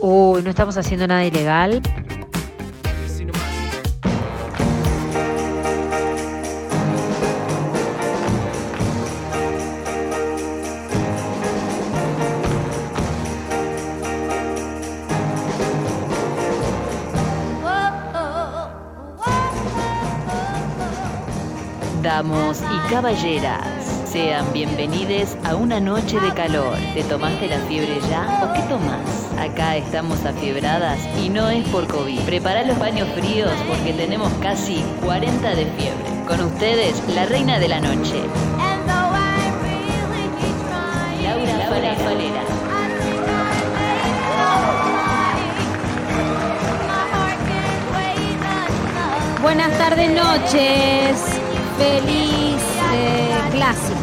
Uy, no estamos haciendo nada ilegal. Damos y caballeras, sean bienvenidos a una noche de calor. ¿Te tomaste la fiebre ya o qué tomás? Acá estamos afiebradas y no es por COVID. Prepara los baños fríos porque tenemos casi 40 de fiebre. Con ustedes, la reina de la noche. Laura Falera. Falera. Buenas tardes, noches. Feliz eh, clásico.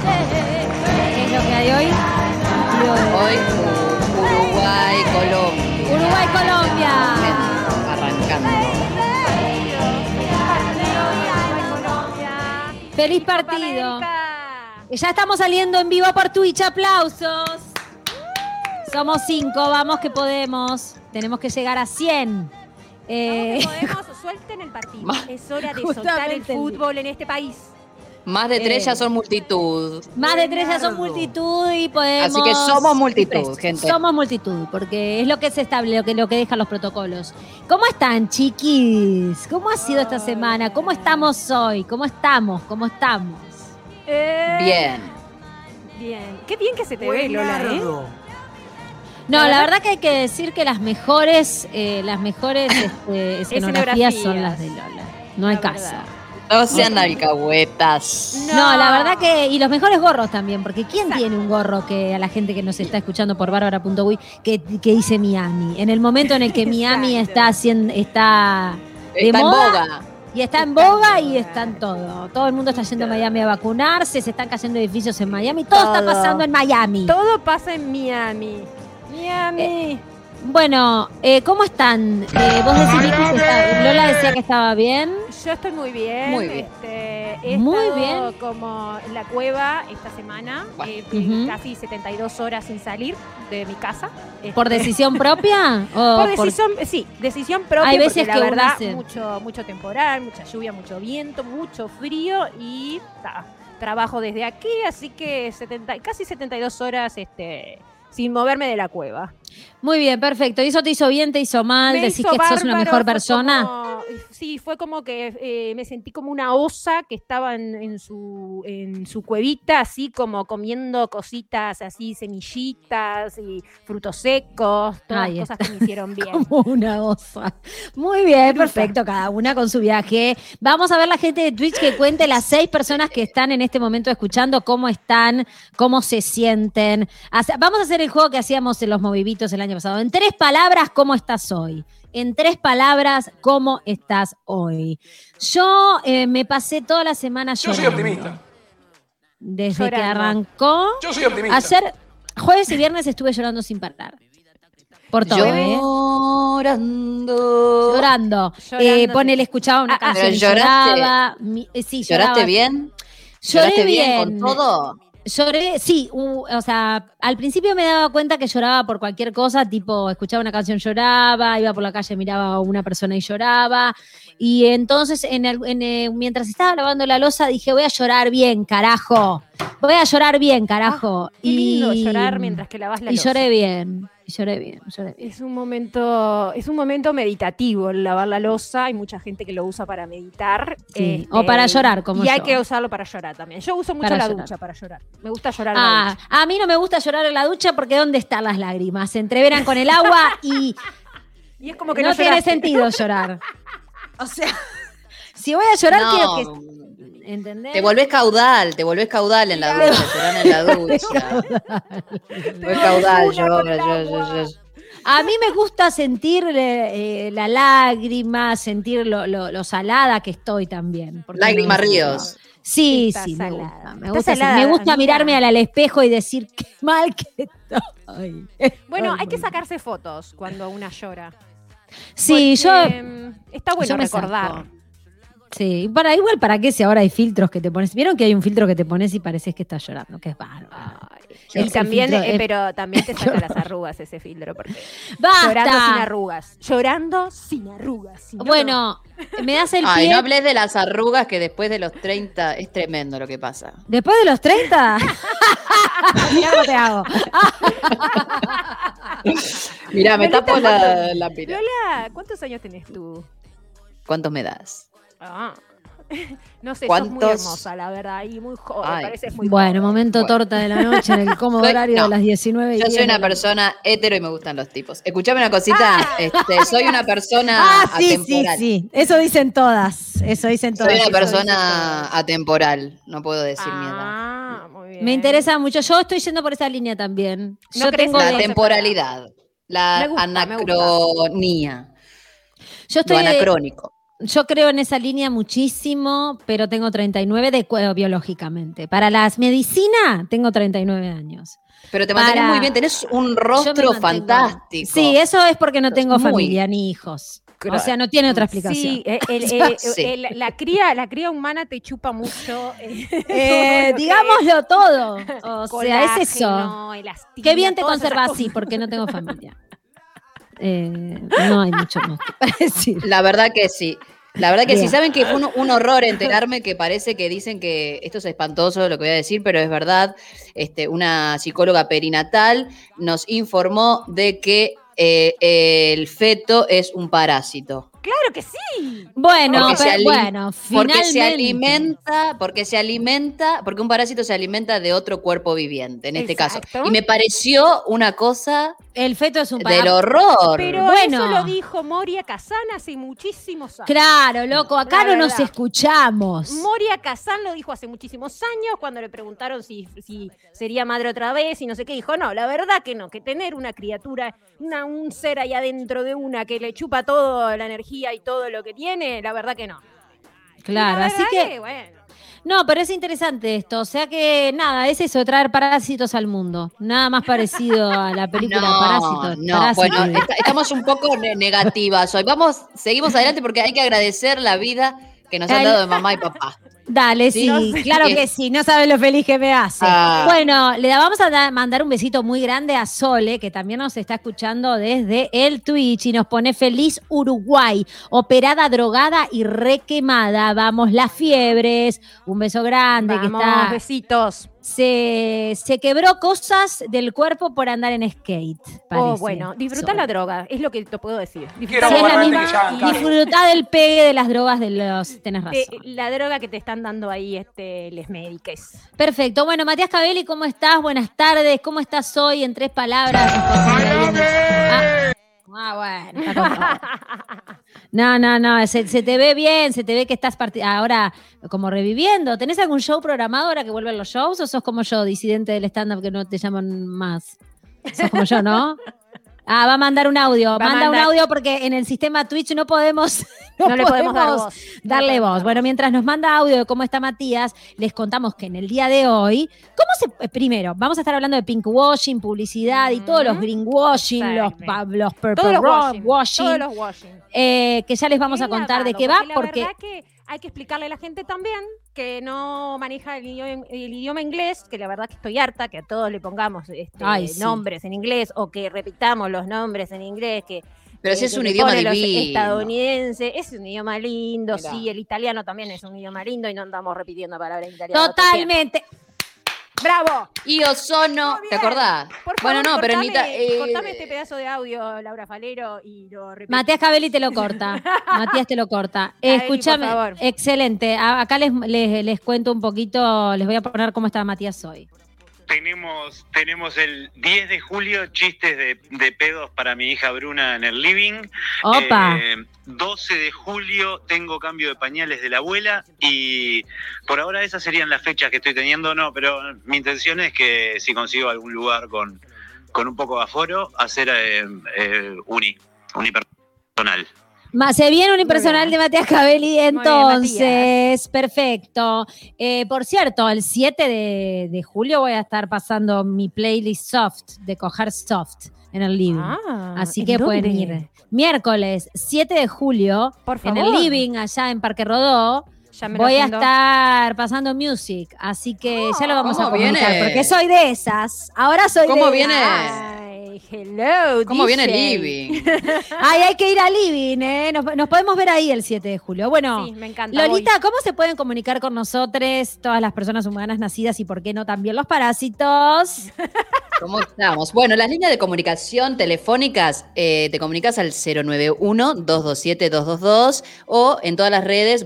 ¿Qué es lo que hay hoy? Hoy Uruguay, Colombia. Uruguay, Colombia. Arrancando. Feliz partido. Ya estamos saliendo en vivo por Twitch. Aplausos. Somos cinco, vamos que podemos. Tenemos que llegar a 100. Eh, Vamos que podemos, suelten el partido. Es hora de soltar el fútbol en este país. Más de tres Eh, ya son multitud. más de tres ya son multitud y podemos. Así que somos multitud, gente. Somos multitud, porque es lo que se establece, lo que, lo que dejan los protocolos. ¿Cómo están, chiquis? ¿Cómo ha sido esta semana? ¿Cómo estamos hoy? ¿Cómo estamos? ¿Cómo estamos? Eh, Bien. Bien. Qué bien que se te ve, Lola, ¿eh? No, La verdad- que hay que decir que las mejores, eh, las mejores este, escenografías son las de Lola. No hay La caso. verdad. No sean alcahuetas. No. la verdad que. Y los mejores gorros también, porque ¿quién Exacto. tiene un gorro que a la gente que nos está escuchando por bárbara.uy que, que dice Miami? En el momento en el que Miami Exacto. está haciendo. está de Está en moda. boga. Y está en boga y está en todo. Todo el mundo está yendo a Miami a vacunarse, se están cayendo edificios en Miami, todo, está pasando en Miami. Todo pasa en Miami. Miami. Bueno, eh, ¿cómo están? Eh, vos decís, Vicky, que está- Lola decía que estaba bien. Yo estoy muy bien. Muy bien. Este, he Muy estado bien. como en la cueva esta semana. Bueno. eh, Ujú. Casi 72 horas sin salir de mi casa. ¿Por Este, decisión propia? O Por decisión, sí, decisión propia. Hay veces porque que la verdad, mucho, mucho temporal, mucha lluvia, mucho viento, mucho frío y ta, trabajo desde aquí, así que 70, casi 72 horas este, sin moverme de la cueva. Muy bien, perfecto. ¿Y eso te hizo bien, te hizo mal? Me ¿Decís hizo que sos una bárbaro, mejor persona? como- sí, fue como que eh, me sentí como una osa que estaba en, en su, en su cuevita, así como comiendo cositas así, semillitas y frutos secos, todas Ahí cosas que me hicieron bien. Como una osa. Muy bien, perfecto, cada una con su viaje. Vamos a ver la gente de Twitch que cuente las seis personas que están en este momento escuchando cómo están, cómo se sienten. Vamos a hacer el juego que hacíamos en los movivitos el año pasado. En tres palabras, ¿cómo estás hoy? En tres palabras, ¿cómo estás hoy? Yo eh, me pasé toda la semana Yo llorando. soy optimista. Desde que arrancó. Yo soy optimista. Ayer, jueves y viernes estuve llorando sin parar. Por todo, ¿eh? Llorando. Llorando. Llorando, Eh, ponele, escuchaba una Ah, ah, canción pero lloraste. lloraba. Mi- eh, sí, ¿Lloraste lloraba. bien? Lloré ¿Lloraste bien bien. con todo? Lloré, sí, u- o sea, al principio me daba cuenta que lloraba por cualquier cosa, tipo, escuchaba una canción, lloraba, iba por la calle, miraba a una persona y lloraba. Y entonces, en el- en, mientras estaba lavando la losa, dije, voy a llorar bien, carajo. Voy a llorar bien, carajo. Qué lindo y, llorar mientras que lavas la Y loza. lloré bien, y lloré bien, lloré bien. Es un momento, es un momento meditativo el lavar la losa. Hay mucha gente que lo usa para meditar. este, o para llorar, como Y hay que usarlo para llorar también. Yo uso mucho Para la llorar. ducha para llorar. Me gusta llorar en la Ah, ducha. a mí no me gusta llorar en la ducha porque ¿dónde están las lágrimas? Se entreveran con el agua y Y es como que no, no, tiene sentido llorar. O sea, si voy a llorar No, quiero que... ¿Entendés? Te volvés caudal, te volvés caudal en la Claro. ducha, en la ducha. Volvés caudal, llora, agua. llora. A mí me gusta sentir eh, la lágrima, sentir lo, lo- lo salada que estoy también. ¿Por qué no Lágrimas decirlo? ríos. Sí, Está sí, me salada. gusta. Me gusta, salada, me gusta amiga. mirarme al, al espejo y decir qué mal que estoy. Bueno, hay que sacarse fotos cuando una llora. Sí, yo Porque, mm, Está bueno yo recordar. saco. Sí, para, igual para qué si ahora hay filtros que te pones. ¿Vieron que hay un filtro que te pones y pareces que estás llorando? Que es bárbaro. También, filtro, eh, pero también te saca las arrugas ese filtro. Porque ¡Basta! llorando sin arrugas. Llorando sin arrugas. si no, no. Bueno, me das el Ay, pie. no hables de las arrugas que después de los 30 es tremendo lo que pasa. ¿Después de los 30? Mirá cómo te hago. Mirá, me tapo la, la pila. Lola, ¿cuántos años tenés tú? ¿Cuántos me das? Ah. No sé, sos muy ¿Cuántos? hermosa, la verdad, y muy joven, Ay. pareces muy Bueno, joven. momento Bueno. torta de la noche en el cómodo Soy- horario no. de las 19 y Yo soy 10 una persona hetero y me gustan los tipos. Escuchame una cosita, Ah. este, soy una persona Ah, sí, sí, atemporal. sí. Eso dicen todas. Eso dicen todas. Soy una persona atemporal, no puedo decir mi edad. Ah, muy bien. Me interesa mucho. Yo estoy yendo por esa línea también. No Yo tengo en La temporalidad, la gusta, anacronía, yo lo estoy de- anacrónico. Yo creo en esa línea muchísimo, pero tengo 39 de biológicamente. Para las medicina tengo 39 años. Pero te mantienes Para- muy bien, tenés un rostro fantástico. Sí, eso es porque no tengo Muy- familia ni hijos. O sea, no tiene otra explicación. Sí, eh, el- el- Sí. el- la, cría, la cría humana te chupa mucho. eh, Eh, digámoslo todo. O sea, es eso. elastina, Qué bien te conservas así, porque no tengo familia. Eh, no hay mucho más que para decir. La verdad que sí. La verdad que Bien. sí, saben que fue un, un horror enterarme que parece que dicen que esto es espantoso lo que voy a decir, pero es verdad. Este, una psicóloga perinatal nos informó de que eh, el feto es un parásito. Claro que sí. Bueno, Porque pero bueno, Porque finalmente. se alimenta, porque se alimenta, porque un parásito se alimenta de otro cuerpo viviente, en este caso. Y me pareció una cosa El feto es un del parásito. horror. Pero Bueno. eso lo dijo Moria Kazan hace muchísimos años. Claro, loco, acá La no nos escuchamos. Moria Kazan lo dijo hace muchísimos años cuando le preguntaron si, si sería madre otra vez y no sé qué. Dijo, no, la verdad que no, que tener una criatura, una, un ser ahí adentro de una que le chupa toda la energía y todo lo que tiene, la verdad que no. Claro, así que. bueno, No, pero es interesante esto. O sea que nada, es eso, traer parásitos al mundo. Nada más parecido a la película no, Parásito. no, Parásito. bueno, est- estamos un poco ne- negativas hoy. Vamos, seguimos adelante porque hay que agradecer la vida que nos han dado de mamá y papá. Dale, sí, Sí, no sé. claro que sí, no sabes lo feliz que me hace. Ah. Bueno, le vamos a da- mandar un besito muy grande a Sole, que también nos está escuchando desde el Twitch y nos pone feliz Uruguay, operada, drogada y requemada. Vamos, las fiebres. Un beso grande vamos, que está. besitos. Se, se quebró cosas del cuerpo por andar en skate. Oh, bueno, disfruta la droga, es lo que te puedo decir. Disfruta del pegue de las drogas de los. Tenés razón. de- la droga que te están dando ahí este, les médicos. Perfecto. Bueno, Matías Cabelli, ¿cómo estás? Buenas tardes. ¿Cómo estás hoy? En tres palabras. Ah, ah, bueno. No, no, no. Se, te ve bien, se te ve que estás ahora como reviviendo. ¿Tenés algún show programado ahora que vuelven los shows o sos como yo, disidente del stand-up que no te llaman más? Sos como yo, ¿no? Ah, va a mandar un audio. a Manda un mandar- audio porque en el sistema Twitch no podemos. No, No, le podemos dar voz. darle No voz. Bueno, mientras nos manda audio de cómo está Matías, les contamos que en el día de hoy, ¿cómo se. eh, Primero, vamos a estar hablando de pinkwashing, publicidad y todos los Ujú. greenwashing, los, los purple Todos los ro- washing. washing, Todos los washing. eh, que ya les vamos a contar de qué va, La porque. verdad que hay que explicarle a la gente también que no maneja el idioma, el idioma inglés, que la verdad que estoy harta que a todos le pongamos este, Ay, sí. nombres en inglés o que repitamos los nombres en inglés, que Pero que- si es un idioma divino. estadounidenses, es un idioma lindo, Mirá. sí, el italiano también es un idioma lindo y no andamos repitiendo palabras en italiano. Totalmente. ¡Bravo! Sono, Muy ¿te acordás? Por bueno, favor, no, pero en cortame, Ita- eh, cortame este pedazo de audio, Laura Falero, y lo repito. Matías Cabelli te lo corta. Matías te lo corta. Escúchame. por favor. Excelente. A- acá les, les, les cuento un poquito, les voy a poner cómo está Matías hoy. Tenemos, tenemos el 10 de julio chistes de, de pedos para mi hija Bruna en el living. Opa. Eh, 12 de julio tengo cambio de pañales de la abuela y por ahora esas serían las fechas que estoy teniendo. No, pero mi intención es que si consigo algún lugar con, con un poco de aforo, hacer eh, eh, uni, unipersonal. Ma- Se viene un impersonal de. Matías Cabelli, bien, entonces, perfecto. Eh, por cierto, el 7 de, de julio voy a estar pasando mi playlist soft, de coger soft, en el living. Ah, Así ¿en que pueden dónde? ir. Miércoles 7 de julio, Por en el living, allá en Parque Rodó. Ya me lo Voy a estar pasando music, así que ya lo vamos a ¿Cómo comunicar, viene? porque soy de esas. Ahora soy ¿Cómo de viene? Ay, hello, ¿Cómo viene living? Ay, hay que ir a Living, ¿eh? Nos, nos podemos ver ahí el 7 de julio. Bueno, Sí, me encanta. Lolita, ¿cómo se pueden comunicar con nosotros, todas las personas humanas nacidas y por qué no también los parásitos? ¿Cómo estamos? Bueno, las líneas de comunicación telefónicas, eh, te comunicas al 091-227-222 o en todas las redes,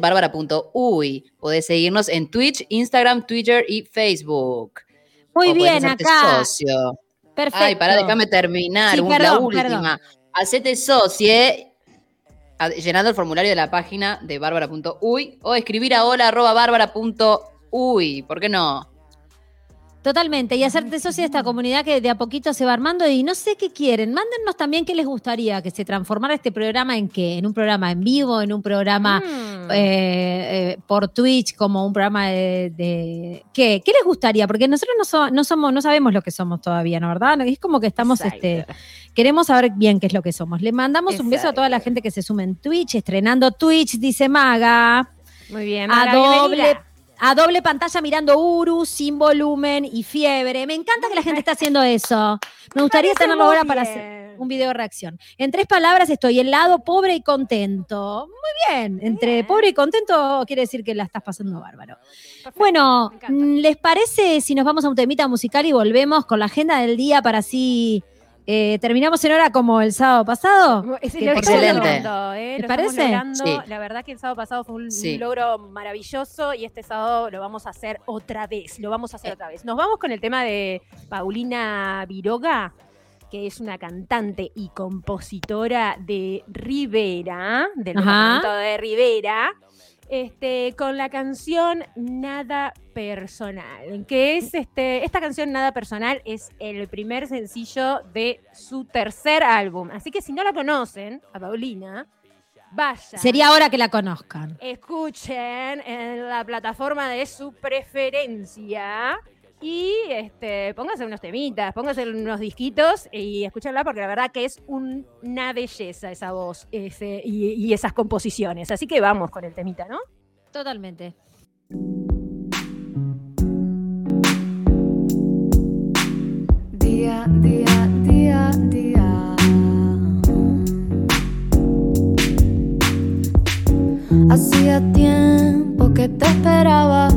bárbara.uy. Podés seguirnos en Twitch, Instagram, Twitter y Facebook. Muy O bien, acá. socio. Perfecto. Ay, pará, déjame terminar. Sí, un- la perdón, última. perdón. Hacete socie llenando el formulario de la página de bárbara.uy o escribir a hola arroba bárbara.uy. ¿Por qué no? Totalmente, y hacerte socio de esta comunidad que de a poquito se va armando y no sé qué quieren. Mándennos también qué les gustaría que se transformara este programa en qué, en un programa en vivo, en un programa Mm. eh, eh, por Twitch, como un programa de, de- ¿qué? ¿Qué les gustaría? Porque nosotros no, so- no somos, no sabemos lo que somos todavía, ¿no verdad? Es como que estamos, Exacto. este, queremos saber bien qué es lo que somos. Le mandamos un beso a toda la gente que se suma en Twitch, estrenando Twitch, dice Maga. Muy bien. A Maga, doble, bienvenida. A doble pantalla mirando Uru, sin volumen y fiebre. Me encanta que la gente está haciendo eso. Me gustaría Parece tenerlo ahora para hacer un video reacción. En tres palabras estoy helado, pobre y contento. Muy bien. Entre Bien. pobre y contento quiere decir que la estás pasando bárbaro. Perfecto, Bueno, mm, ¿les parece si nos vamos a un temita musical y volvemos con la agenda del día para así eh, terminamos en hora como el sábado pasado? Es- estamos Excelente. logrando, ¿eh? ¿Te Lo parece? Sí. La verdad que el sábado pasado fue un, Sí. logro maravilloso y este sábado lo vamos a hacer otra vez. Lo vamos a hacer Eh. otra vez. Nos vamos con el tema de Paulina Viroga, que es una cantante y compositora de Rivera, del departamento de Rivera. Este, con la canción Nada Personal, que es este, esta canción Nada Personal es el primer sencillo de su tercer álbum. Así que si no la conocen, a Paulina, vayan. Sería hora que la conozcan. Escuchen en la plataforma de su preferencia y este, pónganse unos temitas, pónganse unos disquitos y escúchenla porque la verdad que es un- una belleza esa voz ese- y, y esas composiciones. Así que vamos con el temita, ¿no? Totalmente. Día, día, día, día. Hacía tiempo que te esperaba,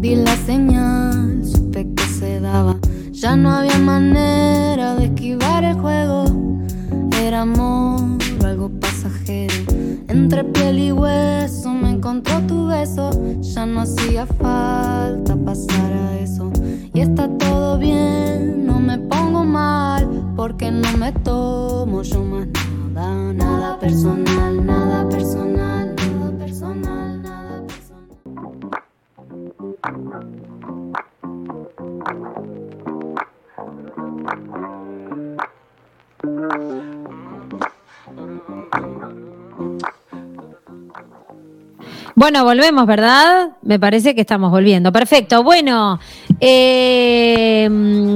vi la señal, Ya no había manera de esquivar el juego, era amor algo pasajero. Entre piel y hueso me encontró tu beso, ya no hacía falta pasar a eso. Y está todo bien, no me pongo mal, porque no me tomo yo más nada, nada personal, nada personal, nada personal, nada personal. Bueno, volvemos, ¿verdad? Me parece que estamos volviendo. Perfecto. Bueno, eh,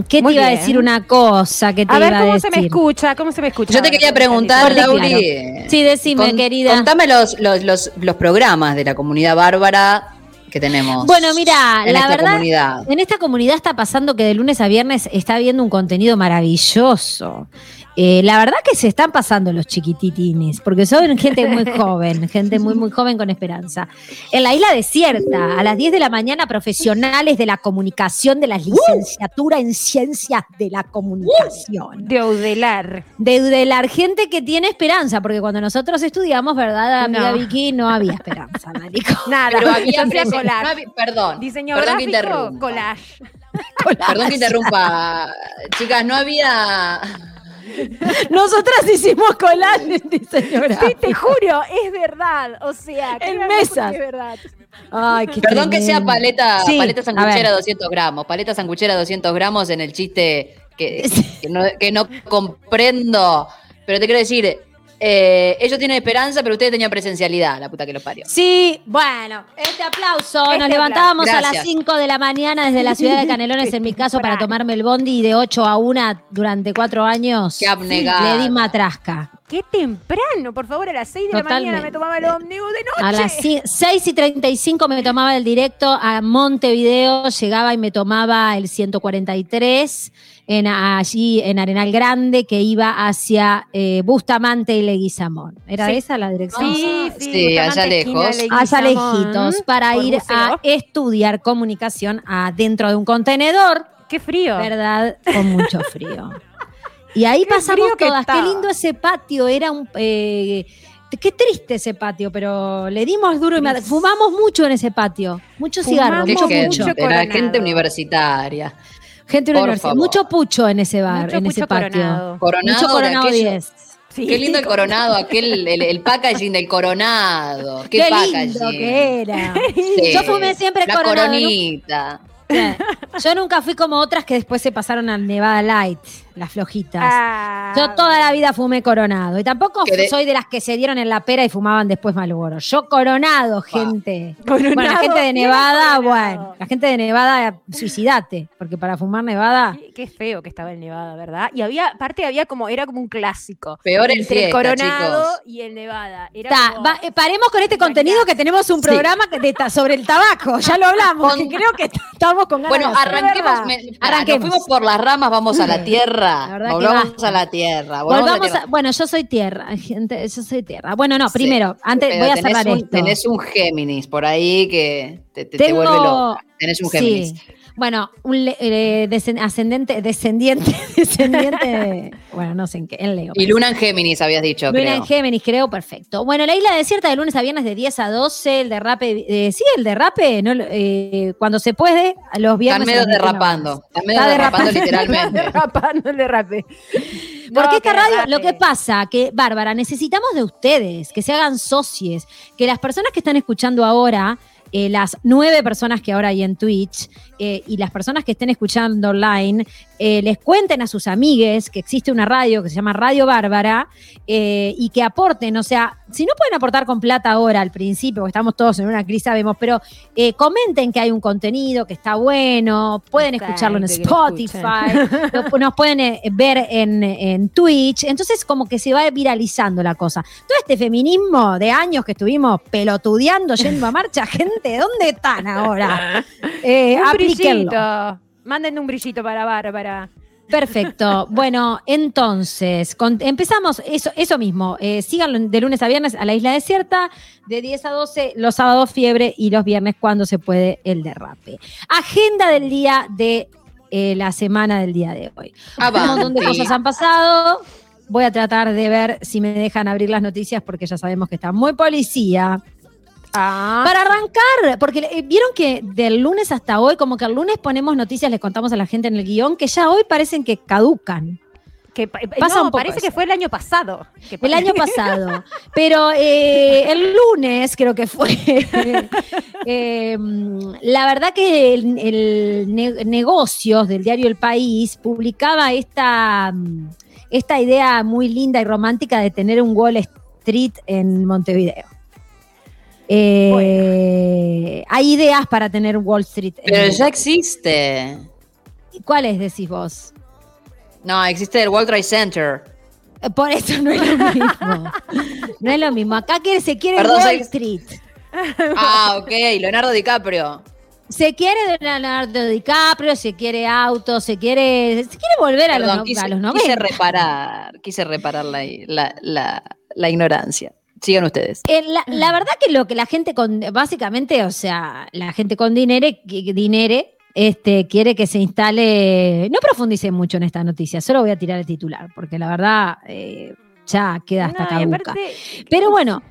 ¿qué te Muy iba a decir una cosa que te A ver iba cómo a se me escucha, cómo se me escucha. Yo te quería preguntar, Lauri. Sí, decime, con- querida. Contame los, los, los, los programas de la comunidad bárbara que tenemos. Bueno, mira, en la esta verdad, comunidad. en esta comunidad está pasando que de lunes a viernes está habiendo un contenido maravilloso. Eh, la verdad que se están pasando los chiquititines, porque son gente muy joven, gente muy, muy joven con esperanza. En la isla desierta, a las 10 de la mañana, profesionales de la comunicación de la licenciatura en ciencias de la comunicación. De Audelar. De, de la gente que tiene esperanza, porque cuando nosotros estudiamos, ¿verdad, amiga No. Vicky? No había esperanza, marico. Nada, Pero había no había- perdón, Diseño perdón gráfico, collage. Perdón que interrumpa. Chicas, no había. Nosotras hicimos collage en diseño Sí, gráfico. te juro, es verdad. O sea, En mesas. Es verdad. Ay, qué Perdón que sea paleta, Sí, paleta sanguchera ver. 200 gramos. Paleta sanguchera 200 gramos en el chiste que, que no, que no comprendo. Pero te quiero decir, eh, ellos tienen esperanza, pero ustedes tenían presencialidad, la puta que los parió. Sí, bueno, este aplauso. Este Nos levantábamos a las Gracias. 5 de la mañana desde la ciudad de Canelones, en mi caso, para tomarme el bondi de 8 a 1 durante cuatro años. Qué abnegada. Le di matrasca. qué temprano, por favor, a las 6 de la mañana me tomaba el ómnibus de noche. A las ci- 6 y 35 me tomaba el directo a Montevideo, llegaba y me tomaba el 143 en, allí en Arenal Grande que iba hacia eh, Bustamante y Leguizamón. ¿Era Sí. esa la dirección? Sí, sí, Sí, allá lejos. Allá lejitos, para por ir a estudiar comunicación adentro de un contenedor, Qué frío. ¿verdad? Con mucho frío. Y ahí Qué pasamos todas. Qué lindo ese patio, era un... eh, Qué triste ese patio, pero le dimos duro y me- fumamos mucho en ese patio. Mucho cigarro, Fumamos mucho Qué pucho. gente, mucho coronado. Gente por universitaria. favor. Mucho pucho en ese bar, Mucho en ese pucho patio. coronado. Coronado, Mucho de coronado aquello- 10. Sí. Qué lindo el coronado, aquel, el, el packaging del coronado. Qué, Qué, packaging. lindo que era. Sí. Yo fumé siempre La coronado. coronita. Yo nunca fui como otras que después se pasaron al Nevada Light, las flojitas. Ah, Yo toda la vida fumé coronado. Y tampoco soy de las que se dieron en la pera y fumaban después Malboro. Yo coronado, gente. Coronado, bueno, la gente de Nevada, bueno, la gente de Nevada, suicidate, porque para fumar Nevada. Qué, qué feo que estaba el Nevada, ¿verdad? Y había, aparte había como, era como un clásico. Peor el Entre el fiesta, Coronado chicos. y el Nevada. Era Ta, como- va- eh, paremos con este contenido que tenemos un Sí. programa que de sobre el tabaco. Ya lo hablamos, Con- que creo que estamos con ganas Bueno, arranquemos. pará, Arranquemos. Nos fuimos por las ramas, vamos a la tierra. La verdad que Volvamos basta. a la tierra. Volvamos, Volvamos a la a, bueno, yo soy tierra, gente, yo soy tierra. Bueno, no, Sí. primero, antes Pero voy a cerrar un, esto. Tenés un Géminis por ahí que te, te- te Tengo- vuelve loco. Tenés un Géminis. Sí. Bueno, un le- eh, ascendente, descendiente, descendiente, de- bueno, no sé en qué, en Leo. Y Luna en Géminis habías dicho, Luna creo. en Géminis, creo, perfecto. Bueno, la isla desierta de lunes a viernes de 10 a 12, el derrape, eh, sí, el derrape, no, eh, cuando se puede, a los Están viernes. medio a las 21 derrapando. Están medio Está derrapando derrapando. literalmente. derrapando el derrape. Porque No, esta que radio, derrape. lo que pasa, que, Bárbara, necesitamos de ustedes, que se hagan socios, que las personas que están escuchando ahora, eh, las nueve personas que ahora hay en Twitch, eh, y las personas que estén escuchando online, eh, les cuenten a sus amigues que existe una radio que se llama Radio Bárbara eh, y que aporten, o sea, si no pueden aportar con plata ahora al principio, porque estamos todos en una crisis, sabemos, pero comenten que hay un contenido que está bueno, pueden Está escucharlo en Spotify, lo- nos pueden ver en, en Twitch, entonces como que se va viralizando la cosa. Todo este feminismo de años que estuvimos pelotudeando, yendo a marcha, gente, ¿dónde están ahora? Eh, aplíquenlo. brillito. Manden un brillito para Bárbara. Perfecto. Bueno, entonces, con- empezamos eso, eso mismo. Eh, síganlo de lunes a viernes a la isla desierta, de 10 a 12, los sábados fiebre y los viernes cuando se puede el derrape. Agenda del día de eh, la semana del día de hoy. Un montón de cosas han pasado. Voy a tratar de ver si me dejan abrir las noticias porque ya sabemos que está muy policía. Ah, Para arrancar, porque eh, vieron que del lunes hasta hoy, como que el lunes ponemos noticias, les contamos a la gente en el guion, que ya hoy parecen que caducan. que pa- pasa no, un poco parece eso. que fue el año pasado. que El año pasado. Pero eh, el lunes creo que fue. eh, la verdad que el, el ne- Negocios del diario El País publicaba esta, mm, esta idea muy linda y romántica de tener un Wall Street en Montevideo. Eh, Hay ideas para tener Wall Street. Pero ya existe. ¿Cuáles decís vos? No, existe el World Trade Center. Eh, Por eso no es lo mismo. No es lo mismo. Acá que se quiere Perdón, Wall Street. Ah, ok. Leonardo DiCaprio. Se quiere Leonardo DiCaprio, se quiere auto, se quiere, se quiere volver a, los, quise, a los quise 90. reparar, quise reparar la, la, la, la ignorancia. Sigan ustedes. Eh, la, la verdad que lo que la gente con, básicamente, o sea, la gente con dinero, dinere, este, quiere que se instale, no profundice mucho en esta noticia, solo voy a tirar el titular, porque la verdad eh, ya queda hasta No, caduca. aparte- Pero bueno,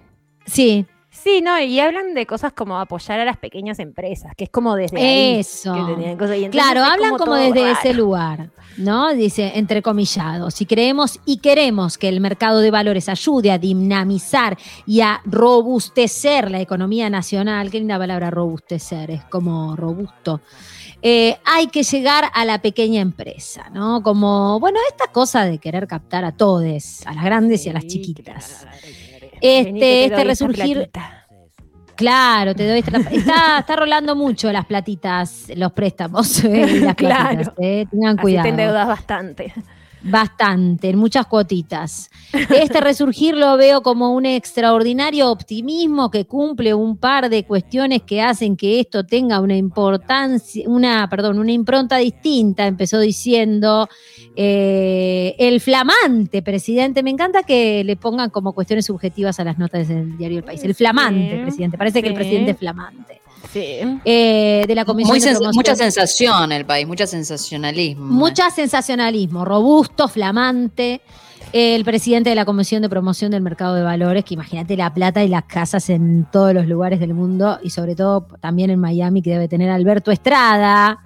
sí, Sí, no, y hablan de cosas como apoyar a las pequeñas empresas, que es como desde ahí Eso. que tenían cosas. Y Claro, hablan como, desde raro. ese lugar, ¿no? Dice, entrecomillado, si creemos y queremos que el mercado de valores ayude a dinamizar y a robustecer la economía nacional, qué linda palabra robustecer, es como robusto. eh, hay que llegar a la pequeña empresa, ¿no? Como, bueno, esta cosa de querer captar a todos, a las grandes y a las chiquitas. claro. Este- este resurgir-. Claro, te doy esta- está, está rolando mucho las platitas, los préstamos eh, las Claro. platitas, eh, tengan Así te cuidado. endeudas bastante. Bastante, en muchas cuotitas. Este resurgir lo veo como un extraordinario optimismo que cumple un par de cuestiones que hacen que esto tenga una importancia, una, perdón, una impronta distinta, empezó diciendo eh, el flamante presidente. Me encanta que le pongan como cuestiones subjetivas a las notas del diario El País. El flamante Sí, presidente, parece que el presidente es flamante. Sí. Eh, de la Comisión Muy de Promoción- mucha sensación el país, mucha sensacionalismo. Mucha sensacionalismo, robusto, flamante. El presidente de la Comisión de Promoción del Mercado de Valores, que imagínate la plata y las casas en todos los lugares del mundo y sobre todo también en Miami, que debe tener Alberto Estrada,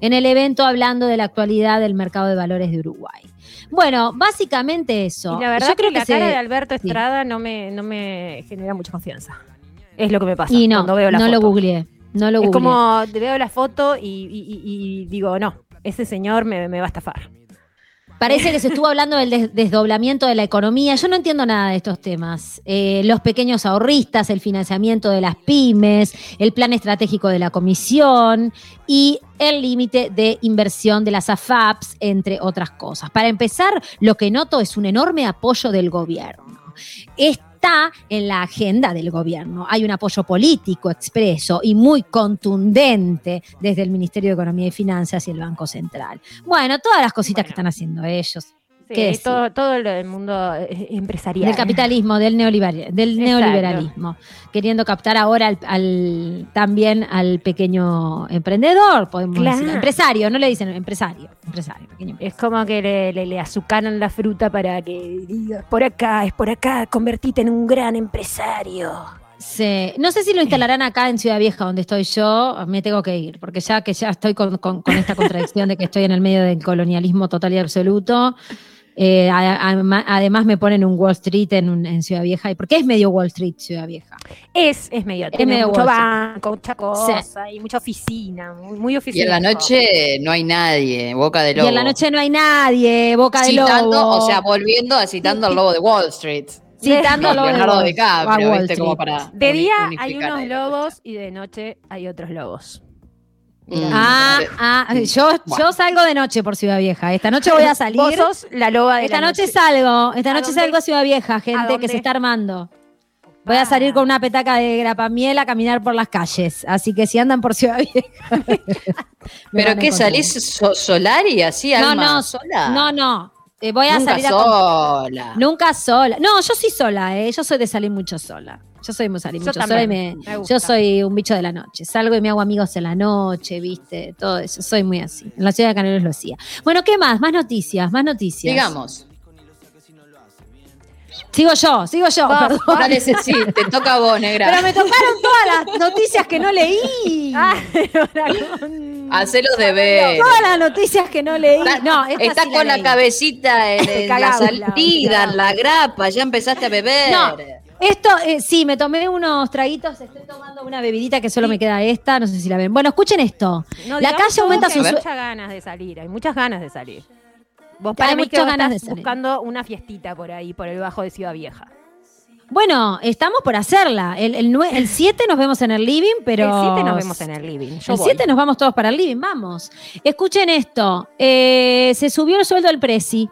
en el evento hablando de la actualidad del mercado de valores de Uruguay. Bueno, básicamente eso. Y la verdad Yo creo que, la se- cara de Alberto sí. Estrada no, me, no me genera mucha confianza. Es lo que me pasa Y no, cuando veo la no foto. lo googleé. No lo es googleé. como te veo la foto y, y- y- y digo, no, ese señor me, me va a estafar. Parece que se estuvo hablando del des- desdoblamiento de la economía. Yo no entiendo nada de estos temas. Eh, los pequeños ahorristas, el financiamiento de las pymes, el plan estratégico de la comisión y el límite de inversión de las AFAPs, entre otras cosas. Para empezar, lo que noto es un enorme apoyo del gobierno. Está en la agenda del gobierno. Hay un apoyo político expreso y muy contundente desde el Ministerio de Economía y Finanzas y el Banco Central. Bueno, todas las cositas Bueno. que están haciendo ellos. Todo, todo lo del mundo eh, empresarial. Del capitalismo, del, neoliberal, del neoliberalismo, queriendo captar ahora al, al- también al pequeño emprendedor, podemos Claro. decir, empresario, no le dicen empresario, empresario, pequeño Es como que le, le, le azucaran la fruta para que diga, por acá, es por acá, convertite en un gran empresario. Sí. No sé si lo instalarán acá en Ciudad Vieja, donde estoy yo, me tengo que ir, porque ya que ya estoy con, con- con esta contradicción de que estoy en el medio del colonialismo total y absoluto. Eh, además me ponen un Wall Street en, un- en Ciudad Vieja. ¿Y por qué es medio Wall Street Ciudad Vieja? Es, es medio, tiene medio mucho banco, mucha cosa y mucha oficina, muy, muy Y oficina. en la noche no hay nadie, boca de Y lobo. en la noche no hay nadie, boca de citando, lobo. o sea, volviendo a citando al lobo de Wall Street. citando No, al lobo de Leonardo DiCaprio, Wall ¿viste? Como Street. para De día hay unos lobos y de noche hay otros lobos. Mm. Ah, Sí. ah, yo, Bueno. yo salgo de noche por Ciudad Vieja. Esta noche voy a salir. Vos sos la loba de Esta la noche salgo, esta ¿A noche dónde? salgo a Ciudad Vieja, gente que dónde? se está armando. Voy a salir con una petaca de grapamiel a caminar por las calles. Así que si andan por Ciudad Vieja. me ¿Pero a qué encontrar. salís so- solar y así, No, alma no, sola? No, no. eh, voy a Nunca salir a. sola. Nunca sola. No, yo sí sola, ¿eh? Yo soy de salir mucho sola. Yo soy de salir Yo me, me soy un bicho de la noche. Salgo y me hago amigos en la noche, ¿viste? Todo eso. Soy muy así. En la ciudad de Canelos lo hacía. Bueno, ¿qué más? Más noticias, más noticias. Digamos. Sigo yo, sigo yo, perdón. Dale, Ceci, te toca a vos, negra. Pero me tocaron todas las noticias que no leí. Ah, Dragón. Hacé los deberes. Todas las noticias que no leí. Está- No, esta Estás sí con la cabecita en, en la salida, en la grapa, ya empezaste a beber. No. Esto, eh, sí, me tomé unos traguitos, estoy tomando una bebidita que solo me queda esta, no sé si la ven. Bueno, escuchen esto. No, la calle aumenta su... Hay muchas ganas de salir, hay muchas ganas de salir. Vos Hay para mí que muchas ganas estás de salir. buscando una fiestita por ahí, por el bajo de Ciudad Vieja. Bueno, estamos por hacerla. El, el, el 7 nos vemos en el living, pero... El 7 nos vemos en el living. Yo el voy. 7 nos vamos todos para el living, vamos. Escuchen esto. eh, se subió el sueldo del Prezi.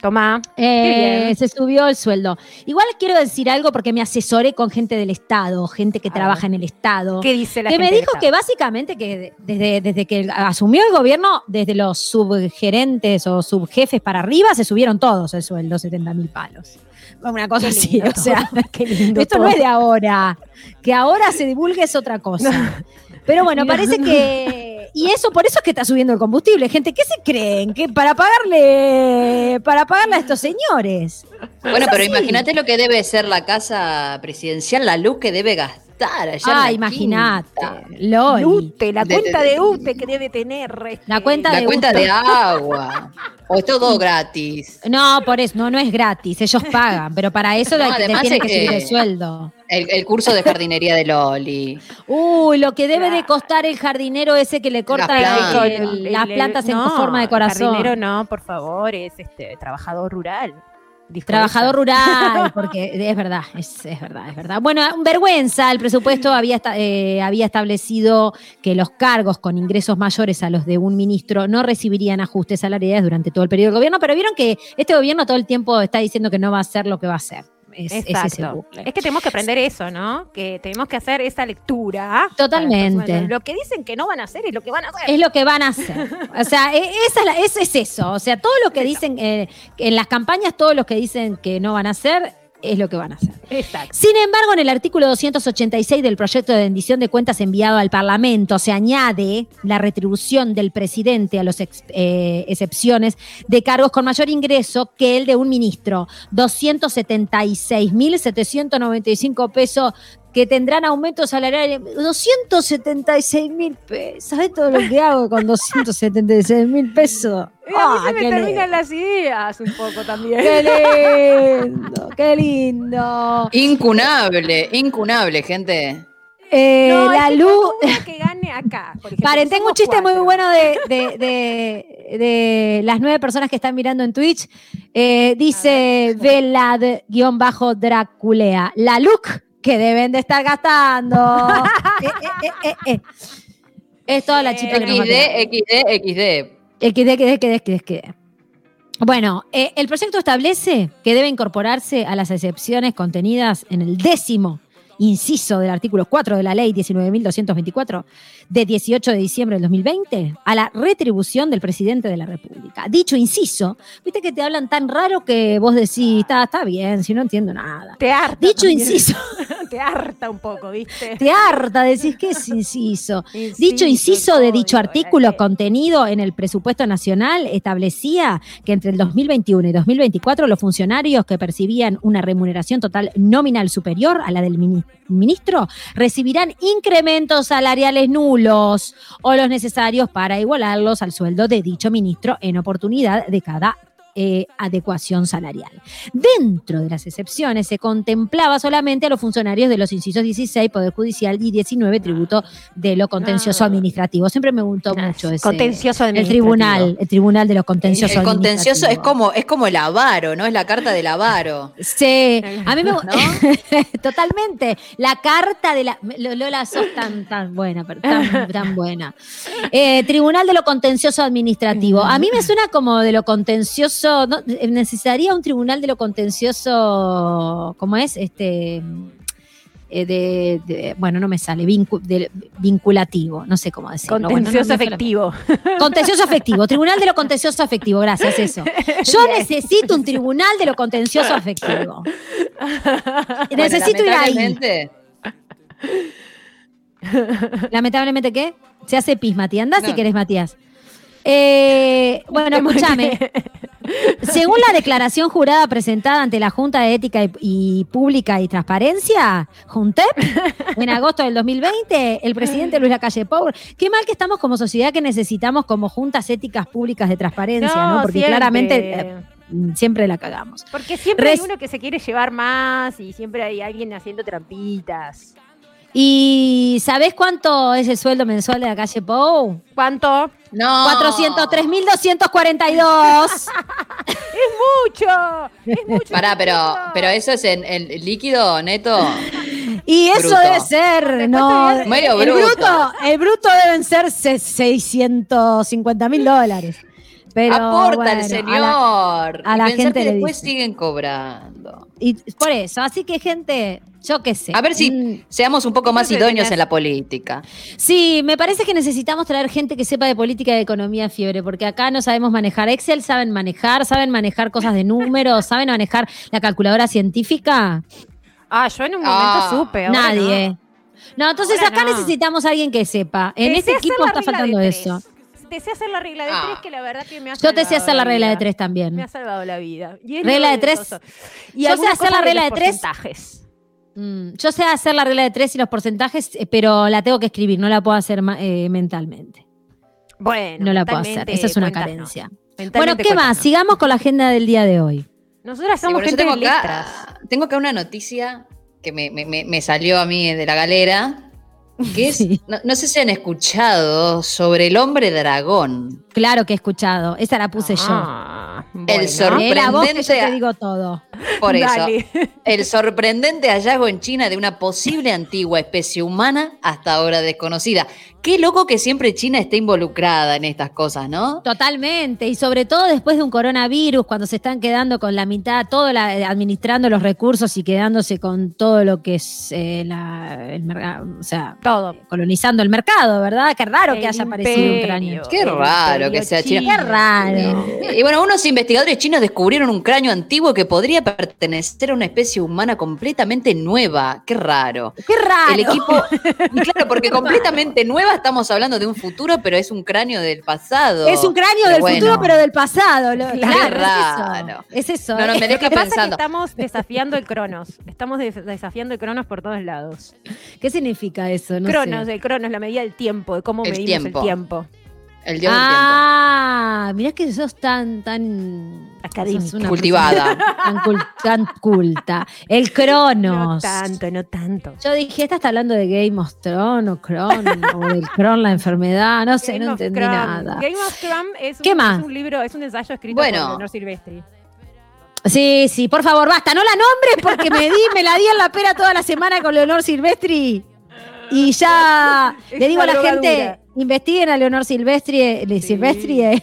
Tomá. Eh, se subió el sueldo. Igual quiero decir algo porque me asesoré con gente del Estado, gente que trabaja en el Estado. ¿Qué dice la que gente me dijo que básicamente que de- desde, desde que asumió el gobierno, desde los subgerentes o subjefes para arriba, se subieron todos el sueldo, 70 mil palos. Una cosa Qué así, lindo o sea, qué lindo esto no es de ahora. Que ahora se divulgue es otra cosa. Pero bueno, parece que. Y eso, por eso es que está subiendo el combustible. Gente, ¿qué se creen? que ¿Para pagarle para pagarle a estos señores? Bueno, pero imagínate lo que debe ser la casa presidencial, la luz que debe gastar allá. Ah, imagínate. Loli. UTE, la cuenta de- de UTE que debe tener. este, La cuenta La de cuenta UTE. de agua. O es todo gratis. No, por eso, no, no es gratis, ellos pagan, pero para eso No, hay que- te además tienen es que subir que- el sueldo. El, el curso de jardinería de Loli. Uy, lo que debe de costar el jardinero ese que le corta plantas. el- el- las el- plantas en no, forma de el corazón. jardinero no, por favor, es este trabajador rural. Trabajador rural, porque es verdad, es, es verdad, es verdad. Bueno, vergüenza, el presupuesto había, eh, había establecido que los cargos con ingresos mayores a los de un ministro no recibirían ajustes salariales durante todo el periodo de gobierno, pero vieron que este gobierno todo el tiempo está diciendo que no va a hacer lo que va a hacer. Es, es ese Exacto. bucle. Es que tenemos que aprender eso, ¿no? Que tenemos que hacer esa lectura. Totalmente. Lo que dicen que no van a hacer es lo que van a hacer. Es lo que van a hacer. O sea, e- esa es, la- es- es eso. O sea, todo lo que dicen eh, en las campañas, todo lo que dicen que no van a hacer, es lo que van a hacer. Exacto. Sin embargo, en el artículo 286 del proyecto de rendición de cuentas enviado al Parlamento se añade la retribución del presidente a las excepciones de cargos con mayor ingreso que el de un ministro. 276.795 pesos que tendrán aumento salarial. 276 mil pesos. ¿Sabes todo lo que hago con 276 mil pesos? Eh, a mí Ah, se me terminan lindo. las ideas un poco también. Qué lindo, qué lindo. Incunable, incunable, gente. Eh, No, la luz. que gane acá. Paren, tengo un chiste muy bueno de, de- de- de las nueve personas que están mirando en Twitch. Eh, dice Velad-Draculea. La look que deben de estar gastando. Eh, eh, eh. Es toda la chipa que nos va a quedar. XD, XD, XD. Dé, que dé. Bueno, eh, el proyecto establece que debe incorporarse a las excepciones contenidas en el décimo inciso del artículo 4 de la ley 19.224 de 18 de diciembre del 2020 a la retribución del presidente de la República. Dicho inciso, viste que te hablan tan raro que vos decís, está, está bien, si no entiendo nada. Te harta. Dicho también. inciso, Te harta un poco, ¿viste? te harta, decís, ¿qué es inciso? Dicho inciso de dicho artículo contenido en el presupuesto nacional establecía que entre el 2021 y 2024 los funcionarios que percibían una remuneración total nominal superior a la del mini- ministro recibirán incrementos salariales nulos o los necesarios para igualarlos al sueldo de dicho ministro en oportunidad de cada eh, adecuación salarial. Dentro de las excepciones se contemplaba solamente a los funcionarios de los incisos 16, Poder Judicial, y 19, Tributo de lo Contencioso Ah. Administrativo. Siempre me gustó mucho ese. Contencioso El tribunal, el tribunal de los contenciosos El contencioso es como, es como el avaro, ¿no? Es la carta del avaro. Sí, a mí me gu- ¿No? Totalmente. La carta de la. Lo- Lola, sos tan, tan buena, pero tan, tan buena. Eh, Tribunal de lo Contencioso Administrativo. A mí me suena como de lo contencioso. ¿No? Eh, Necesitaría un tribunal de lo contencioso. ¿Cómo es? Este. eh, de, de- bueno, no me sale, vincu- de- vinculativo, no sé cómo decirlo. Bueno, no- Contencioso no me suena- efectivo. Contencioso afectivo, Tribunal de lo Contencioso Afectivo, gracias, eso. Yo necesito un Tribunal de lo Contencioso Afectivo. Necesito ir ahí. lamentablemente, Lamentablemente, ¿qué? Se hace pis, Matías. Andá si querés, Matías. Eh, bueno, escúchame. Según la declaración jurada presentada ante la Junta de Ética y, y Pública y Transparencia, JUNTEP, en agosto del 2020, el presidente Luis Lacalle Pou, qué mal que estamos como sociedad que necesitamos como juntas éticas públicas de transparencia, ¿no? Porque siempre. claramente eh, siempre la cagamos. Porque siempre Res- hay uno que se quiere llevar más y siempre hay alguien haciendo trampitas. ¿Y sabés cuánto es el sueldo mensual de la calle Pou? ¿Cuánto? no. 403.242. ¡Mucho! Es mucho. Pará, pero, pero eso es en el líquido neto. Y eso Bruto. debe ser, ¿no? Medio el bruto. El bruto deben ser se- 650 mil dólares. Pero, Aporta bueno, el a señor. la- a Y la pensar gente que le después dice. siguen cobrando. y por eso, así que gente, yo qué sé. A ver si Mm, seamos un poco más idóneos en la política. Sí, me parece que necesitamos traer gente que sepa de política y de economía fiebre, porque acá no sabemos manejar Excel, saben manejar, saben manejar cosas de números, saben manejar la calculadora científica. Ah, yo en un momento Ah, supe. Nadie. No, entonces Ahora acá no. necesitamos a alguien que sepa. En Te este equipo la está faltando eso. Te sé hacer la regla de Ah. tres, que la verdad que me ha Yo te sé hacer la regla de tres también. Me ha salvado la vida. Y Regla de tres. Y Yo sé hacer la regla de tres. porcentajes. Mm, yo sé hacer la regla de tres y los porcentajes, eh, pero la tengo que escribir, no la puedo hacer eh, mentalmente. Bueno, No la puedo hacer. Esa es una carencia. Bueno, ¿qué más? Sigamos con la agenda del día de hoy. Nosotras Sí, somos bueno, yo gente tengo de letras. acá, tengo acá una noticia que me, me- me- me salió a mí de la galera, que es, Sí. no, no sé si han escuchado sobre el hombre dragón. Claro que he escuchado. Esa la puse yo. El sorprendente- te digo todo. Por eso, Dale. el sorprendente hallazgo en China de una posible antigua especie humana hasta ahora desconocida. Qué loco que siempre China esté involucrada en estas cosas, ¿no? Totalmente, y sobre todo después de un coronavirus, cuando se están quedando con la mitad, todo la- administrando los recursos y quedándose con todo lo que es eh, la- el mercado, o sea, Todo. colonizando el mercado, ¿verdad? Qué raro que haya aparecido un imperio, cráneo. Qué el raro que sea China. Qué raro. Y bueno, unos investigadores chinos descubrieron un cráneo antiguo que podría pertenecer a una especie humana completamente nueva. Qué raro. Qué raro. El equipo, y claro, porque completamente nueva estamos hablando de un futuro, pero es un cráneo del pasado. Es un cráneo Pero del bueno. futuro, pero del pasado. lo- claro, raro. es eso. Es eso. No, no, me Lo deja pasa que estamos desafiando el Cronos. Estamos des- desafiando el Cronos por todos lados. ¿Qué significa eso? No Cronos, sé. el Cronos, la medida del tiempo, de cómo El medimos tiempo. el tiempo. El dios Ah, mirá que sos tan, tan Académica. Cultivada. Tan, cul- tan culta. El No Cronos. tanto, no tanto. Yo dije, esta está hablando de Game of Thrones o Cron, o del Cron, la enfermedad, no sé, Game no entendí nada. Game of Thrones es, ¿Qué un, más? es un libro, es un ensayo escrito Bueno. por Leonor Silvestri. Sí, sí, por favor, basta, no la nombres porque me di, me la di en la pera toda la semana con Leonor Silvestri. Y ya le digo a una la gente. Investiguen a Leonor Silvestri, eh, Sí. Silvestri, eh,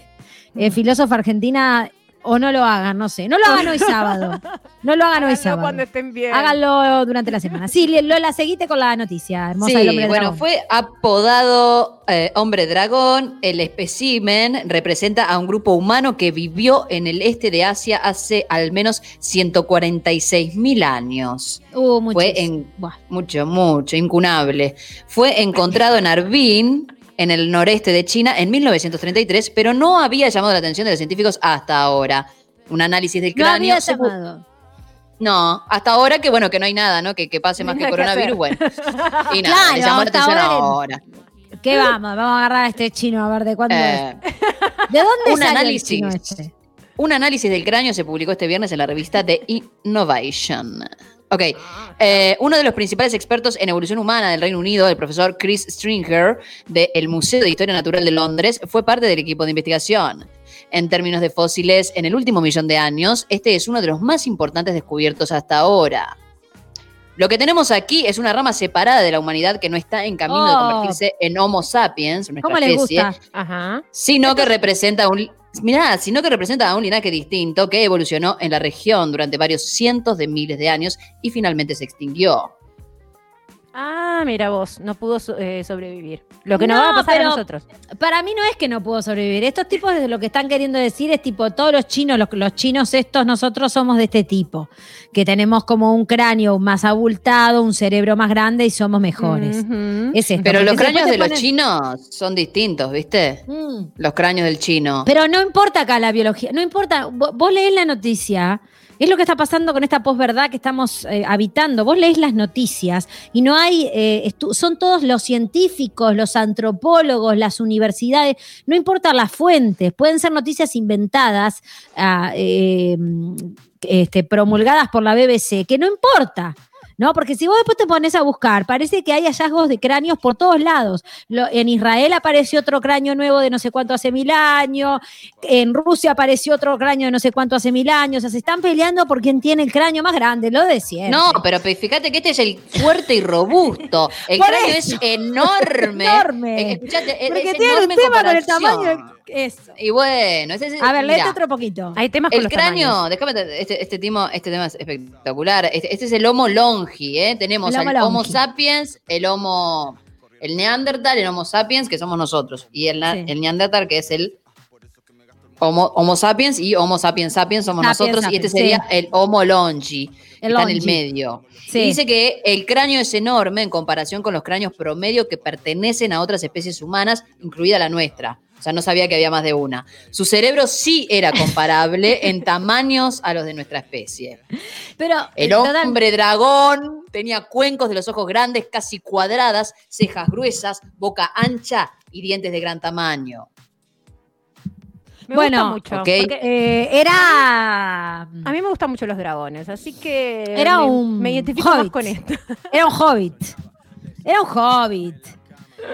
eh, filósofa argentina, o no lo hagan, no sé. No lo hagan hoy sábado. No lo hagan hoy Háganlo sábado. cuando estén bien. Háganlo durante la semana. Sí, Lola, seguite con la noticia hermosa del hombre Sí, bueno, dragón. fue apodado eh, hombre dragón. El espécimen representa a un grupo humano que vivió en el este de Asia hace al menos 146 mil años. Uh. Fue en mucho, mucho, incunable. Fue encontrado en Harbin, en el noreste de China, en 1933, pero no había llamado la atención de los científicos hasta ahora. Un análisis del No cráneo. había se pu- llamado. no, hasta ahora que bueno, que no hay nada, ¿no? Que, que pase más que coronavirus, bueno. Y nada, Claro, le llamó la hasta atención ahora. ¿Qué vamos? Vamos a agarrar a este chino a ver de cuándo Eh, es. ¿De dónde un salió el análisis. chino este? Un análisis del cráneo se publicó este viernes en la revista The Innovation. Ok, eh, uno de los principales expertos en evolución humana del Reino Unido, el profesor Chris Stringer, del Museo de Historia Natural de Londres, fue parte del equipo de investigación. En términos de fósiles, en el último millón de años, este es uno de los más importantes descubiertos hasta ahora. Lo que tenemos aquí es una rama separada de la humanidad que no está en camino de Oh. convertirse en Homo sapiens, nuestra ¿Cómo les especie, gusta? Ajá. sino que representa un mirá, sino que representa a un linaje distinto que evolucionó en la región durante varios cientos de miles de años y finalmente se extinguió. Ah, mira vos, no pudo eh, sobrevivir. Lo que nos No, va a pasar pero- a nosotros. Para mí no es que no pudo sobrevivir. Estos tipos de lo que están queriendo decir es tipo, todos los chinos, los, los chinos estos, nosotros somos de este tipo. Que tenemos como un cráneo más abultado, un cerebro más grande y somos mejores. Es esto, Pero los cráneos de los chinos son distintos, ¿viste? Mm. Los cráneos del chino. Pero no importa acá la biología, no importa. Vo- Vos leés la noticia, es lo que está pasando con esta posverdad que estamos eh, habitando. Vos lees las noticias y no hay, eh, son todos los científicos, los antropólogos, las universidades, no importa las fuentes, pueden ser noticias inventadas, eh, este, promulgadas por la BBC, que no importa. ¿No? Porque si vos después te pones a buscar, parece que hay hallazgos de cráneos por todos lados. Lo- en Israel apareció otro cráneo nuevo de no sé cuánto hace mil años, en Rusia apareció otro cráneo de no sé cuánto hace mil años. O sea, se están peleando por quién tiene el cráneo más grande, lo de siempre. No, pero pe- fíjate que este es el fuerte y robusto. El Por cráneo eso. es enorme. Enorme. Eh, escuchate, es- Porque es tiene un enorme tema con el tamaño. Eso. Y bueno, ese es A ver, léete otro poquito. Hay temas con El los cráneo, déjame, te- este, este, timo- este tema es espectacular. Este, este es el Homo longi, ¿eh? Tenemos El Homo al Homo longi. sapiens, el Homo, el Neandertal, el Homo sapiens, que somos nosotros, y el, na- Sí. el Neandertal, que es el Homo, Homo sapiens, y Homo sapiens sapiens somos Sapiens nosotros, y este sería el Homo longi, está en el medio. Sí. Dice que el cráneo es enorme en comparación con los cráneos promedio que pertenecen a otras especies humanas, incluida la nuestra. O sea, no sabía que había más de una. Su cerebro sí era comparable en tamaños a los de nuestra especie. Pero El eh, hombre dragón tenía cuencos de los ojos grandes, casi cuadradas, cejas gruesas, boca ancha y dientes de gran tamaño. Me Bueno, gusta mucho. porque eh, era. a mí me gustan mucho los dragones, así que Era me, un me identifico más con esto. Era un hobbit. Era un hobbit.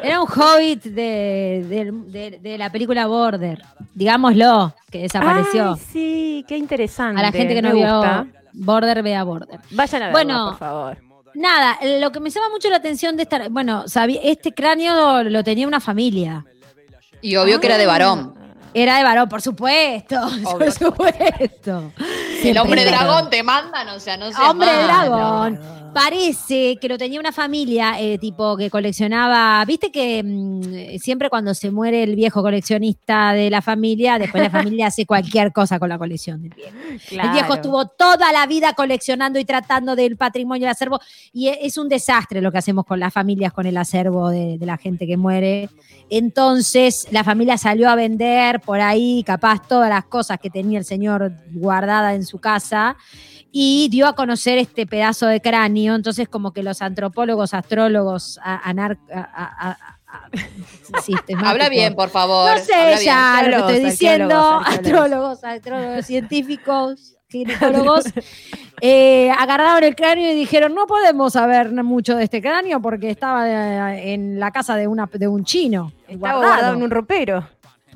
Era un hobbit de, de- de- de la película Border, digámoslo, que desapareció. Ay, sí, qué interesante. a la gente que no me vio gusta. Border, vea Border. Vayan a verlo, Bueno, por favor. Nada, lo que me llama mucho la atención de esta, bueno, sabí- este cráneo lo tenía una familia. Y obvio que era de varón. Era de varón, por supuesto, por supuesto. El hombre dragón te mandan, o sea, no sé. Hombre dragón. Parece que lo tenía una familia, eh, tipo que coleccionaba. Viste que mm, siempre cuando se muere el viejo coleccionista de la familia, después la familia hace cualquier cosa con la colección del viejo. El viejo estuvo toda la vida coleccionando y tratando del patrimonio del acervo. Y e- es un desastre lo que hacemos con las familias, con el acervo de, de la gente que muere. Entonces, la familia salió a vender por ahí, capaz, todas las cosas que tenía el señor guardada en su casa. Y dio a conocer este pedazo de cráneo. Entonces, como que los antropólogos, astrólogos, a- anar- a- a- a- a- sistemáticos, Habla bien, por favor. no sé habla bien. ya lo que estoy diciendo, astrólogos, astrólogos, científicos, ginecólogos, eh, agarraron el cráneo y dijeron, no podemos saber mucho de este cráneo porque estaba eh, en la casa de, una, de un chino. Estaba guardado en un ropero.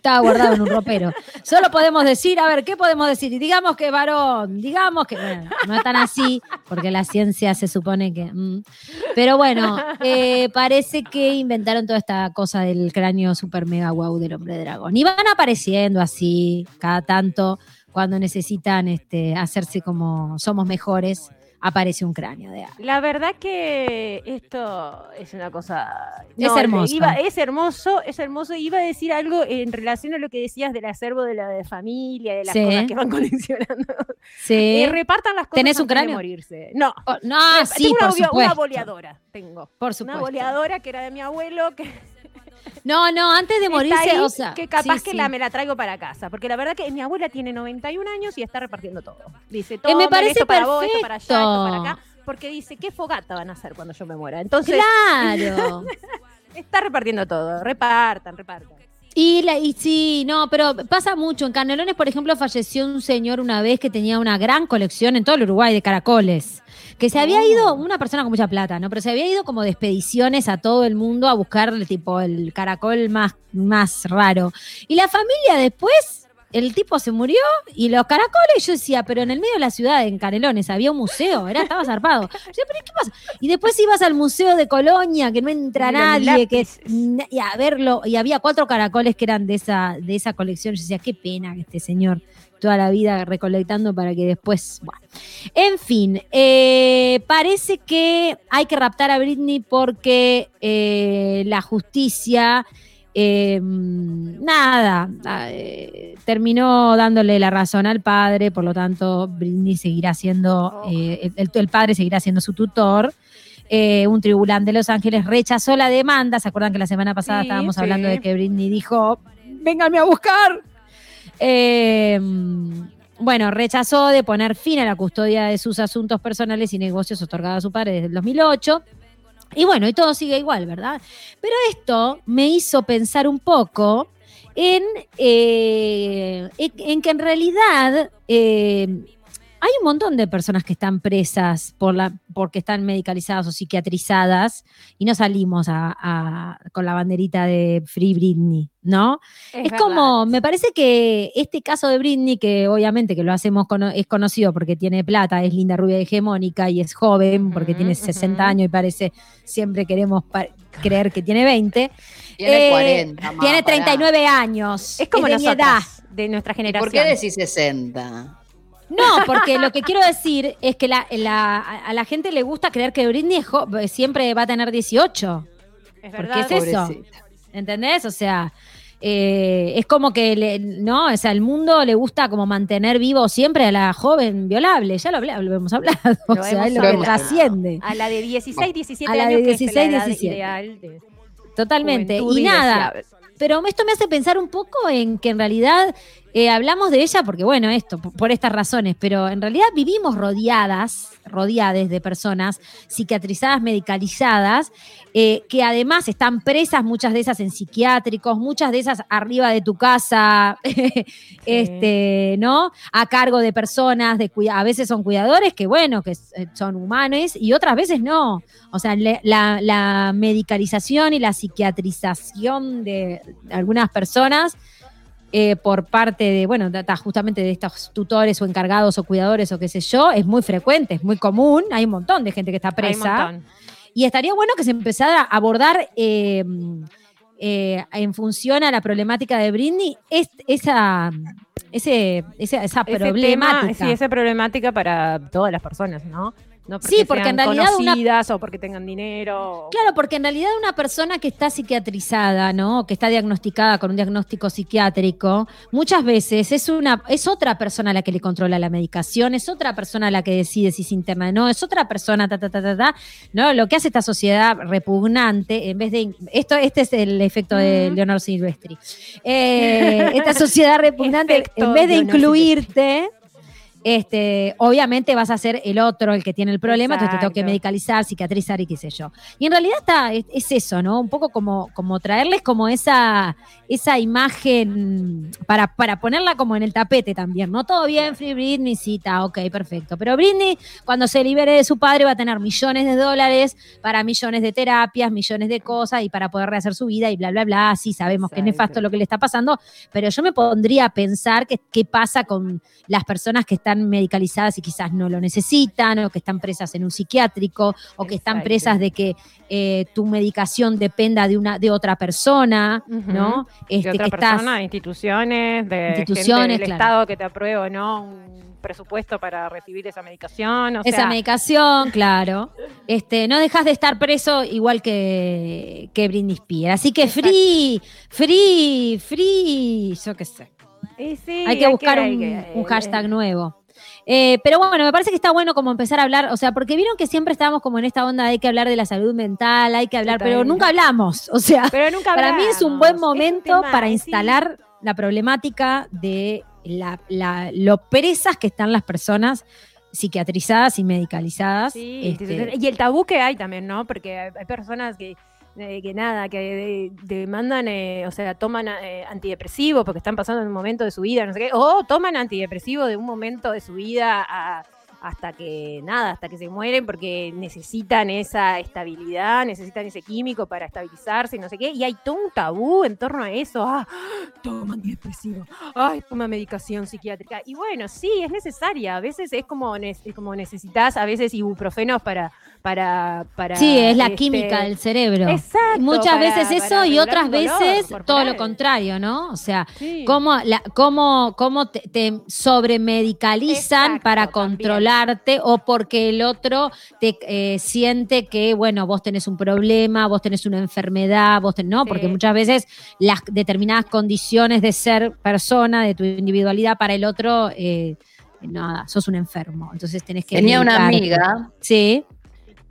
Estaba guardado en un ropero. Solo podemos decir, a ver, ¿qué podemos decir? Y digamos que varón, digamos que, bueno, no es tan así, porque la ciencia se supone que... mm. Pero bueno, eh, parece que inventaron toda esta cosa del cráneo super mega wow del hombre dragón. Y van apareciendo así, cada tanto, cuando necesitan este, hacerse como somos mejores, aparece un cráneo de alguien. La verdad que esto es una cosa. Es hermoso. iba- es hermoso, es hermoso. Iba a decir algo en relación a lo que decías del acervo de la de familia, de las Sí. cosas que van coleccionando. Sí. Eh, repartan las cosas ¿Tenés un antes de cráneo? morirse. No. Oh, no, sí, tengo una, por obvia- una supuesto. boleadora. Tengo. Por Una supuesto. boleadora que era de mi abuelo, que No, no, antes de morirse, ahí, o sea, que capaz sí, que sí. La, me la traigo para casa. Porque la verdad que mi abuela tiene 91 años y está repartiendo todo. Dice, Eh, me "Tomen parece esto para vos, esto para allá, esto para acá. Porque dice, ¿qué fogata van a hacer cuando yo me muera? Entonces, Claro. está repartiendo todo. Repartan, repartan. Y, la, y sí, no, pero pasa mucho. En Canelones, por ejemplo, falleció un señor una vez que tenía una gran colección en todo el Uruguay de caracoles. Que se había ido, una persona con mucha plata, ¿no? Pero se había ido como de expediciones a todo el mundo a buscar tipo el caracol más, más raro. Y la familia después, el tipo se murió y los caracoles, yo decía, pero en el medio de la ciudad, en Canelones, había un museo, era, estaba zarpado. Yo decía, pero ¿qué pasa? Y después ibas al museo de Colonia, que no entra nadie, que y a verlo, y había cuatro caracoles que eran de esa, de esa colección. Yo decía, qué pena que este señor toda la vida recolectando para que después. Bueno. En fin, eh, parece que hay que raptar a Britney porque eh, la justicia. Eh, nada, eh, terminó dándole la razón al padre, por lo tanto, Britney seguirá siendo, eh, el, el padre seguirá siendo su tutor. Un tribunal de Los Ángeles rechazó la demanda. ¿Se acuerdan que la semana pasada Sí, estábamos sí. hablando de que Britney dijo, vénganme a buscar? Bueno, rechazó de poner fin a la custodia de sus asuntos personales y negocios otorgados a su padre desde el 2008. Y bueno, y todo sigue igual, ¿verdad? Pero esto me hizo pensar un poco en, eh, en, en que en realidad eh, hay un montón de personas que están presas por la, porque están medicalizadas o psiquiatrizadas y no salimos a- a- con la banderita de Free Britney, ¿no? Es, como, me parece que este caso de Britney, que obviamente que lo hacemos, cono- es conocido porque tiene plata, es linda, rubia hegemónica y es joven porque tiene 60 ujú. años y parece, siempre queremos creer que tiene 20. Tiene Eh, 40. ma, tiene pará. 39 años. Es como de mi edad. de nuestra ¿Y generación. ¿Por qué decís 60? No, porque lo que quiero decir es que la, la- a la gente le gusta creer que Britney es siempre va a tener 18. Es ¿Por verdad. qué es eso? Pobrecita. ¿Entendés? O sea, eh, es como que, le- ¿no? O sea, al mundo le gusta como mantener vivo siempre a la joven violable. Ya lo, habla- lo hemos hablado. O Lo sea, hemos es lo que trasciende. A la de 16, 17 A la de años, que 16, es la edad 17. ideal de Totalmente. Y nada, deseable. Pero esto me hace pensar un poco en que en realidad eh, hablamos de ella porque, bueno, esto, por, por estas razones, pero en realidad vivimos rodeadas rodeadas de personas psiquiatrizadas, medicalizadas, eh, que además están presas, muchas de esas en psiquiátricos, muchas de esas arriba de tu casa, este, ¿no? A cargo de personas, de a veces son cuidadores que, bueno, que eh, son humanos y otras veces no. O sea, la, la medicalización y la psiquiatrización de algunas personas eh, por parte de, bueno, de- justamente de estos tutores o encargados o cuidadores o qué sé yo, es muy frecuente, es muy común. Hay un montón de gente que está presa. Y estaría bueno que se empezara a abordar eh, eh, en función a la problemática de Britney es- esa, ese, esa, esa Ese problemática. tema, sí, esa problemática para todas las personas, ¿no? No Sí, porque sean en realidad una- o porque tengan dinero. Claro, porque en realidad una persona que está psiquiatrizada, ¿no? Que está diagnosticada con un diagnóstico psiquiátrico, muchas veces es una, es otra persona la que le controla la medicación, es otra persona la que decide si se interna o no, es otra persona, ta, ta, ta, ta, ta, ¿no? Lo que hace esta sociedad repugnante, en vez de esto, este es el efecto de. Leonor Silvestri. Eh, esta sociedad repugnante, en vez de Leonor incluirte. Este, obviamente vas a ser el otro el que tiene el problema, entonces te tengo que Exacto. medicalizar, cicatrizar y qué sé yo. Y en realidad está, es, es eso, ¿no? Un poco como, como traerles como esa, esa imagen para, para ponerla como en el tapete también, ¿no? Todo bien, Free Britney, sí, está, ok, perfecto. Pero Britney, cuando se libere de su padre, va a tener millones de dólares para millones de terapias, millones de cosas y para poder rehacer su vida y bla, bla, bla. Sí, sabemos que es Exacto. nefasto lo que le está pasando, pero yo me pondría a pensar que, qué pasa con las personas que están medicalizadas y quizás no lo necesitan, o que están presas en un psiquiátrico, o que están presas de que eh, tu medicación dependa de una de otra persona. ¿no? de Este, otra que estás persona, de instituciones, de Instituciones, gente del claro. Estado que te apruebe o no un presupuesto para recibir esa medicación. O esa sea, medicación, claro. Este, no dejas de estar preso igual que, que Britney Spears. Así que Exacto. free, free, free, yo qué sé. Eh, sí, hay que buscar hay un, que- un eh, hashtag nuevo. Eh, pero bueno, me parece que está bueno como empezar a hablar, o sea, porque vieron que siempre estábamos como en esta onda de hay que hablar de la salud mental, hay que hablar, pero nunca hablamos. O sea, Pero nunca para mí es un buen momento tema, para sí. instalar la problemática de la, la- lo presas que están las personas psiquiatrizadas y medicalizadas. Sí, Este, y el tabú que hay también, ¿no? Porque hay personas que, eh, que nada, que de- demandan, eh, o sea, toman eh, antidepresivo porque están pasando en un momento de su vida, no sé qué, o toman antidepresivo de un momento de su vida hasta que nada, hasta que se mueren porque necesitan esa estabilidad, necesitan ese químico para estabilizarse y no sé qué, y hay todo un tabú en torno a eso, ah, toma antidepresivo, ay, toma medicación psiquiátrica, y bueno, sí, es necesaria, a veces es como, es como necesitas a veces ibuprofenos para, para, para sí, es la este, química del cerebro. Exacto, Muchas para- veces eso para y otras veces corporal. todo lo contrario, ¿no? O sea, Sí. cómo, la, cómo, cómo te, te sobremedicalizan Exacto, para también. controlarte o porque el otro te eh, siente que, bueno, vos tenés un problema, vos tenés una enfermedad, vos tenés, no, Sí. porque muchas veces las determinadas condiciones de ser persona, de tu individualidad para el otro, eh, nada, sos un enfermo. Entonces tenés que. Tenía una amiga, Sí.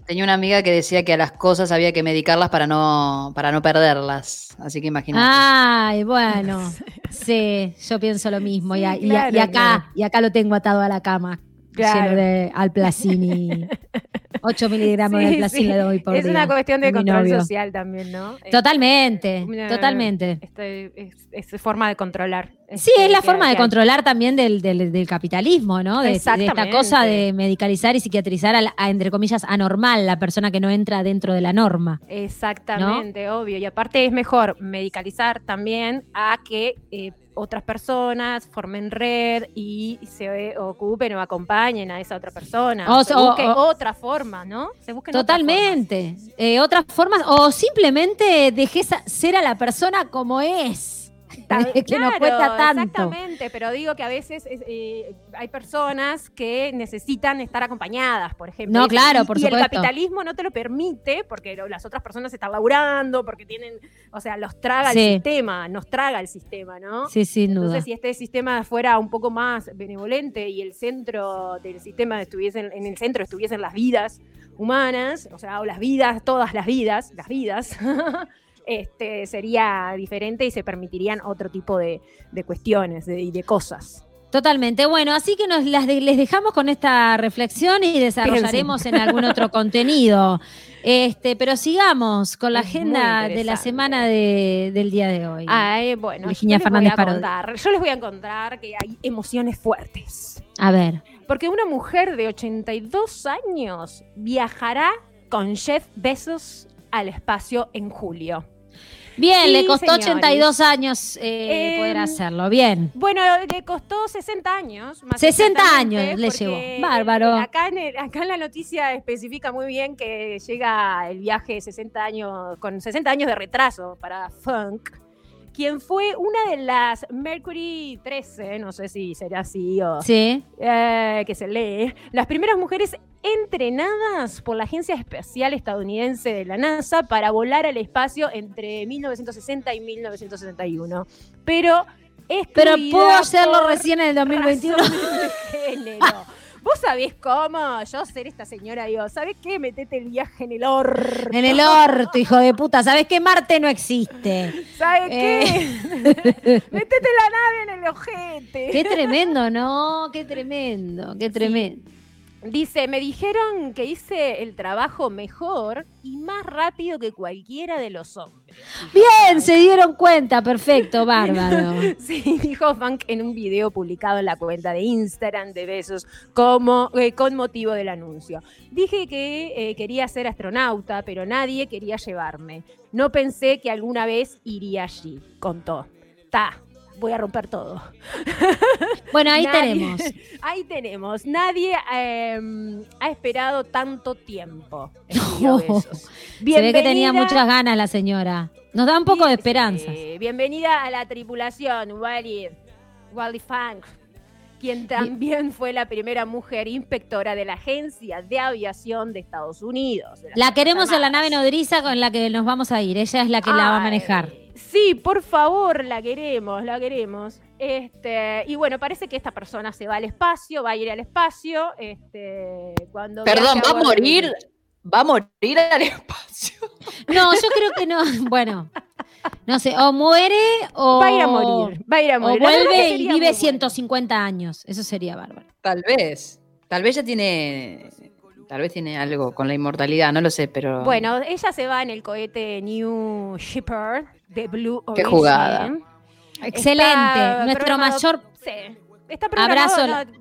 Tenía una amiga que decía que a las cosas había que medicarlas para no, para no perderlas. Así que imagínate. Ay, bueno, sí, yo pienso lo mismo. y, Sí, y a- claro, y acá, claro. y acá lo tengo atado a la cama, Claro. lleno de alplacini. 8 miligramos de alplacini sí. doy por Es día. una cuestión de control novio. social también, ¿no? Totalmente, una- totalmente. este, es, es forma de controlar. Sí, este, es la forma de controlar también del, del- del capitalismo, ¿no? De, de esta cosa de medicalizar y psiquiatrizar a, a, entre comillas, anormal, la persona que no entra dentro de la norma. Exactamente, obvio. Y aparte es mejor medicalizar también a que eh, otras personas formen red y se ocupen o acompañen a esa otra persona. O se sea, o- otra forma, ¿no? Se busquen otras formas. Totalmente. Eh, otras formas, o simplemente dejes ser a la persona como es. Que cuesta tanto. Exactamente, pero digo que a veces es, eh, hay personas que necesitan estar acompañadas, por ejemplo. No, Y- claro, y- por y el supuesto. capitalismo no te lo permite porque las otras personas están laburando, porque tienen, o sea, los traga Sí. el sistema, nos traga el sistema, ¿no? Sí, sin duda. Entonces, si este sistema fuera un poco más benevolente y el centro del sistema estuviesen, en el centro estuviesen las vidas humanas, o sea, o las vidas, todas las vidas, las vidas, este, sería diferente y se permitirían otro tipo de, de cuestiones y de cosas. Totalmente. Bueno, así que nos las de- les dejamos con esta reflexión y desarrollaremos en algún otro contenido. Este, pero sigamos con la Es agenda de la semana de- del día de hoy. Ay, bueno, Virginia yo les, Fernández voy a contar, yo les voy a contar que hay emociones fuertes. A ver. Porque una mujer de 82 años viajará con Jeff Bezos al espacio en julio. Bien, Sí, le costó señores. 82 años eh, Em, poder hacerlo. Bien. Bueno, le costó 60 años. Más 60 exactamente, años le llevó. Bárbaro. Acá en, el- acá en la noticia especifica muy bien que llega el viaje 60 años, con 60 años de retraso para Funk, quien fue una de las Mercury 13, no sé si será así o Sí. eh, que se lee, las primeras mujeres entrenadas por la Agencia Espacial Estadounidense de la NASA para volar al espacio entre 1960 y 1961. Pero Pero pudo hacerlo recién en el 2021. ¿Vos sabés cómo? Yo ser esta señora, digo, ¿sabés qué? Metete el viaje en el orto. En el orto, hijo de puta. ¿Sabes que Marte no existe? ¿Sabés Eh. qué? Metete la nave en el ojete. Qué tremendo, ¿no? Qué tremendo, qué tremendo. Dice, me dijeron que hice el trabajo mejor y más rápido que cualquiera de los hombres. Bien, se dieron cuenta. Perfecto, bárbaro. Sí, dijo Funk en un video publicado en la cuenta de Instagram de Besos como, eh, con motivo del anuncio. Dije que eh, quería ser astronauta, pero nadie quería llevarme. No pensé que alguna vez iría allí, contó. Ta, voy a romper todo. Bueno, ahí Nadie- tenemos. Ahí tenemos. Nadie eh, ha esperado tanto tiempo. Se ve que tenía muchas ganas la señora. Nos da un poco de esperanza. Bienvenida a la tripulación, Wally, Wally Funk, quien también fue la primera mujer inspectora de la Agencia de Aviación de Estados Unidos. de La queremos en la nave nodriza con la que nos vamos a ir. Ella es la que la va a manejar. Sí, por favor, la queremos, la queremos. Este, y bueno, parece que esta persona se va al espacio, va a ir al espacio. Este, cuando Perdón, ¿va a morir? ¿Va a morir al espacio? No, yo creo que no. Bueno, no sé, o muere o. Va a ir a morir, va a ir a O morir. Que vuelve y vive muy bueno. 150 años. Eso sería bárbaro. Tal vez. Tal vez ya tiene. Tal vez tiene algo con la inmortalidad, no lo sé, pero. Bueno, ella se va en el cohete New Shepard de Blue Qué Origin. jugada. Excelente. Está Nuestro mayor. Sí. Está programado, Abrazo. no.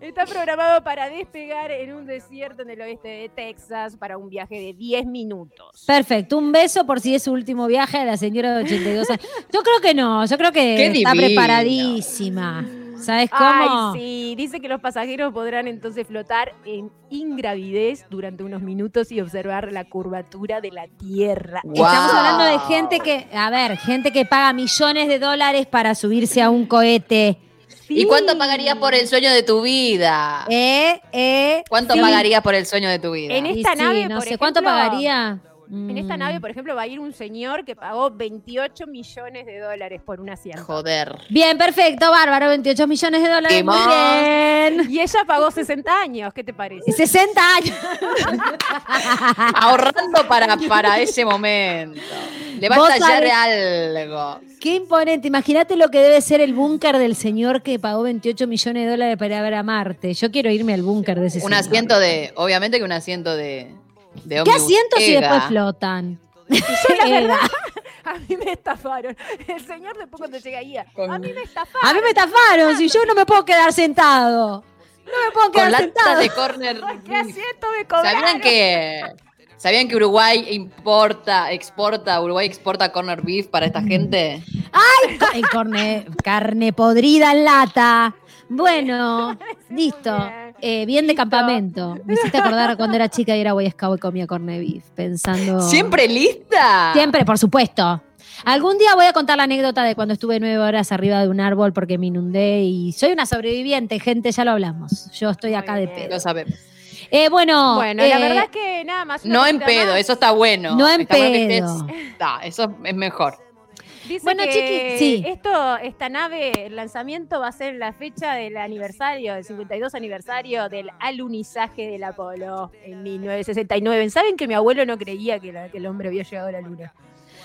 Está programado para despegar en un desierto en el oeste de Texas para un viaje de 10 minutos. Perfecto. Un beso por si es su último viaje a la señora de 82 años. Yo creo que no. Yo creo que Qué está divino. preparadísima. ¿Sabes cómo? Ay, sí, dice que los pasajeros podrán entonces flotar en ingravidez durante unos minutos y observar la curvatura de la Tierra. Estamos hablando de gente que, a ver, gente que paga millones de dólares para subirse a un cohete. ¿Y cuánto pagarías por el sueño de tu vida? Eh, eh. ¿Cuánto sí. pagarías por el sueño de tu vida? En esta sí, nave, no por sé, ¿cuánto ejemplo, En esta Mm. nave, por ejemplo, va a ir un señor que pagó 28 millones de dólares por un asiento. Joder. Bien, perfecto, bárbaro, 28 millones de dólares. Muy Timón. bien. Y ella pagó 60 años, ¿qué te parece? 60 años. Ahorrando para, para ese momento. Le va a tallar sabés- algo. Qué imponente. Imagínate lo que debe ser el búnker del señor que pagó 28 millones de dólares para ir a ver a Marte. Yo quiero irme al búnker de ese Un señor. asiento de. Obviamente que un asiento de. De ¿Qué asientos si Ega. después flotan? Yo la Ega. verdad, a mí me estafaron. El señor después cuando llega ahí, Con- a mí me estafaron. A mí me estafaron, si yo no me puedo quedar sentado. No me puedo quedar sentado. de corner. ¿Qué asiento me cobraron? ¿Sabían que, ¿Sabían que Uruguay importa, exporta, Uruguay exporta corner beef para esta gente? Ay, corne- carne podrida en lata. Bueno, listo. Eh, bien de campamento. Me hiciste acordar cuando era chica y era Boy Scout y comía corne beef, pensando... ¿Siempre lista? Siempre, por supuesto. Algún día voy a contar la anécdota de cuando estuve nueve horas arriba de un árbol porque me inundé y soy una sobreviviente, gente, ya lo hablamos. Yo estoy acá de pedo. Lo sabemos. Eh, bueno, Bueno, la eh, verdad es que nada más. No en pedo, más. eso está bueno. No en Está bueno que pedo. estés- eso es mejor. Dice Bueno, que chiqui, sí. esto, esta nave, el lanzamiento va a ser la fecha del aniversario, del 52 aniversario del alunizaje del Apolo en 1969. ¿Saben que mi abuelo no creía que, la- que el hombre había llegado a la luna?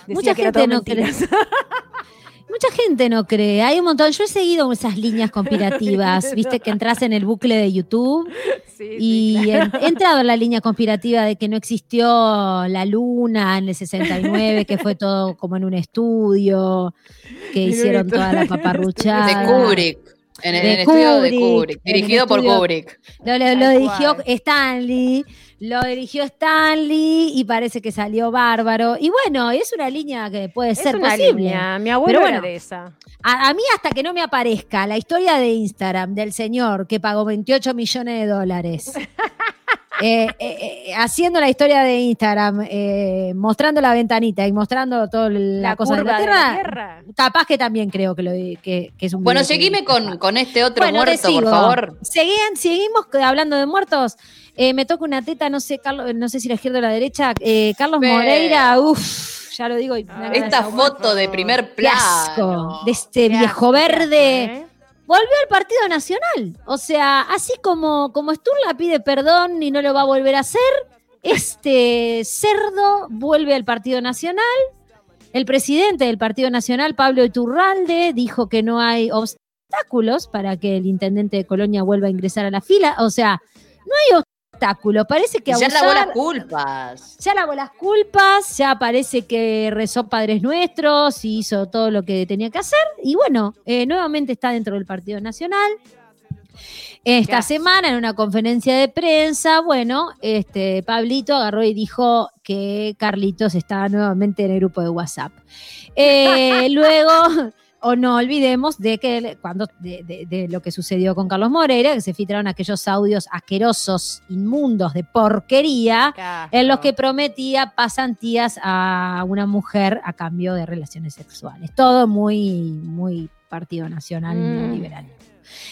Decía Mucha que era gente todo no cree. Mucha gente no cree, hay un montón. Yo he seguido esas líneas conspirativas, viste que entras en el bucle de YouTube Sí, sí, y claro. he he entrado en la línea conspirativa de que no existió la luna en el 69, que fue todo como en un estudio, que hicieron toda la paparruchada. De Kubrick. En el, De en el estudio de Kubrick, Dirigido por Kubrick. Lo, lo- dirigió. Stanley, lo dirigió Stanley y parece que salió bárbaro. Y bueno, es una línea que puede Es ser una posible. línea. Mi abuelo era de esa. A, a mí hasta que no me aparezca la historia de Instagram del señor que pagó 28 millones de dólares. eh, eh, eh, haciendo la historia de Instagram, eh, mostrando la ventanita y mostrando toda la, La, cosa de la de tierra, la tierra. capaz que también creo que, lo, que, que es un Bueno, que- seguime con, con este otro Bueno, muerto, por favor. Seguían, seguimos hablando de muertos. Eh, me toca una teta, no sé, Carlos, no sé si la izquierda o la derecha. Eh, Carlos. Moreira, uff, ya lo digo. y me da ganas Esta foto de primer asco, plano. de este Qué viejo verde. ¿eh? Volvió al Partido Nacional. O sea, así como, como Sturla pide perdón y no lo va a volver a hacer, este cerdo vuelve al Partido Nacional. El presidente del Partido Nacional, Pablo Iturralde, dijo que no hay obstáculos para que el intendente de Colonia vuelva a ingresar a la fila. O sea, no hay Parece que ya abusar, lavó las culpas. ya lavó las culpas, ya parece que rezó Padres Nuestros y hizo todo lo que tenía que hacer. Y bueno, eh, nuevamente está dentro del Partido Nacional. Esta semana, en una conferencia de prensa, bueno, este Pablito agarró y dijo que Carlitos estaba nuevamente en el grupo de WhatsApp. Eh, luego, o no olvidemos de que cuando de, de- de lo que sucedió con Carlos Moreira, que se filtraron aquellos audios asquerosos, inmundos, de porquería, en los que prometía pasantías a una mujer a cambio de relaciones sexuales. Todo muy, muy Partido Nacional Mm. neoliberal.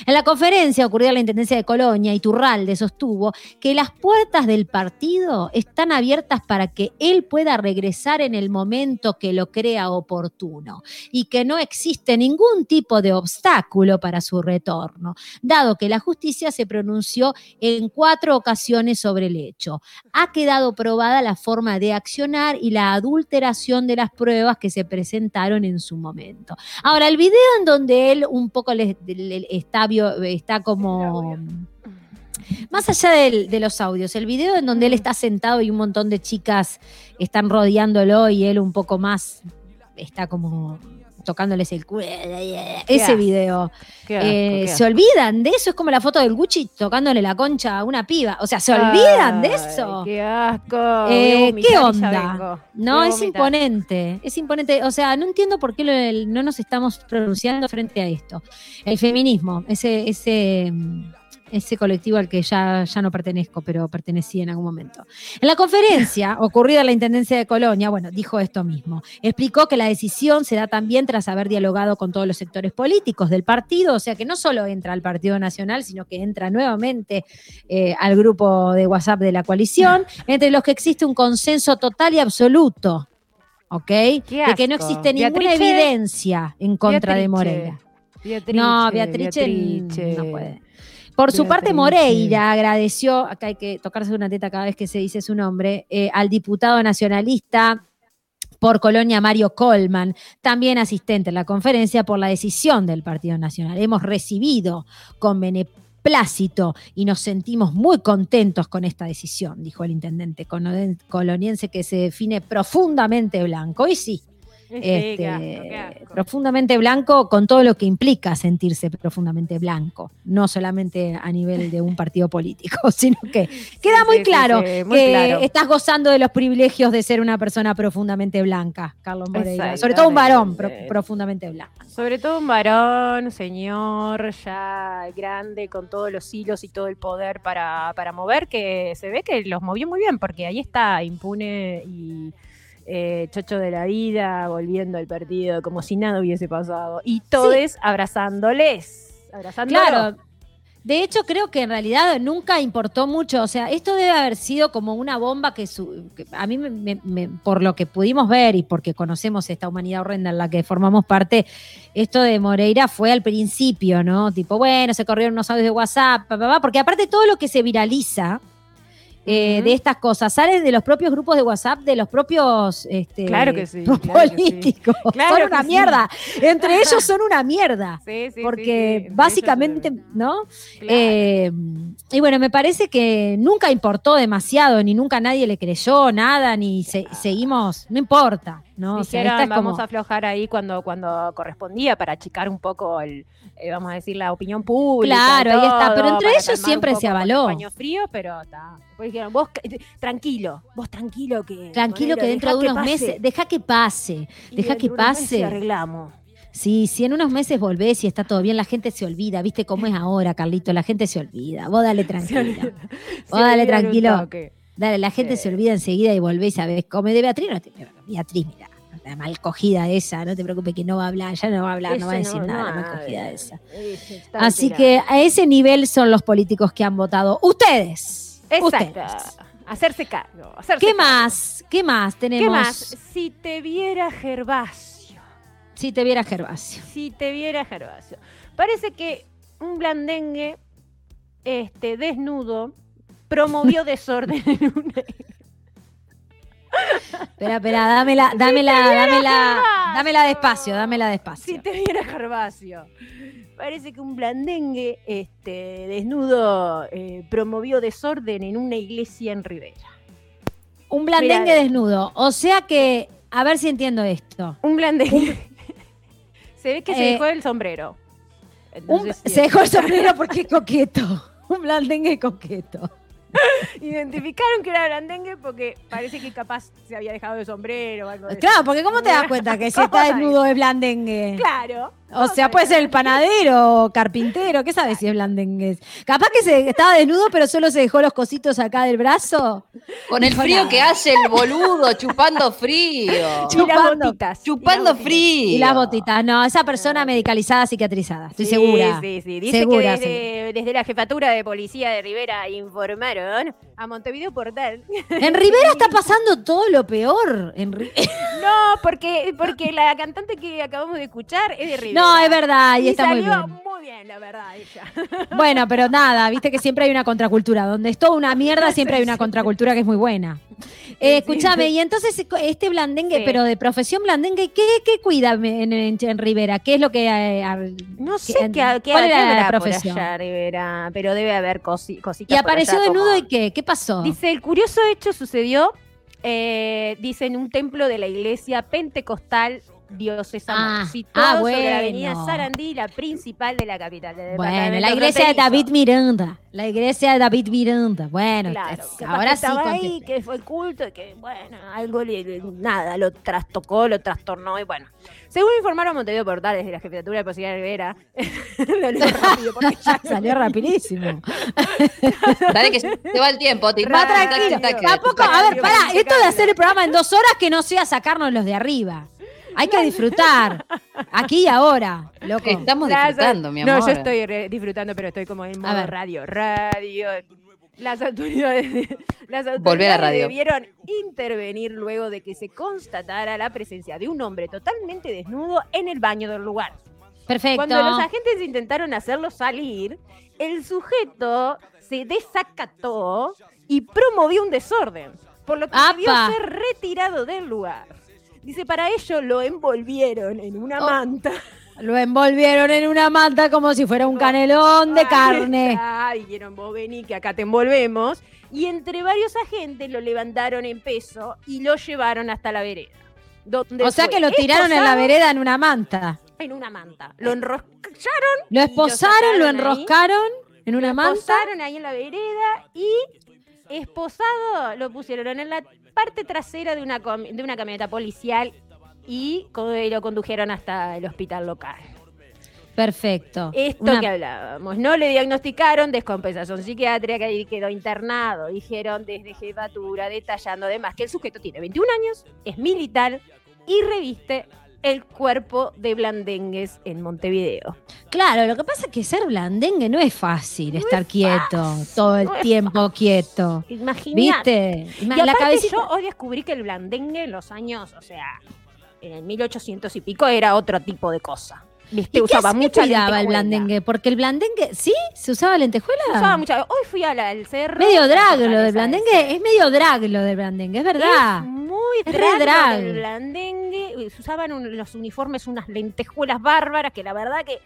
En la conferencia ocurrida en la Intendencia de Colonia, Iturralde sostuvo que las puertas del partido están abiertas para que él pueda regresar en el momento que lo crea oportuno y que no existe ningún tipo de obstáculo para su retorno, dado que la justicia se pronunció en cuatro ocasiones sobre el hecho ha quedado probada la forma de accionar y la adulteración de las pruebas que se presentaron en su momento. Ahora, el video en donde él un poco le- le- está, como... Más allá del- de los audios, el video en donde él está sentado y un montón de chicas están rodeándolo y él un poco más está como tocándoles el culo. Ese video. Qué asco, Eh, qué se olvidan de eso, es como la foto del Gucci tocándole la concha a una piba. O sea, se olvidan de eso. Qué asco. Eh, vomitar ¿qué onda? No, es imponente, es imponente. O sea, no entiendo por qué lo no nos estamos pronunciando frente a esto. El feminismo, ese, ese, mm, ese colectivo al que ya, ya no pertenezco, pero pertenecí en algún momento. En la conferencia ocurrida en la Intendencia de Colonia, bueno, dijo esto mismo. Explicó que la decisión se da también tras haber dialogado con todos los sectores políticos del partido, o sea que no solo entra al Partido Nacional, sino que entra nuevamente eh, al grupo de WhatsApp de la coalición, entre los que existe un consenso total y absoluto. ¿Ok? De que no existe ninguna Beatrice- evidencia en contra de Moreira. Beatrice, No, Beatrice. no puede. Por su parte. Moreira agradeció, acá hay que tocarse una teta cada vez que se dice su nombre, eh, al diputado nacionalista por Colonia Mario Colman, también asistente en la conferencia por la decisión del Partido Nacional. Hemos recibido con beneplácito y nos sentimos muy contentos con esta decisión, dijo el intendente coloniense que se define profundamente blanco. Y Sí, este, qué asco, qué asco. profundamente blanco con todo lo que implica sentirse profundamente blanco, no solamente a nivel de un partido político, sino que queda Sí, muy sí, claro sí, sí, muy que claro. estás gozando de los privilegios de ser una persona profundamente blanca, Carlos Moreira, sobre todo un varón pro- profundamente blanco. Sobre todo un varón, señor, ya grande, con todos los hilos y todo el poder para, para mover, que se ve que los movió muy bien, porque ahí está, impune y eh, chocho de la vida, volviendo al partido como si nada hubiese pasado. Y todos abrazándoles. Abrazándolos. Claro. De hecho, creo que en realidad nunca importó mucho. O sea, esto debe haber sido como una bomba que, su- que a mí, me- me- me- por lo que pudimos ver y porque conocemos esta humanidad horrenda en la que formamos parte, esto de Moreira fue al principio, ¿no? Tipo, bueno, se corrieron unos audios de WhatsApp, pa, pa, pa, porque aparte todo lo que se viraliza eh, de estas cosas. Sale de los propios grupos de WhatsApp, de los propios este, Claro que sí, claro que sí. políticos. Claro son una sí. mierda. Entre ellos son una mierda. Sí, sí, sí, Porque básicamente, ¿no? claro. Eh, y bueno, me parece que nunca importó demasiado, ni nunca nadie le creyó nada, ni se- seguimos, no importa, ¿no? O sea, Dijeron, esta es vamos como- a aflojar ahí cuando, cuando correspondía para achicar un poco el, eh, vamos a decir, la opinión pública. Claro, ahí está, pero entre ellos siempre se avaló. Paño frío, pero está. Después dijeron, vos tranquilo, vos tranquilo que. Tranquilo que dentro de unos meses, deja que pase, deja que pase. arreglamos. Sí, si en unos meses volvés y está todo bien, la gente se olvida. ¿Viste cómo es ahora, Carlito? La gente se olvida. Vos dale tranquilo. Vos dale tranquilo. Dale, la gente se olvida enseguida y volvés a ver. Come de Beatriz, no te Beatriz, mira. La mal cogida esa, no te preocupes que no va a hablar, ya no va a hablar, no va a decir nada, la mal cogida esa. ese está Así que a ese nivel son los políticos que han votado. Ustedes. Exacto. Ustedes. Hacerse cargo. hacerse ¿Qué cargo. más? ¿Qué más tenemos? ¿Qué más? Si te viera Gervasio. Si te viera Gervasio. Si te viera Gervasio. Parece que un blandengue este, desnudo promovió desorden en una Espera, espera, dámela, dámela, dámela, dámela despacio, dámela Si despacio. te viera Gervasio. Parece que un blandengue este, desnudo eh, promovió desorden en una iglesia en Rivera. Un blandengue desnudo. O sea que, a ver si entiendo esto. Un blandengue. se ve que se Eh, dejó el sombrero. Un- sí, se dejó el sombrero porque es coqueto. Un blandengue coqueto. Identificaron que era blandengue porque parece que capaz se había dejado el sombrero o algo de Claro, eso. porque ¿cómo te das cuenta que si ¿Cómo está desnudo es blandengue? Claro. O sea, puede ser el panadero, carpintero, ¿qué sabes si es blandengue? Capaz que se estaba desnudo, pero solo se dejó los cositos acá del brazo. Con el frío nada. que hace el boludo, chupando frío. Chupando- botitas. Chupando frío. Y las botitas. No, esa persona medicalizada, cicatrizada. Estoy Sí, segura. Sí, sí. Dice Segura, que desde, desde la jefatura de policía de Rivera informaron a Montevideo Portal. En Rivera está pasando todo lo peor. En No, porque, porque la cantante que acabamos de escuchar es de Rivera. No, es verdad, y, Y está muy bien. muy bien, la verdad, ella. Bueno, pero nada, viste que siempre hay una contracultura. Donde es toda una mierda, siempre hay una contracultura que es muy buena. Eh, escúchame, y entonces este blandengue, Sí. pero de profesión blandengue, ¿qué, qué cuida en, en- en Rivera? ¿Qué es lo que... eh, No sé qué, qué, ¿Cuál qué era la habrá por profesión? allá, Rivera, pero debe haber cosi- cositas Y por apareció allá desnudo como- y qué? ¿Qué pasó? Dice, el curioso hecho sucedió, eh, dice, en un templo de la iglesia pentecostal diocesana, Ah, situado ah, sobre la avenida bueno. Sarandí, la principal de la capital del Bueno, la iglesia de. David Miranda. La iglesia de David Miranda. Bueno, Claro, es- ahora que sí. estaba ahí, contesté. que fue culto y que, bueno, algo le, le- nada, lo trastocó, lo trastornó y bueno. Según informaron Montevideo Portal desde la jefatura de Policía de Rivera, lo leo rápido porque ya Salió rapidísimo. Dale que se te va el tiempo. Te Va tranquilo. Tampoco, a ver, pará, esto de hacer el programa en dos horas que no sea sacarnos los de arriba. Hay que disfrutar. Aquí y ahora, loco. Estamos disfrutando, mi No, amor. yo estoy re- disfrutando, pero estoy como en modo ver. radio. Radio. Las autoridades, las autoridades a radio. debieron intervenir luego de que se constatara la presencia de un hombre totalmente desnudo en el baño del lugar. Perfecto. Cuando los agentes intentaron hacerlo salir, el sujeto se desacató y promovió un desorden, por lo que debió ¡Apa! ser retirado del lugar. Dice, para ello lo envolvieron en una Oh. manta. Lo envolvieron en una manta como si fuera un canelón de carne. está, dijeron, vos vení que acá te envolvemos. Y entre varios agentes lo levantaron en peso y lo llevaron hasta la vereda. donde O sea fue que lo tiraron en la esposado vereda en una manta. En una manta. Lo enroscaron Lo esposaron, lo ahí. enroscaron en una lo manta. esposaron ahí en la vereda y esposado lo pusieron en la parte trasera de una, de una camioneta policial y lo condujeron hasta el hospital local. Perfecto. Esto Una- que hablábamos, no le diagnosticaron descompensación psiquiátrica y quedó internado. Dijeron desde jefatura, detallando además que el sujeto tiene 21 años, es militar y reviste el cuerpo de blandengues en Montevideo. Claro, lo que pasa es que ser blandengue no es fácil estar quieto, todo el no tiempo quieto. Imagínate. ¿Viste? Y la cabecita. yo hoy descubrí que el blandengue en los años, o sea, en el 1800 y pico era otro tipo de cosa. Viste, ¿Y qué, usaba qué mucha el lentejuela. blandengue? Porque el blandengue, ¿sí? ¿Se usaba lentejuela? Usaba mucha. Hoy fui a la- al cerro. Medio drag lo del blandengue. Es medio drag lo del blandengue, es verdad. Es muy Es drag, re lo drag. del blandengue. Se usaban un- los uniformes unas lentejuelas bárbaras que la verdad que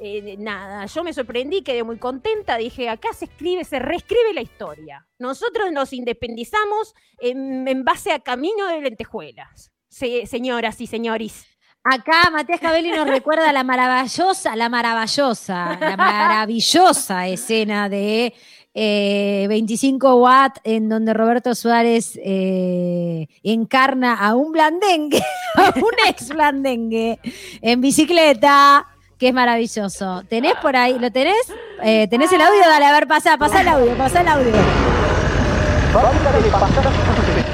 eh, nada, yo me sorprendí, quedé muy contenta, dije, acá se escribe, se reescribe la historia. Nosotros nos independizamos en, en base a camino de lentejuelas. Se- señoras y señores. Acá Matías Cabelli nos recuerda la maravillosa, la maravillosa, la maravillosa escena de eh, 25 Watt en donde Roberto Suárez eh, encarna a un blandengue, a un ex blandengue en bicicleta, que es maravilloso. ¿Tenés por ahí? ¿Lo tenés? Eh, ¿Tenés el audio? Dale, a ver, pasa, pasa el audio, pasa el audio.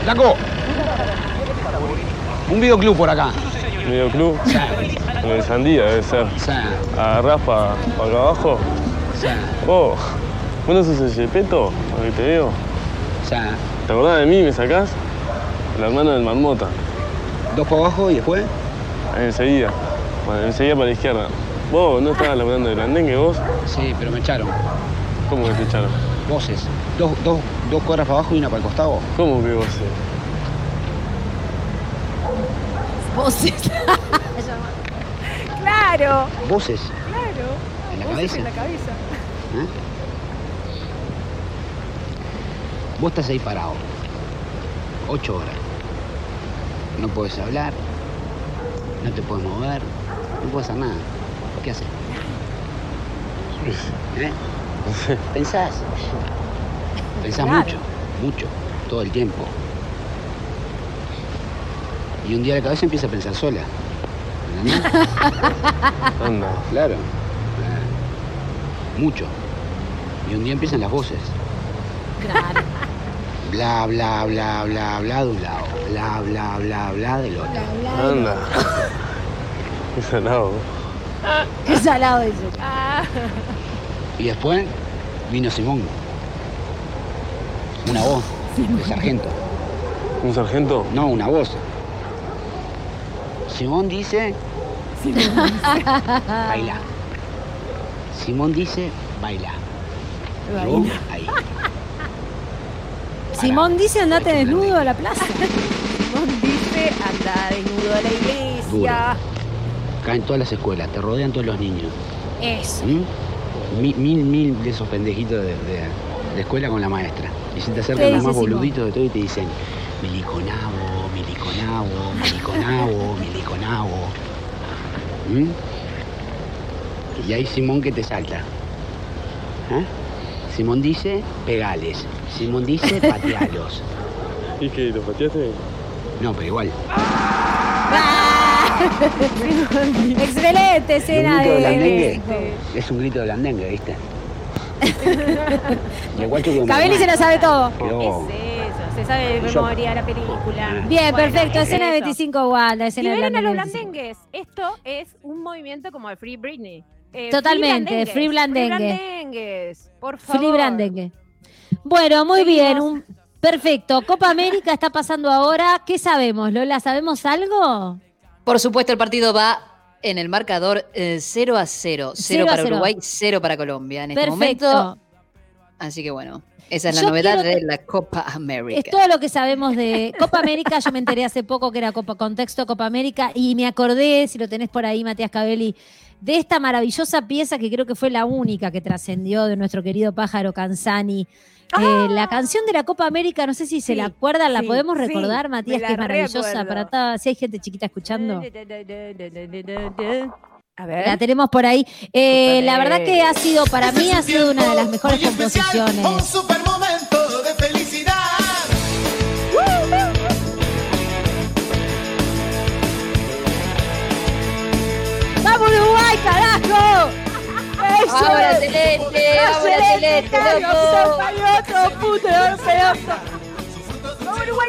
Flaco, un videoclub por acá. Videoclub, en el Sandía debe ser. Agarrás para acá abajo. Oh, ¿vos no sos el Gepetto? Lo que te veo. ¿Te acordás de mí? ¿Me sacás? El hermano del Marmota. Dos para abajo y después. Enseguida. Bueno, enseguida para la izquierda. ¿Vos no estabas laburando de Blandengue vos? Sí, pero me echaron. ¿Cómo que te echaron? Voces. Dos, dos, dos cuadras para abajo y una para el costado. ¿Cómo que vos? Voces. Claro, Voces claro. en la Voces cabeza. en la cabeza. ¿eh? Vos estás ahí parado. Ocho horas. No puedes hablar. No te puedes mover. No puedes hacer nada. ¿Qué haces? ¿Eh? Pensás. Pensás Claro. mucho, mucho, todo el tiempo. Y un día la cabeza empieza a pensar sola. Anda. claro. Mucho. Y un día empiezan las voces. Claro. Bla, bla, bla, bla, bla de un lado. Bla, bla, bla, bla del otro. Anda. Qué salado. Qué salado eso. Y después vino Simón. Una voz de sargento. ¿Un sargento? No, una voz. Simón dice. baila. Simón dice baila. Y vos, ahí. Simón dice andate desnudo a la plaza. Simón dice, anda desnudo a la iglesia. Caen todas las escuelas, te rodean todos los niños. Eso. ¿Mm? Mil, mil, mil de esos pendejitos de, de- de escuela con la maestra. Y se te acercan ¿Qué los más dice Simón? boluditos de todo y te dicen, miliconabo, miliconabo, miliconabo, miliconabo. ¿Mm? Y hay Simón que te salta. ¿Eh? Simón dice, pegales. Simón dice, patealos. ¿Y qué? ¿Lo pateaste? No, pero igual. Excelente escena Un grito de de. Es un grito de blandengue, ¿viste? y igual que Cabelli se lo sabe todo. Se sabe de memoria la película. Bien, Bueno, perfecto. es Escena de eso. 25 Watt, la escena de Liberen a los Blandengue. blandengues. Esto es un movimiento como el Free Britney. Eh, Totalmente, Free Blandengue. Free Blandengues, por favor. Free Blandengue. Bueno, muy Seguimos. bien. un- Perfecto. Copa América está pasando ahora. ¿Qué sabemos, Lola? ¿Sabemos algo? Por supuesto, el partido va en el marcador eh, 0 a 0. 0 Cero a para cero. Uruguay, 0 para Colombia en este Perfecto. momento. Así que bueno, esa es la Yo novedad quiero- de la Copa América. Es todo lo que sabemos de Copa América. Yo me enteré hace poco que era Copa Contexto Copa América y me acordé, si lo tenés por ahí, Matías Cabelli, de esta maravillosa pieza que creo que fue la única que trascendió de nuestro querido pájaro Canzani. Eh, la canción de la Copa América, no sé si se la acuerdan, la sí, podemos recordar, Matías, que es maravillosa reacuerdo. para toda, si hay gente chiquita escuchando. A La tenemos por ahí. Eh, la verdad que ha sido, para mí, ha sido una de las mejores Un composiciones. super momento de felicidad. ¡Vamos Uruguay, carajo! ¡Eso ¡Ahora es! celeste! ¡Ahora celeste. ¡Vamos, Uruguay,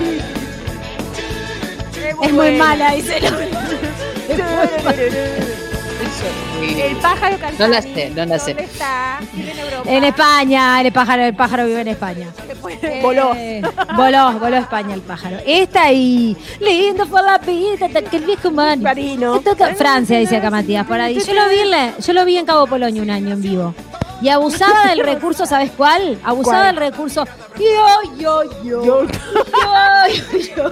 Es muy mala, dice. El pájaro cantante. No la sé, no la sé. ¿Dónde está? Vive en Europa. En España, el pájaro, el pájaro vive en España. Voló. Eh, voló, voló a España el pájaro. Esta y lindo fue la vida de aquel viejo man. Marino. Francia, dice acá Matías. Por ahí. Yo lo vi en la- yo lo vi en Cabo Polonio un año en vivo. Y abusaba del recurso, ¿sabes cuál? Abusaba ¿Cuál? del recurso. Yo, yo, yo. Yo, yo, yo.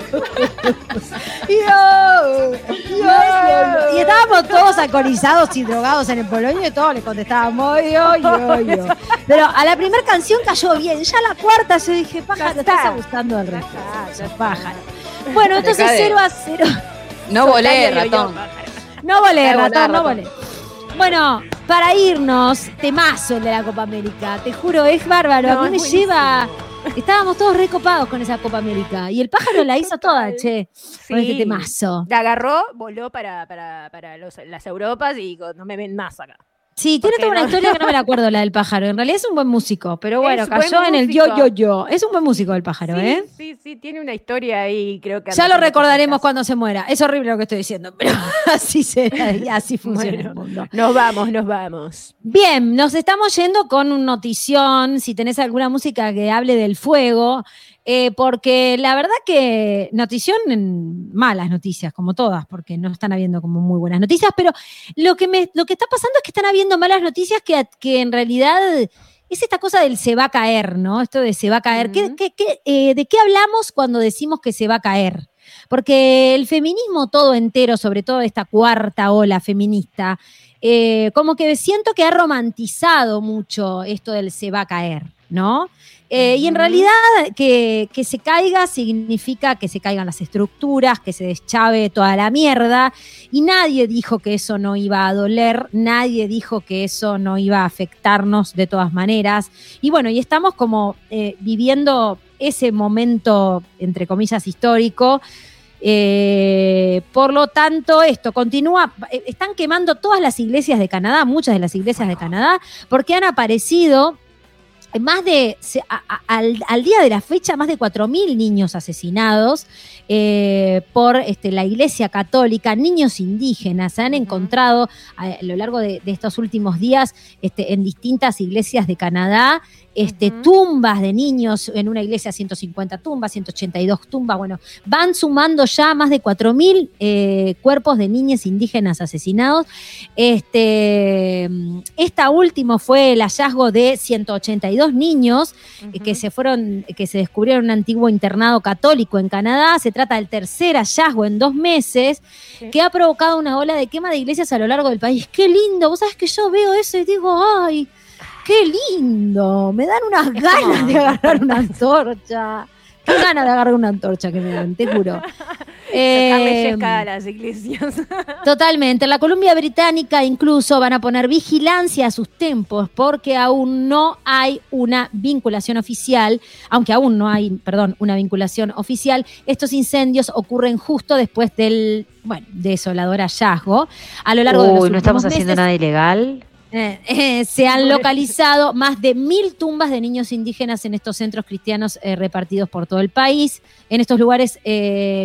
Yo, yo, yo. Y estábamos todos alcoholizados y drogados en el Polonio y todos le contestábamos yo, yo, yo. Pero a la primera canción cayó bien. Ya la cuarta yo dije, pájaro, Ya estás está. abusando del está. Pájaro. Bueno, entonces Dejá de- 0 a 0. No volé, ratón. No volé, ratón, no volé. Bueno, para irnos, temazo el de la Copa América. Te juro, es bárbaro. No, a mí es me lleva. Estábamos todos recopados con esa Copa América. Y el pájaro la hizo toda, che. Con este Sí. temazo. La agarró, voló para, para, para los- las Europas y dijo, no me ven más acá. Sí, tiene toda una no- historia que no me la acuerdo, la del pájaro. En realidad es un buen músico, pero bueno, Es cayó en el yo, yo, yo. Es un buen músico el pájaro, sí, ¿eh? sí, sí, tiene una historia ahí, creo que. Ya lo recordaremos cuando se muera. Es horrible lo que estoy diciendo, pero así será y así funciona Bueno. el mundo. Nos vamos, nos vamos. Bien, nos estamos yendo con un notición, si tenés alguna música que hable del fuego, eh, porque la verdad que notición, en malas noticias, como todas, porque no están habiendo como muy buenas noticias, pero lo que, me, lo que está pasando es que están habiendo malas noticias que, que en realidad es esta cosa del se va a caer, ¿no? Esto de se va a caer. ¿Qué- qué, eh, ¿De qué hablamos cuando decimos que se va a caer? Porque el feminismo todo entero, sobre todo esta cuarta ola feminista, eh, como que siento que ha romantizado mucho esto del se va a caer, ¿no? Eh, Y en realidad que, que se caiga significa que se caigan las estructuras, que se deschave toda la mierda, y nadie dijo que eso no iba a doler, nadie dijo que eso no iba a afectarnos de todas maneras. Y bueno, y estamos como eh, viviendo ese momento, entre comillas, histórico. Eh, por lo tanto, esto continúa, están quemando todas las iglesias de Canadá, muchas de las iglesias de Canadá, porque han aparecido más de, se- a- a- al, al día de la fecha, más de 4.000 niños asesinados eh, por este, la Iglesia Católica, niños indígenas, se han encontrado a, a lo largo de, de estos últimos días este, en distintas iglesias de Canadá, este, tumbas de niños, en una iglesia 150 tumbas, 182 tumbas, bueno, van sumando ya más de 4.000 eh, cuerpos de niños indígenas asesinados. Este, esta última fue el hallazgo de 182 niños eh, que se fueron, que se descubrieron en un antiguo internado católico en Canadá. Se trata del tercer hallazgo en dos meses Sí. que ha provocado una ola de quema de iglesias a lo largo del país. ¡Qué lindo! Vos sabés que yo veo eso y digo, ¡ay! ¡Qué lindo! Me dan unas ganas de agarrar una antorcha. Qué ganas de agarrar una antorcha que me dan, te juro. Eh, a las iglesias. Totalmente. En la Columbia Británica incluso van a poner vigilancia a sus templos porque aún no hay una vinculación oficial, aunque aún no hay, perdón, una vinculación oficial. Estos incendios ocurren justo después del, bueno, desolador hallazgo. A lo largo de los Uy, no estamos haciendo meses, nada ilegal. Eh, eh, se han localizado más de mil tumbas de niños indígenas en estos centros cristianos eh, repartidos por todo el país. En estos lugares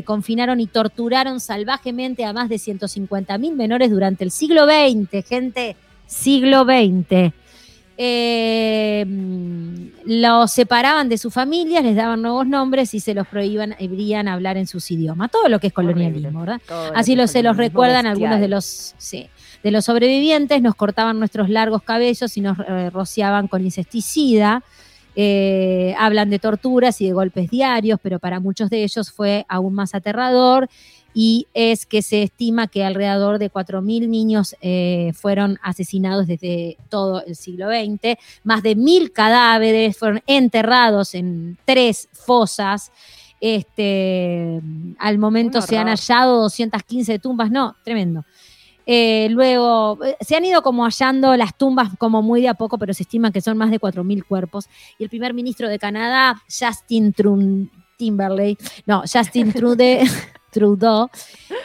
confinaron y torturaron salvajemente a más de 150 mil menores durante el siglo XX, gente, siglo XX. Los separaban de sus familias, les daban nuevos nombres y se los prohibían, prohibían hablar en sus idiomas. Todo lo que es colonialismo, ¿verdad? Así lo, se los recuerdan algunos de los, sí, de los sobrevivientes, nos cortaban nuestros largos cabellos y nos eh, rociaban con insecticida. Eh, hablan de torturas y de golpes diarios, pero para muchos de ellos fue aún más aterrador y es que se estima que alrededor de 4.000 niños eh, fueron asesinados desde todo el siglo XX, más de mil cadáveres fueron enterrados en tres fosas. Este, al momento se han hallado 215 tumbas, no, tremendo. Eh, luego, eh, se han ido como hallando las tumbas como muy de a poco, pero se estima que son más de 4.000 cuerpos. Y el primer ministro de Canadá, Justin Trun Timberlake, no, Justin Trudeau, Trudeau.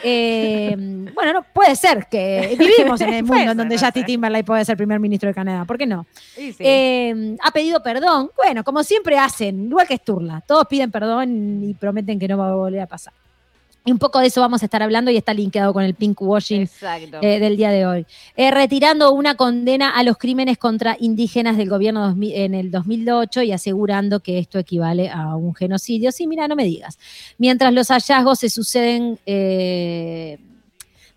Eh, bueno, no, puede ser que vivimos en el mundo en donde Justin. Timberlake puede ser primer ministro de Canadá. ¿Por qué no? Sí, sí. Eh, ha pedido perdón. Bueno, como siempre hacen, igual que Sturla. Todos piden perdón y prometen que no va a volver a pasar. Y un poco de eso vamos a estar hablando y está linkeado con el pink washing eh, del día de hoy. Eh, retirando una condena a los crímenes contra indígenas del gobierno 2000 en el 2008 y asegurando que esto equivale a un genocidio. Sí, mira, no me digas. Mientras los hallazgos se suceden, eh,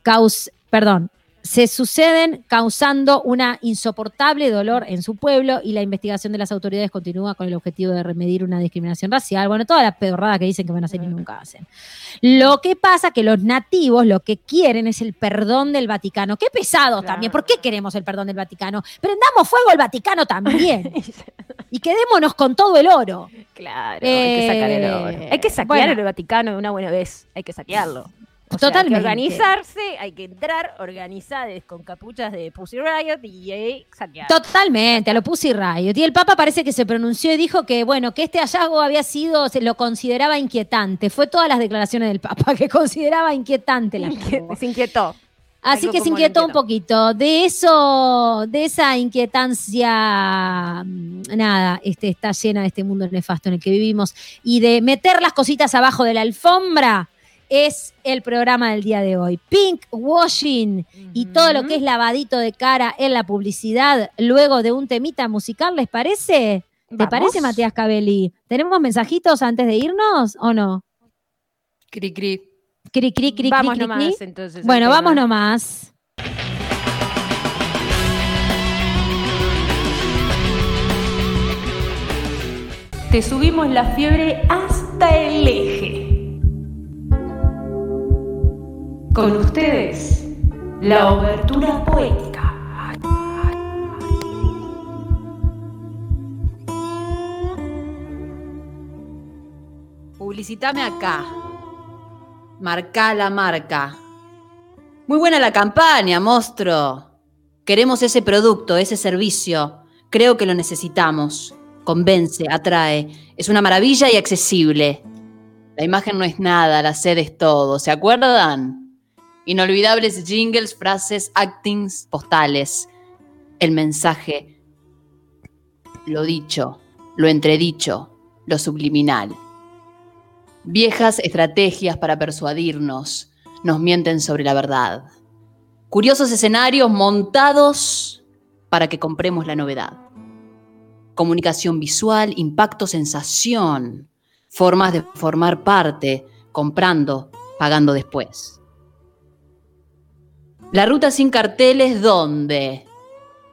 caus- perdón, se suceden causando una insoportable dolor en su pueblo y la investigación de las autoridades continúa con el objetivo de remedir una discriminación racial. Bueno, toda la pedorrada que dicen que van a hacer y nunca hacen. Lo que pasa que los nativos lo que quieren es el perdón del Vaticano. Qué pesado Claro. también. ¿Por qué queremos el perdón del Vaticano? Prendamos fuego al Vaticano también. y quedémonos con todo el oro. Claro, hay que sacar el oro. Eh, Hay que saquear bueno. el Vaticano de una buena vez. Hay que saquearlo. O sea, Totalmente. hay que organizarse, hay que entrar organizados con capuchas de Pussy Riot y eh, saquear. Totalmente, a lo Pussy Riot. Y el Papa parece que se pronunció y dijo que, bueno, que este hallazgo había sido, se lo consideraba inquietante. Fue todas las declaraciones del Papa que consideraba inquietante el hallazgo. Se inquietó. Así Algo que se inquietó un poquito. De eso, de esa inquietancia, mm, nada, este, está llena de este mundo nefasto en el que vivimos. Y de meter las cositas abajo de la alfombra es el programa del día de hoy. Pink washing y todo lo que es lavadito de cara en la publicidad luego de un temita musical, ¿les parece? ¿Te Vamos. parece, Matías Cabelli? ¿Tenemos mensajitos antes de irnos o no? Cri, cri. Cri, cri, cri, Vamos cri, cri, nomás, cri. entonces. Bueno, tema. vamos nomás. Te subimos la fiebre hasta el eje. Con ustedes, la obertura poética. Publicitame acá. Marca la marca. Muy buena la campaña, monstruo. Queremos ese producto, ese servicio. Creo que lo necesitamos. Convence, atrae. Es una maravilla y accesible. La imagen no es nada, la sed es todo. ¿Se acuerdan? Inolvidables jingles, frases, actings, postales. El mensaje. Lo dicho, lo entredicho, lo subliminal. Viejas estrategias para persuadirnos nos mienten sobre la verdad. Curiosos escenarios montados para que compremos la novedad. Comunicación visual, impacto, sensación. Formas de formar parte, comprando, pagando después. La ruta sin carteles, ¿dónde?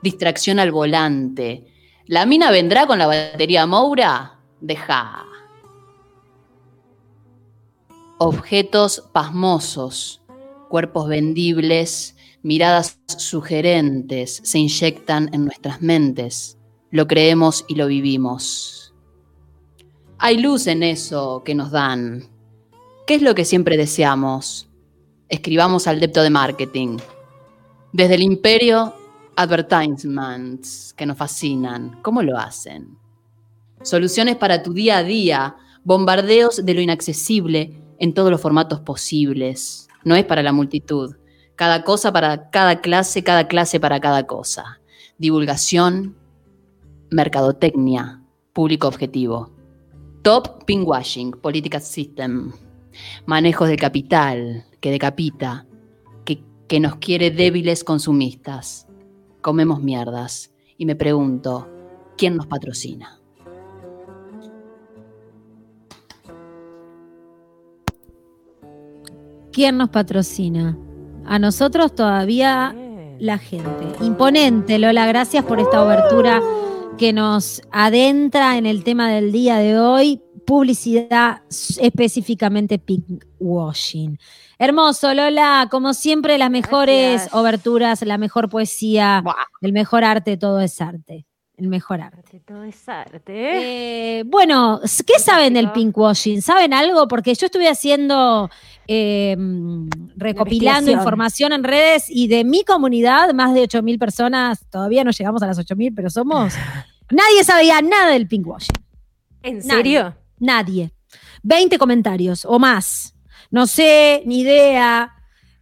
Distracción al volante. ¿La mina vendrá con la batería Moura? Deja objetos pasmosos, cuerpos vendibles, miradas sugerentes se inyectan en nuestras mentes. Lo creemos y lo vivimos. Hay luz en eso que nos dan. ¿Qué es lo que siempre deseamos? Escribamos al depto de marketing. Desde el imperio, advertisements que nos fascinan. ¿Cómo lo hacen? Soluciones para tu día a día, bombardeos de lo inaccesible en todos los formatos posibles. No es para la multitud. Cada cosa para cada clase, cada clase para cada cosa. Divulgación, mercadotecnia, público objetivo. Top pinkwashing, political system. Manejos del capital que decapita, que, que nos quiere débiles consumistas. Comemos mierdas. Y me pregunto, ¿quién nos patrocina? ¿Quién nos patrocina? A nosotros todavía la gente. Imponente, Lola, gracias por esta obertura que nos adentra en el tema del día de hoy, publicidad específicamente pink washing. Hermoso, Lola, como siempre las mejores Gracias. oberturas, la mejor poesía, Buah, el mejor arte, todo es arte. El mejor arte. todo es arte, ¿eh? Bueno, ¿qué saben del pinkwashing? ¿Saben algo? Porque yo estuve haciendo, eh, recopilando información en redes y de mi comunidad, más de 8.000 personas, todavía no llegamos a las 8.000, pero somos... Nadie sabía nada del pinkwashing. ¿En nadie. serio? Nadie. 20 comentarios o más. No sé, ni idea.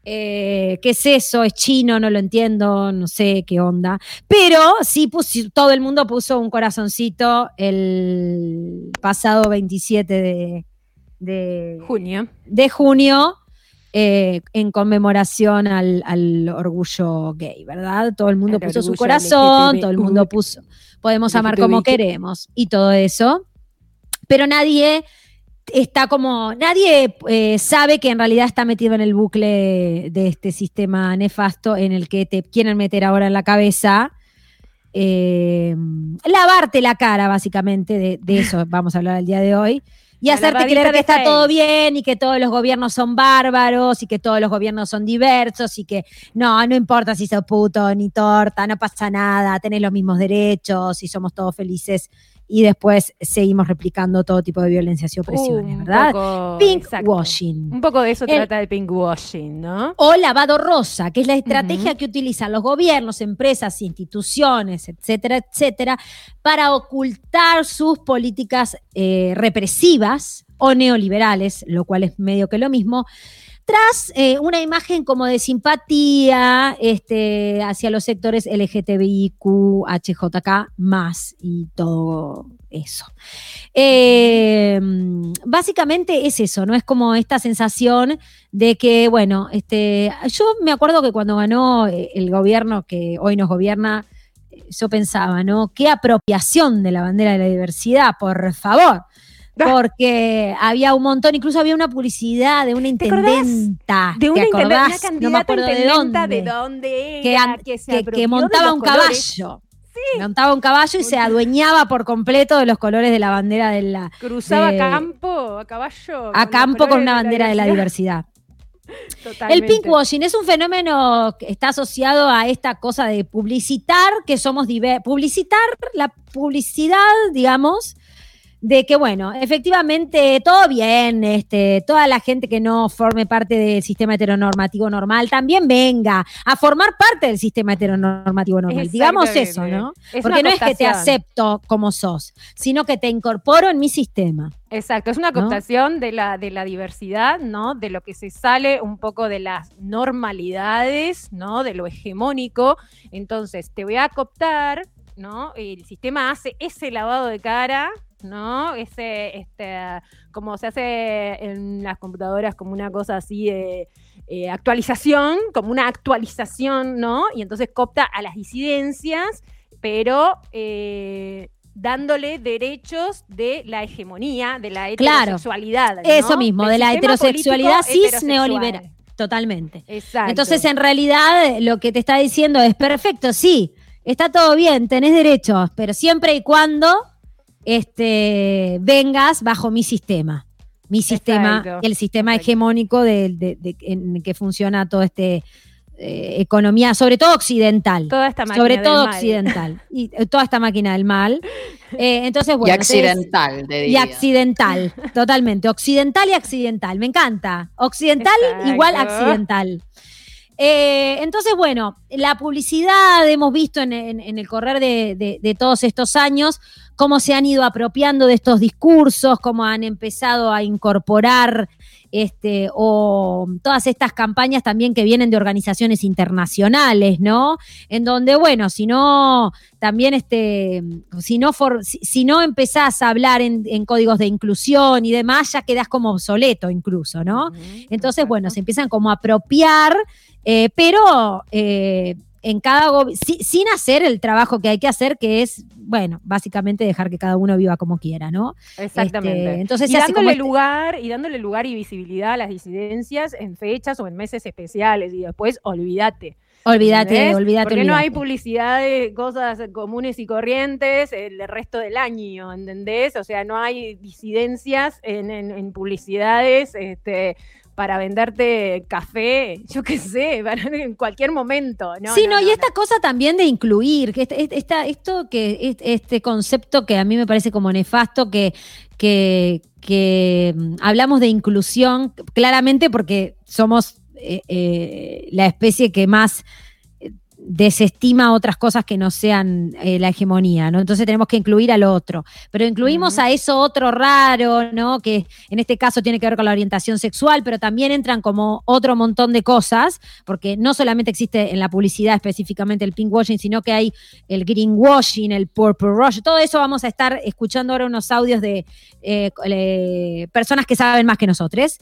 eh, ¿Qué es eso? ¿Es chino? No lo entiendo, no sé qué onda. Pero sí, pus- todo el mundo puso un corazoncito el pasado 27 de, de Junio. de junio eh, en conmemoración al, al orgullo gay, ¿verdad? Todo el mundo puso su corazón, todo el mundo puso, podemos amar como queremos y todo eso, pero nadie está como, nadie eh, sabe que en realidad está metido en el bucle de este sistema nefasto en el que te quieren meter ahora en la cabeza. eh, lavarte la cara, básicamente, de, de eso vamos a hablar el día de hoy, y hacerte creer que está todo bien y que todos los gobiernos son bárbaros y que todos los gobiernos son diversos y que no, no importa si sos puto ni torta, no pasa nada, tenés los mismos derechos y somos todos felices y después seguimos replicando todo tipo de violencias y opresiones, Un ¿verdad? poco- Pink exacto. washing. Un poco de eso El- trata el pinkwashing, ¿no? O lavado rosa, que es la estrategia que utilizan los gobiernos, empresas, instituciones, etcétera, etcétera, para ocultar sus políticas eh, represivas o neoliberales, lo cual es medio que lo mismo, tras eh, una imagen como de simpatía este, hacia los sectores LGTBIQ, HJK, más y todo eso. Eh, básicamente es eso, ¿no? Es como esta sensación de que, bueno, este, yo me acuerdo que cuando ganó eh, el gobierno que hoy nos gobierna, yo pensaba, ¿no? Qué apropiación de la bandera de la diversidad, por favor. Porque había un montón, incluso había una publicidad de una intendenta. De una, ¿te intendenta, una acordás? candidata No me acuerdo de dónde. de dónde Que era, que, que- que montaba un colores. caballo. Montaba un caballo y se adueñaba por completo de los colores de la bandera de la. Cruzaba de- a campo, a caballo. a campo con una bandera de la diversidad. El Totalmente. pinkwashing es un fenómeno que está asociado a esta cosa de publicitar que somos diversos, publicitar la publicidad, digamos, de que bueno, efectivamente todo bien, este, toda la gente que no forme parte del sistema heteronormativo normal también venga a formar parte del sistema heteronormativo normal. Digamos eso, ¿no? Es Porque no es que te acepto como sos, sino que te incorporo en mi sistema. Exacto, es una ¿no? cooptación de, la, de la diversidad, ¿no? De lo que se sale un poco de las normalidades, ¿no? De lo hegemónico. Entonces, te voy a cooptar, ¿no? El sistema hace ese lavado de cara, ¿no? Ese, este, como se hace en las computadoras, como una cosa así de eh, actualización, como una actualización, ¿no? Y entonces coopta a las disidencias, pero eh, dándole derechos de la hegemonía, de la Claro. heterosexualidad. ¿no? Eso mismo, Del de la heterosexualidad cis neoliberal. Totalmente. Exacto. Entonces, en realidad, lo que te está diciendo es perfecto, sí, está todo bien, tenés derechos, pero siempre y cuando este, vengas bajo mi sistema. Mi sistema, Exacto, el sistema hegemónico de, de- de- en el que funciona toda esta economía, sobre todo occidental. Toda esta máquina sobre del todo mal. occidental. Y eh, toda esta máquina del mal. Eh, entonces, bueno. y entonces- accidental, te y diría. accidental, totalmente. Occidental y accidental. Me encanta. Occidental Exacto. igual accidental. Eh, entonces, bueno, la publicidad hemos visto en, en- en el correr de, de- de todos estos años cómo se han ido apropiando de estos discursos, cómo han empezado a incorporar este, o todas estas campañas también que vienen de organizaciones internacionales, ¿no? En donde, bueno, si no, también este, si no, for- si, si no empezás a hablar en, en códigos de inclusión y demás, ya quedás como obsoleto incluso, ¿no? Entonces, bueno, se empiezan como a apropiar, eh, pero eh, en cada si- sin hacer el trabajo que hay que hacer, que es, bueno, básicamente dejar que cada uno viva como quiera, ¿no? Exactamente. Este, entonces y como dándole este- lugar y dándole lugar y visibilidad a las disidencias en fechas o en meses especiales y después olvídate. Olvídate, olvídate, Porque no hay publicidad de cosas comunes y corrientes el resto del año, ¿entendés? O sea, no hay disidencias en, en- en publicidades este, para venderte café, yo qué sé, para- en cualquier momento. No, sí, no, no, y no, esta cosa también de incluir, que esta- esto que este, concepto que a mí me parece como nefasto, que, que, que, mm, hablamos de inclusión claramente porque somos eh, eh, la especie que más desestima otras cosas que no sean eh, la hegemonía, ¿no? Entonces tenemos que incluir al otro. Pero incluimos a eso otro raro, ¿no? Que en este caso tiene que ver con la orientación sexual, pero también entran como otro montón de cosas, porque no solamente existe en la publicidad específicamente el pinkwashing, sino que hay el greenwashing, el purple rush, todo eso vamos a estar escuchando ahora unos audios de eh, eh, personas que saben más que nosotros.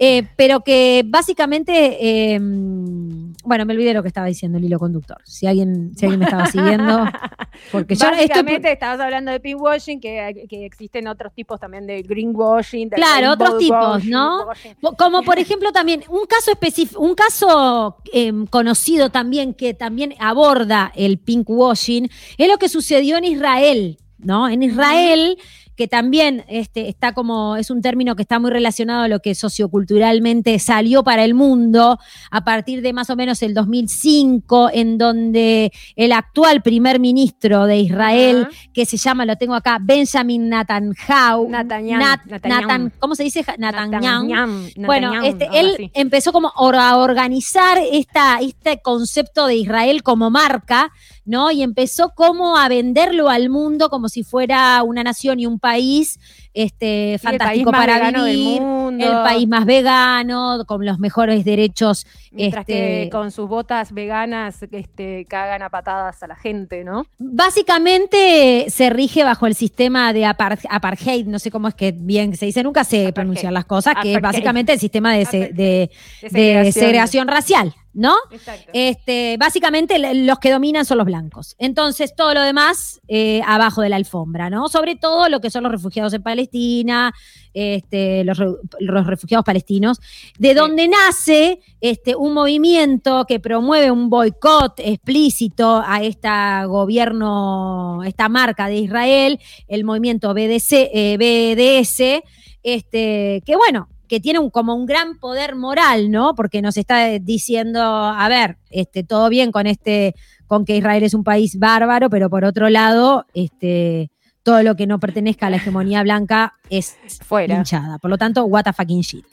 Eh, pero que básicamente, eh, bueno, me olvidé lo que estaba diciendo el hilo conductor. Si alguien, si alguien me estaba siguiendo, porque yo Básicamente estabas hablando de pinkwashing, que, que existen otros tipos también de greenwashing. de Claro, otros tipos, ¿no? washing. Como por ejemplo también un caso específico, un caso em, conocido también que también aborda el pinkwashing, es lo que sucedió en Israel, ¿no? En Israel, que también este, está como, es un término que está muy relacionado a lo que socioculturalmente salió para el mundo a partir de más o menos el 2005, en donde el actual primer ministro de Israel, que se llama, lo tengo acá, Benjamin Netanyahu, Netanyahu, Nat- Netanyahu. Natan- ¿cómo se dice? Netanyahu. Netanyahu, Bueno, este, él empezó como a organizar esta, este concepto de Israel como marca, ¿no? Y empezó como a venderlo al mundo como si fuera una nación y un país este, fantástico país para vegano del vivir, mundo. el país más vegano, con los mejores derechos. Mientras que este, con sus botas veganas este, cagan a patadas a la gente, ¿no? Básicamente se rige bajo el sistema de apar- apartheid, no sé cómo es que bien se dice, nunca sé pronunciar las cosas, que es Apartheid. básicamente el sistema de, se- de- De de segregación. segregación racial, ¿no? Exacto. Este, básicamente los que dominan son los blancos. Entonces, todo lo demás eh, abajo de la alfombra, ¿no? Sobre todo lo que son los refugiados en Palestina, este, los, los refugiados palestinos, de donde nace este, un movimiento que promueve un boicot explícito a esta gobierno, esta marca de Israel, el movimiento BDC, eh, BDS, este, que bueno, que tiene un, como un gran poder moral, ¿no? Porque nos está diciendo, a ver, este, todo bien con este, con que Israel es un país bárbaro, pero por otro lado, este, todo lo que no pertenezca a la hegemonía blanca es Fuera. hinchada. Por lo tanto, what a fucking shit.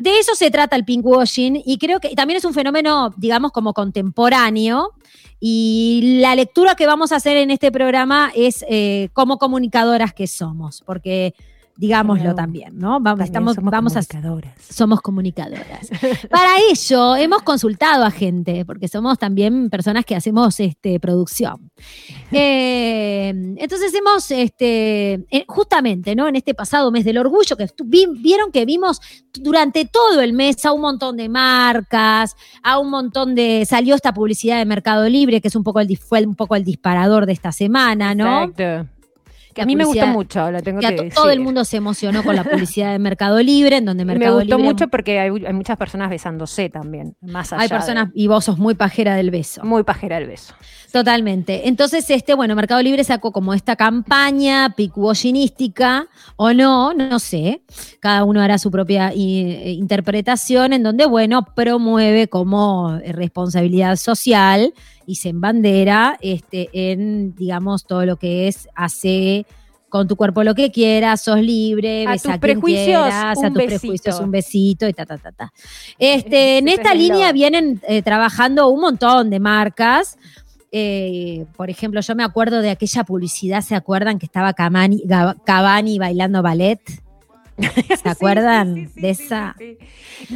De eso se trata el pinkwashing y creo que también es un fenómeno, digamos, como contemporáneo. Y la lectura que vamos a hacer en este programa es eh, como comunicadoras que somos, porque digámoslo también, ¿no? Vamos, También estamos, somos vamos a comunicadoras. somos comunicadoras. Para ello hemos consultado a gente, porque somos también personas que hacemos este, producción. Eh, entonces hemos, este, eh, justamente, ¿no? En este pasado mes del orgullo, que vi- vieron que vimos durante todo el mes a un montón de marcas, a un montón de. salió esta publicidad de Mercado Libre, que es un poco el, fue un poco el disparador de esta semana, ¿no? Exacto. A mí me gustó mucho, lo tengo Que que, todo el mundo se emocionó con la publicidad de Mercado Libre, en donde Y me Mercado gustó Libre. mucho porque hay, hay muchas personas besándose también, más allá Hay de- personas, y vos sos muy pajera del beso. muy pajera el beso. Totalmente. Entonces, este, bueno, Mercado Libre sacó como esta campaña pickwashinística, o no, no sé. Cada uno hará su propia i- interpretación, en donde, bueno, promueve como eh, responsabilidad social y se embandera este, en, digamos, todo lo que es hace con tu cuerpo lo que quieras, sos libre, A tus a quien prejuicios, quieras, a tus prejuicios un besito y ta, ta, ta, ta. Este, en esta línea vienen eh, trabajando un montón de marcas. Eh, por ejemplo, yo me acuerdo de aquella publicidad, ¿se acuerdan que estaba Cavani, Cavani bailando ballet? ¿Se acuerdan de esa? ¿De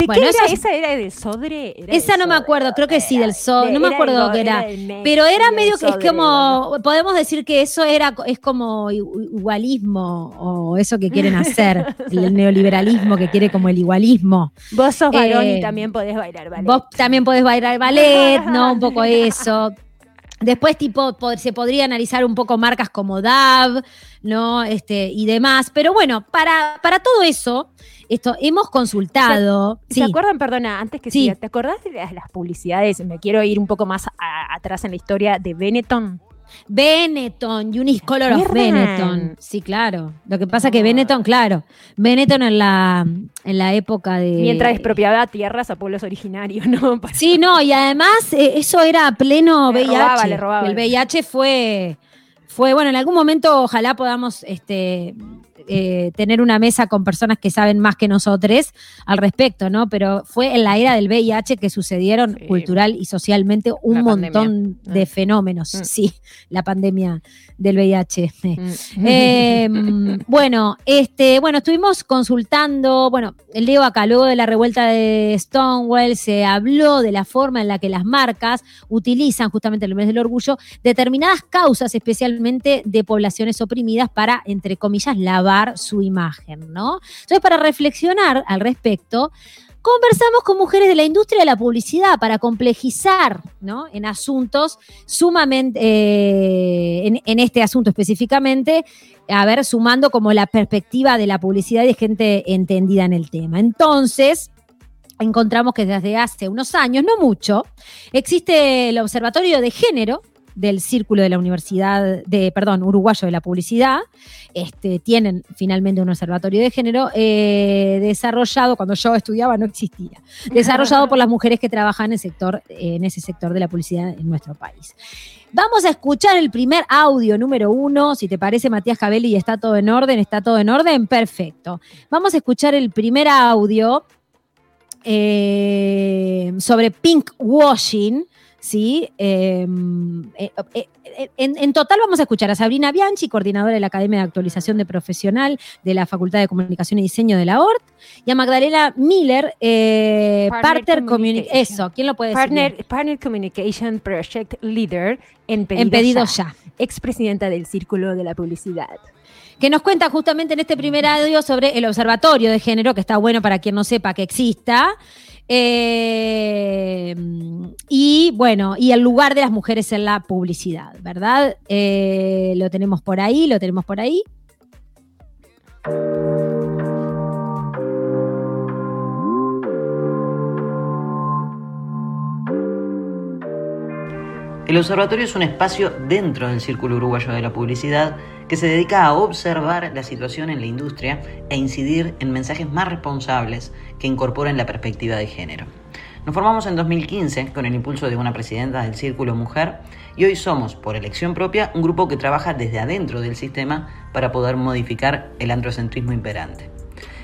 Bueno, qué era? es- ¿Esa era del Sodre? Era Esa no me Sodre. acuerdo, creo que sí, del sol, De- no me acuerdo qué era. Pero era medio que es Sodre, como, podemos decir que eso era, es como igualismo o eso que quieren hacer, el neoliberalismo que quiere como el igualismo. Vos sos varón Eh, y también podés bailar ballet. Vos también podés bailar ballet, ¿no? Un poco eso. Después, tipo, po- se podría analizar un poco marcas como DAV, ¿no? Este, y demás. Pero bueno, para, para todo eso, esto, hemos consultado. ¿Se sí, acuerdan, perdona, antes que Sí. siga, ¿te acordás de las, las publicidades? Me quiero ir un poco más a- atrás en la historia de Benetton. Benetton, Unicolor of. Benetton. Sí, claro. Lo que pasa que Benetton, claro. Benetton en la, en la época de. Mientras expropiaba tierras a pueblos originarios, ¿no? Sí, no, y además eh, eso era pleno Le VIH. robaba, le robaba. El VIH fue, fue, bueno, en algún momento ojalá podamos este, eh, tener una mesa con personas que saben más que nosotros al respecto, ¿no? Pero fue en la era del VIH que sucedieron Sí. cultural y socialmente un La montón pandemia. de Mm. fenómenos. Mm. Sí, la pandemia del VIH. Mm. Eh, bueno, este, bueno, estuvimos consultando, bueno, Leo acá, luego de la revuelta de Stonewall, se habló de la forma en la que las marcas utilizan justamente en el mes del orgullo determinadas causas, especialmente de poblaciones oprimidas, para, entre comillas, lavar su imagen, ¿no? Entonces, para reflexionar al respecto, conversamos con mujeres de la industria de la publicidad para complejizar, ¿no? En asuntos sumamente, eh, en, en este asunto específicamente, a ver, sumando como la perspectiva de la publicidad y de gente entendida en el tema. Entonces, encontramos que desde hace unos años, no mucho, existe el Observatorio de Género del Círculo de la Universidad de, perdón, Uruguayo de la Publicidad. Este, tienen finalmente un observatorio de género eh, desarrollado, cuando yo estudiaba no existía, desarrollado por las mujeres que trabajan en, el sector, en ese sector de la publicidad en nuestro país. Vamos a escuchar el primer audio número uno. Si te parece, Matías Cabelli, está todo en orden, está todo en orden, perfecto. Vamos a escuchar el primer audio eh, sobre pink washing. ¿Sí? Eh, eh, eh, en, en total vamos a escuchar a Sabrina Bianchi, coordinadora de la Academia de Actualización de Profesional de la Facultad de Comunicación y Diseño de la ORT, y a Magdalena Miller, Partner Partner Communication. Eso, ¿quién lo puede decir? Partner, Partner Communication Project Leader en Pedido, En pedido ya. ya. Expresidenta del Círculo de la Publicidad. que nos cuenta justamente en este primer audio sobre el observatorio de género, que está bueno para quien no sepa que exista. Eh, y bueno, y el lugar de las mujeres en la publicidad, ¿verdad? Eh, lo tenemos por ahí, lo tenemos por ahí. El observatorio es un espacio dentro del Círculo Uruguayo de la Publicidad que se dedica a observar la situación en la industria e incidir en mensajes más responsables que incorporen la perspectiva de género. Nos formamos en 2015 con el impulso de una presidenta del Círculo Mujer y hoy somos, por elección propia, un grupo que trabaja desde adentro del sistema para poder modificar el androcentrismo imperante.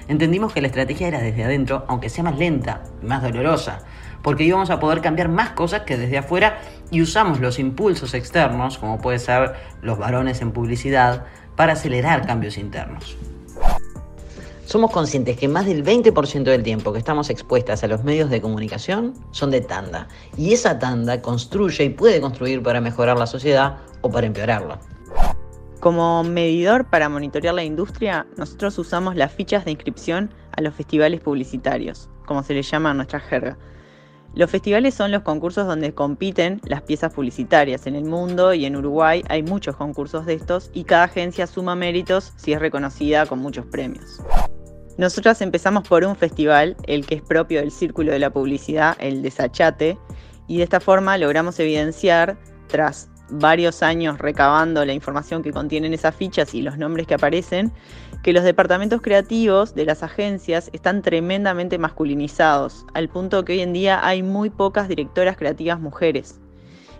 Entendimos que la estrategia era desde adentro, aunque sea más lenta y más dolorosa, porque íbamos a poder cambiar más cosas que desde afuera y usamos los impulsos externos, como puede ser los varones en publicidad, para acelerar cambios internos. Somos conscientes que más del 20% del tiempo que estamos expuestas a los medios de comunicación son de tanda, y esa tanda construye y puede construir para mejorar la sociedad o para empeorarla. Como medidor para monitorear la industria, nosotros usamos las fichas de inscripción a los festivales publicitarios, como se les llama en nuestra jerga. Los festivales son los concursos donde compiten las piezas publicitarias. En el mundo y en Uruguay hay muchos concursos de estos y cada agencia suma méritos si es reconocida con muchos premios. Nosotras empezamos por un festival, el que es propio del círculo de la publicidad, el Desachate, y de esta forma logramos evidenciar, tras varios años recabando la información que contienen esas fichas y los nombres que aparecen, que los departamentos creativos de las agencias están tremendamente masculinizados, al punto que hoy en día hay muy pocas directoras creativas mujeres.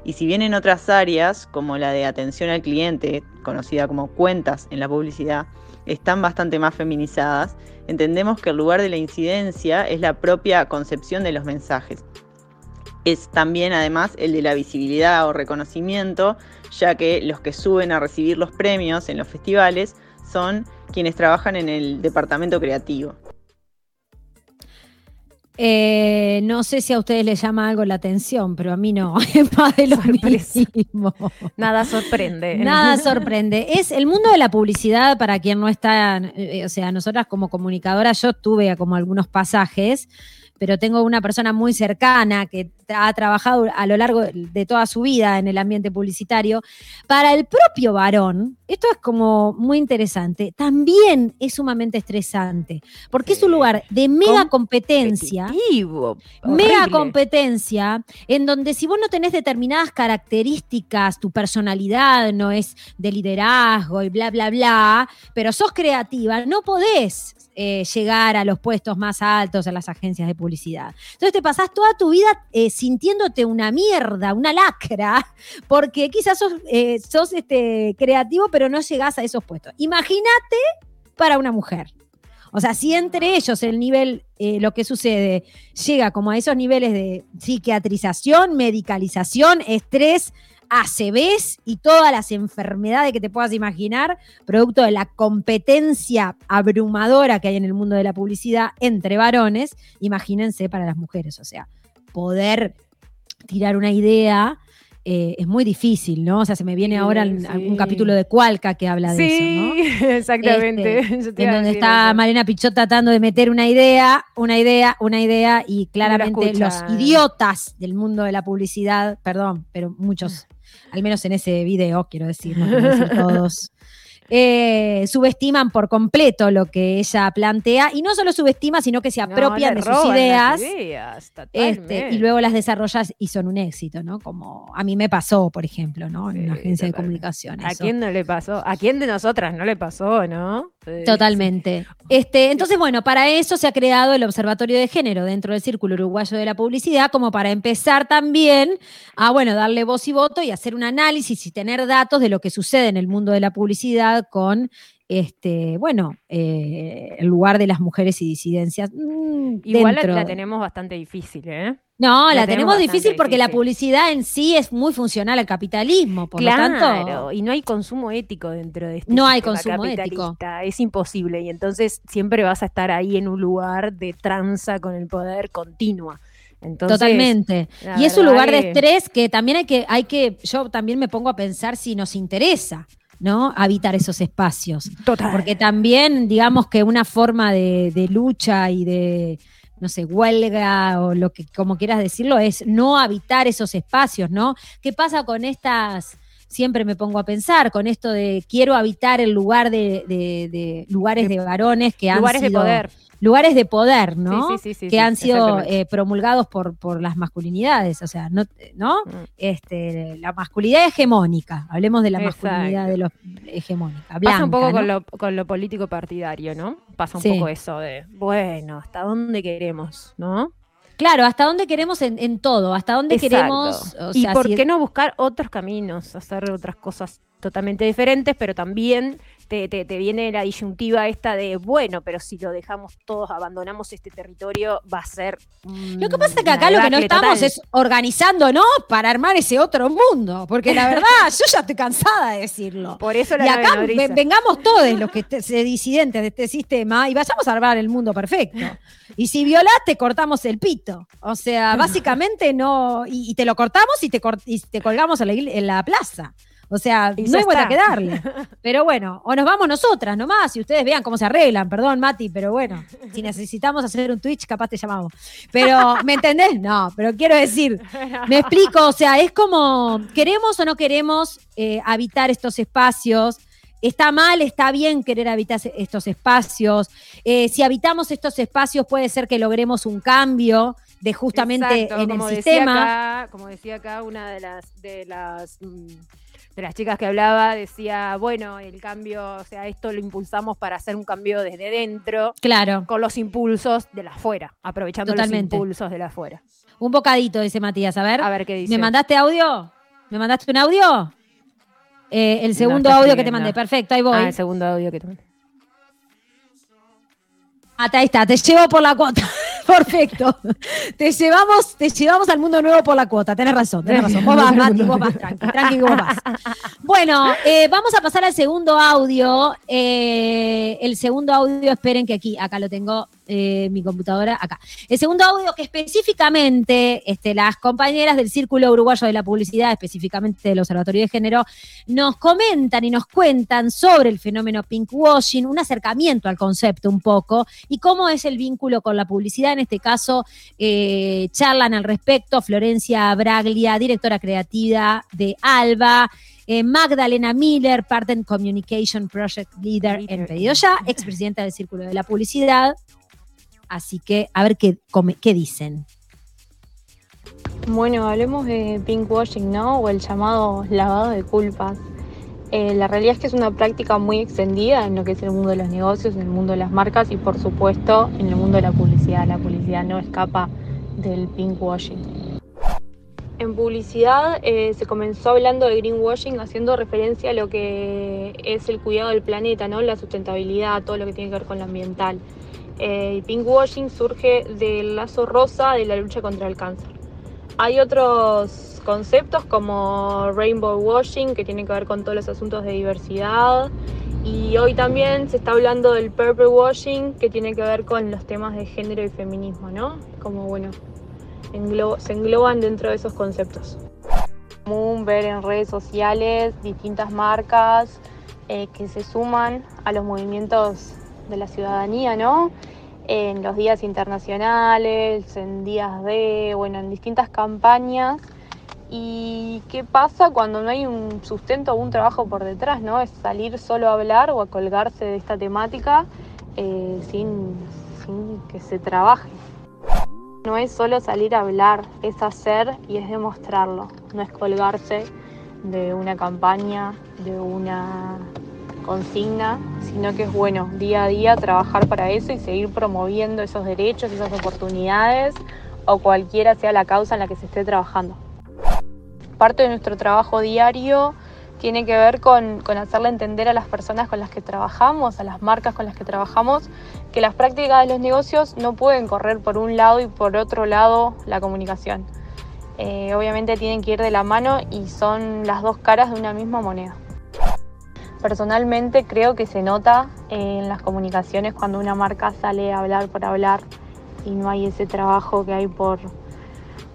Y si bien en otras áreas, como la de atención al cliente, conocida como cuentas en la publicidad, están bastante más feminizadas, entendemos que el lugar de la incidencia es la propia concepción de los mensajes. Es también además el de la visibilidad o reconocimiento, ya que los que suben a recibir los premios en los festivales son quienes trabajan en el departamento creativo. Eh, no sé si a ustedes les llama algo la atención, pero a mí no. Es más de lo Sorpresa. mismo. Nada sorprende. Nada sorprende. Es el mundo de la publicidad para quien no está, eh, o sea, nosotras como comunicadoras, yo tuve como algunos pasajes, pero tengo una persona muy cercana que ha trabajado a lo largo de toda su vida en el ambiente publicitario. Para el propio varón, esto es como muy interesante, también es sumamente estresante, porque es un lugar de mega competencia mega competencia en donde si vos no tenés determinadas características, tu personalidad no es de liderazgo y bla, bla, bla, pero sos creativa, no podés eh, llegar a los puestos más altos en las agencias de publicidad. Entonces te pasás toda tu vida eh, sintiéndote una mierda, una lacra, porque quizás sos, eh, sos este, creativo, pero no llegás a esos puestos. Imagínate para una mujer. O sea, si entre ellos el nivel, lo que sucede, llega como a esos niveles de psiquiatrización, medicalización, estrés, ACVs y todas las enfermedades que te puedas imaginar, producto de la competencia abrumadora que hay en el mundo de la publicidad entre varones, imagínense para las mujeres. O sea, poder tirar una idea eh, es muy difícil, ¿no? O sea, se me viene Sí, ahora sí. algún capítulo de Cualca que habla de eso, ¿no? Sí, exactamente. Este, en donde está eso. Malena Pichot tratando de meter una idea, una idea, una idea, y claramente los idiotas del mundo de la publicidad, perdón, pero muchos, al menos en ese video, quiero decir, no quiero decir todos, eh, subestiman por completo lo que ella plantea, y no solo subestima, sino que se apropian de sus ideas. ideas, Este, y luego las desarrollas y son un éxito, ¿no? Como a mí me pasó, por ejemplo, ¿no? En una agencia de comunicación. ¿A quién no le pasó? ¿A quién de nosotras no le pasó, no? Sí, Totalmente. Este, entonces, bueno, para eso se ha creado el Observatorio de Género dentro del Círculo Uruguayo de la Publicidad, como para empezar también a, bueno, darle voz y voto y hacer un análisis y tener datos de lo que sucede en el mundo de la publicidad con, este, bueno, eh, el lugar de las mujeres y disidencias. mm, Igual la, tenemos bastante difícil, ¿eh? No, la, la tenemos difícil porque la publicidad en sí es muy funcional al capitalismo, por claro, lo tanto. y no hay consumo ético dentro de este No hay consumo ético. Es imposible. Y entonces siempre vas a estar ahí en un lugar de tranza con el poder continua. Entonces, Totalmente. Y es un lugar de estrés que también hay que, hay que, yo también me pongo a pensar si nos interesa, ¿no? Habitar esos espacios. Total. Porque también, digamos que una forma de, de lucha y de, no sé, huelga o lo que, como quieras decirlo, es no habitar esos espacios, ¿no? ¿Qué pasa con estas? Siempre me pongo a pensar con esto de quiero habitar el lugar de, de- de lugares de varones que han lugares de sido poder. lugares de poder, ¿no? Sí, sí, sí, sí, que han sido eh, promulgados por, por las masculinidades, o sea, no, ¿no? Mm. Este, la masculinidad hegemónica, hablemos de la masculinidad de los hegemónica, Pasa un poco con, lo, con lo político partidario, ¿no? Pasa un poco eso de, bueno, ¿hasta dónde queremos, no? Claro, hasta dónde queremos en, en todo, hasta dónde Exacto. queremos. o y sea, por si- qué no buscar otros caminos, hacer otras cosas totalmente diferentes, pero también te, te- te viene la disyuntiva esta de, bueno, pero si lo dejamos todos, abandonamos este territorio, va a ser... Lo que pasa es que acá lo que no estamos es organizándonos para armar ese otro mundo, porque la verdad, yo ya estoy cansada de decirlo. Por eso la y acá ve- vengamos todos los que se disidentes de este sistema y vayamos a armar el mundo perfecto. Y si violás, te cortamos el pito. O sea, básicamente no. Y, y te lo cortamos y te, cor- y te colgamos en la, en la plaza. O sea, Y no hay vuelta que darle. Pero bueno, o nos vamos nosotras nomás y ustedes vean cómo se arreglan. Perdón, Mati, pero bueno, si necesitamos hacer un Twitch, capaz te llamamos. Pero, ¿me entendés? No, pero quiero decir, me explico, o sea, es como, queremos o no queremos eh, habitar estos espacios. Está mal, está bien querer habitar estos espacios. Eh, si habitamos estos espacios, puede ser que logremos un cambio de justamente Exacto, en el sistema. Acá, como decía acá una de las de las mm, de las chicas que hablaba, decía, bueno, el cambio, o sea, esto lo impulsamos para hacer un cambio desde dentro, Claro, con los impulsos de la afuera, aprovechando Totalmente. los impulsos de la afuera. un bocadito, dice Matías. A ver, A ver qué dice. ¿me mandaste audio? ¿Me mandaste un audio? Eh, el segundo audio que te mandé, perfecto, ahí voy. Ah, el segundo audio que te mandé. Ah, ahí está, te llevo por la cuota. Perfecto. Te llevamos, te llevamos al mundo nuevo por la cuota. Tenés razón, tenés razón. Vos vas, Mati, vos vas, tranqui, tranqui, vos vas. Bueno, eh, vamos a pasar al segundo audio. Eh, el segundo audio, esperen que aquí, acá lo tengo, eh, mi computadora, acá. El segundo audio que específicamente este, las compañeras del Círculo Uruguayo de la Publicidad, específicamente del Observatorio de Género, nos comentan y nos cuentan sobre el fenómeno pinkwashing, un acercamiento al concepto un poco, y cómo es el vínculo con la publicidad. En este caso, eh, charlan al respecto Florencia Braglia, directora creativa de Alba, eh, Magdalena Miller, Partner Communication Project Leader en Pedido Ya, expresidenta del Círculo de la Publicidad. Así que a ver qué, dicen. Bueno, hablemos de pinkwashing, ¿no? O el llamado lavado de culpas. Eh, la realidad es que es una práctica muy extendida en lo que es el mundo de los negocios, en el mundo de las marcas y por supuesto en el mundo de la publicidad. La publicidad no escapa del pinkwashing. En publicidad eh, se comenzó hablando de greenwashing haciendo referencia a lo que es el cuidado del planeta, ¿no? la sustentabilidad, todo lo que tiene que ver con lo ambiental. Eh, y pinkwashing surge del lazo rosa de la lucha contra el cáncer. Hay otros conceptos como rainbow washing que tiene que ver con todos los asuntos de diversidad y hoy también se está hablando del purple washing que tiene que ver con los temas de género y feminismo, ¿no? Como bueno, se engloban dentro de esos conceptos. Común ver en redes sociales distintas marcas eh, que se suman a los movimientos de la ciudadanía, ¿no? En los días internacionales, en días de, bueno, en distintas campañas. ¿Y qué pasa cuando no hay un sustento o un trabajo por detrás, no? Es salir solo a hablar o a colgarse de esta temática eh, sin, sin que se trabaje. No es solo salir a hablar, es hacer y es demostrarlo. No es colgarse de una campaña, de una consigna, sino que es bueno día a día trabajar para eso y seguir promoviendo esos derechos, esas oportunidades o cualquiera sea la causa en la que se esté trabajando. Parte de nuestro trabajo diario tiene que ver con, hacerle entender a las personas con las que trabajamos, a las marcas con las que trabajamos, que las prácticas de los negocios no pueden correr por un lado y por otro lado la comunicación. Eh, obviamente tienen que ir de la mano y son las dos caras de una misma moneda. Personalmente creo que se nota en las comunicaciones cuando una marca sale a hablar por hablar y no hay ese trabajo que hay por,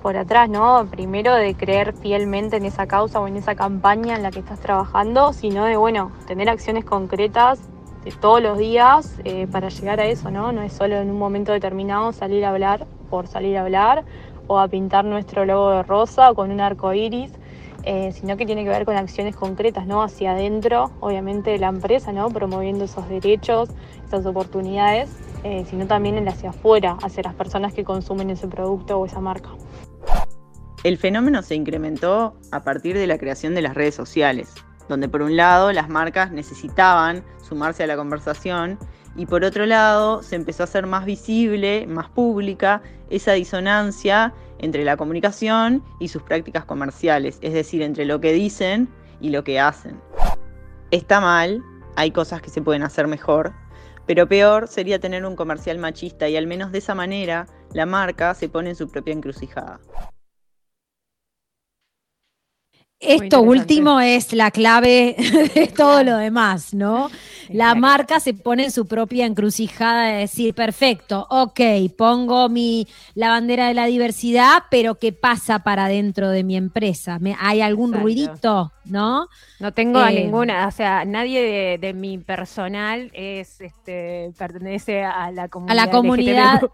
por atrás, ¿no? Primero de creer fielmente en esa causa o en esa campaña en la que estás trabajando, sino de, bueno, tener acciones concretas de todos los días eh, para llegar a eso, ¿no? No es solo en un momento determinado salir a hablar por salir a hablar o a pintar nuestro logo de rosa o con un arco iris, eh, sino que tiene que ver con acciones concretas, ¿no? Hacia adentro, obviamente, de la empresa, ¿no? Promoviendo esos derechos, esas oportunidades, eh, sino también hacia afuera, hacia las personas que consumen ese producto o esa marca. El fenómeno se incrementó a partir de la creación de las redes sociales, donde por un lado las marcas necesitaban sumarse a la conversación y por otro lado se empezó a hacer más visible, más pública, esa disonancia entre la comunicación y sus prácticas comerciales, es decir, entre lo que dicen y lo que hacen. Está mal, hay cosas que se pueden hacer mejor, pero peor sería tener un comercial machista y al menos de esa manera la marca se pone en su propia encrucijada. Esto último es la clave de todo lo demás, ¿no? La marca se pone en su propia encrucijada de decir, perfecto, ok, pongo mi, la bandera de la diversidad, pero ¿qué pasa para dentro de mi empresa? ¿Me- ¿Hay algún Exacto. ruidito, no? No tengo a Eh, ninguna, o sea, nadie de, de mi personal es, este, pertenece a la A comunidad. la comunidad. LGTBQ.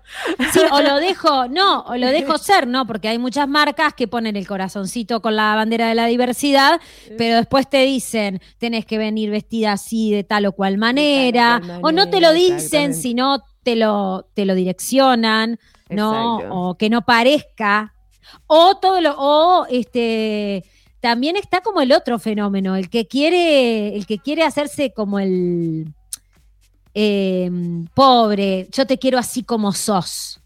Sí, o lo dejo, no, o lo dejo ser, ¿no? Porque hay muchas marcas que ponen el corazoncito con la bandera de la diversidad, pero después te dicen, tenés que venir vestida así de tal o cual manera, cual o no te lo dicen, sino te lo, te lo direccionan, ¿no? Exacto. O que no parezca. O todo lo, o este también está como el otro fenómeno, el que quiere, el que quiere hacerse como el eh, pobre, yo te quiero así como sos.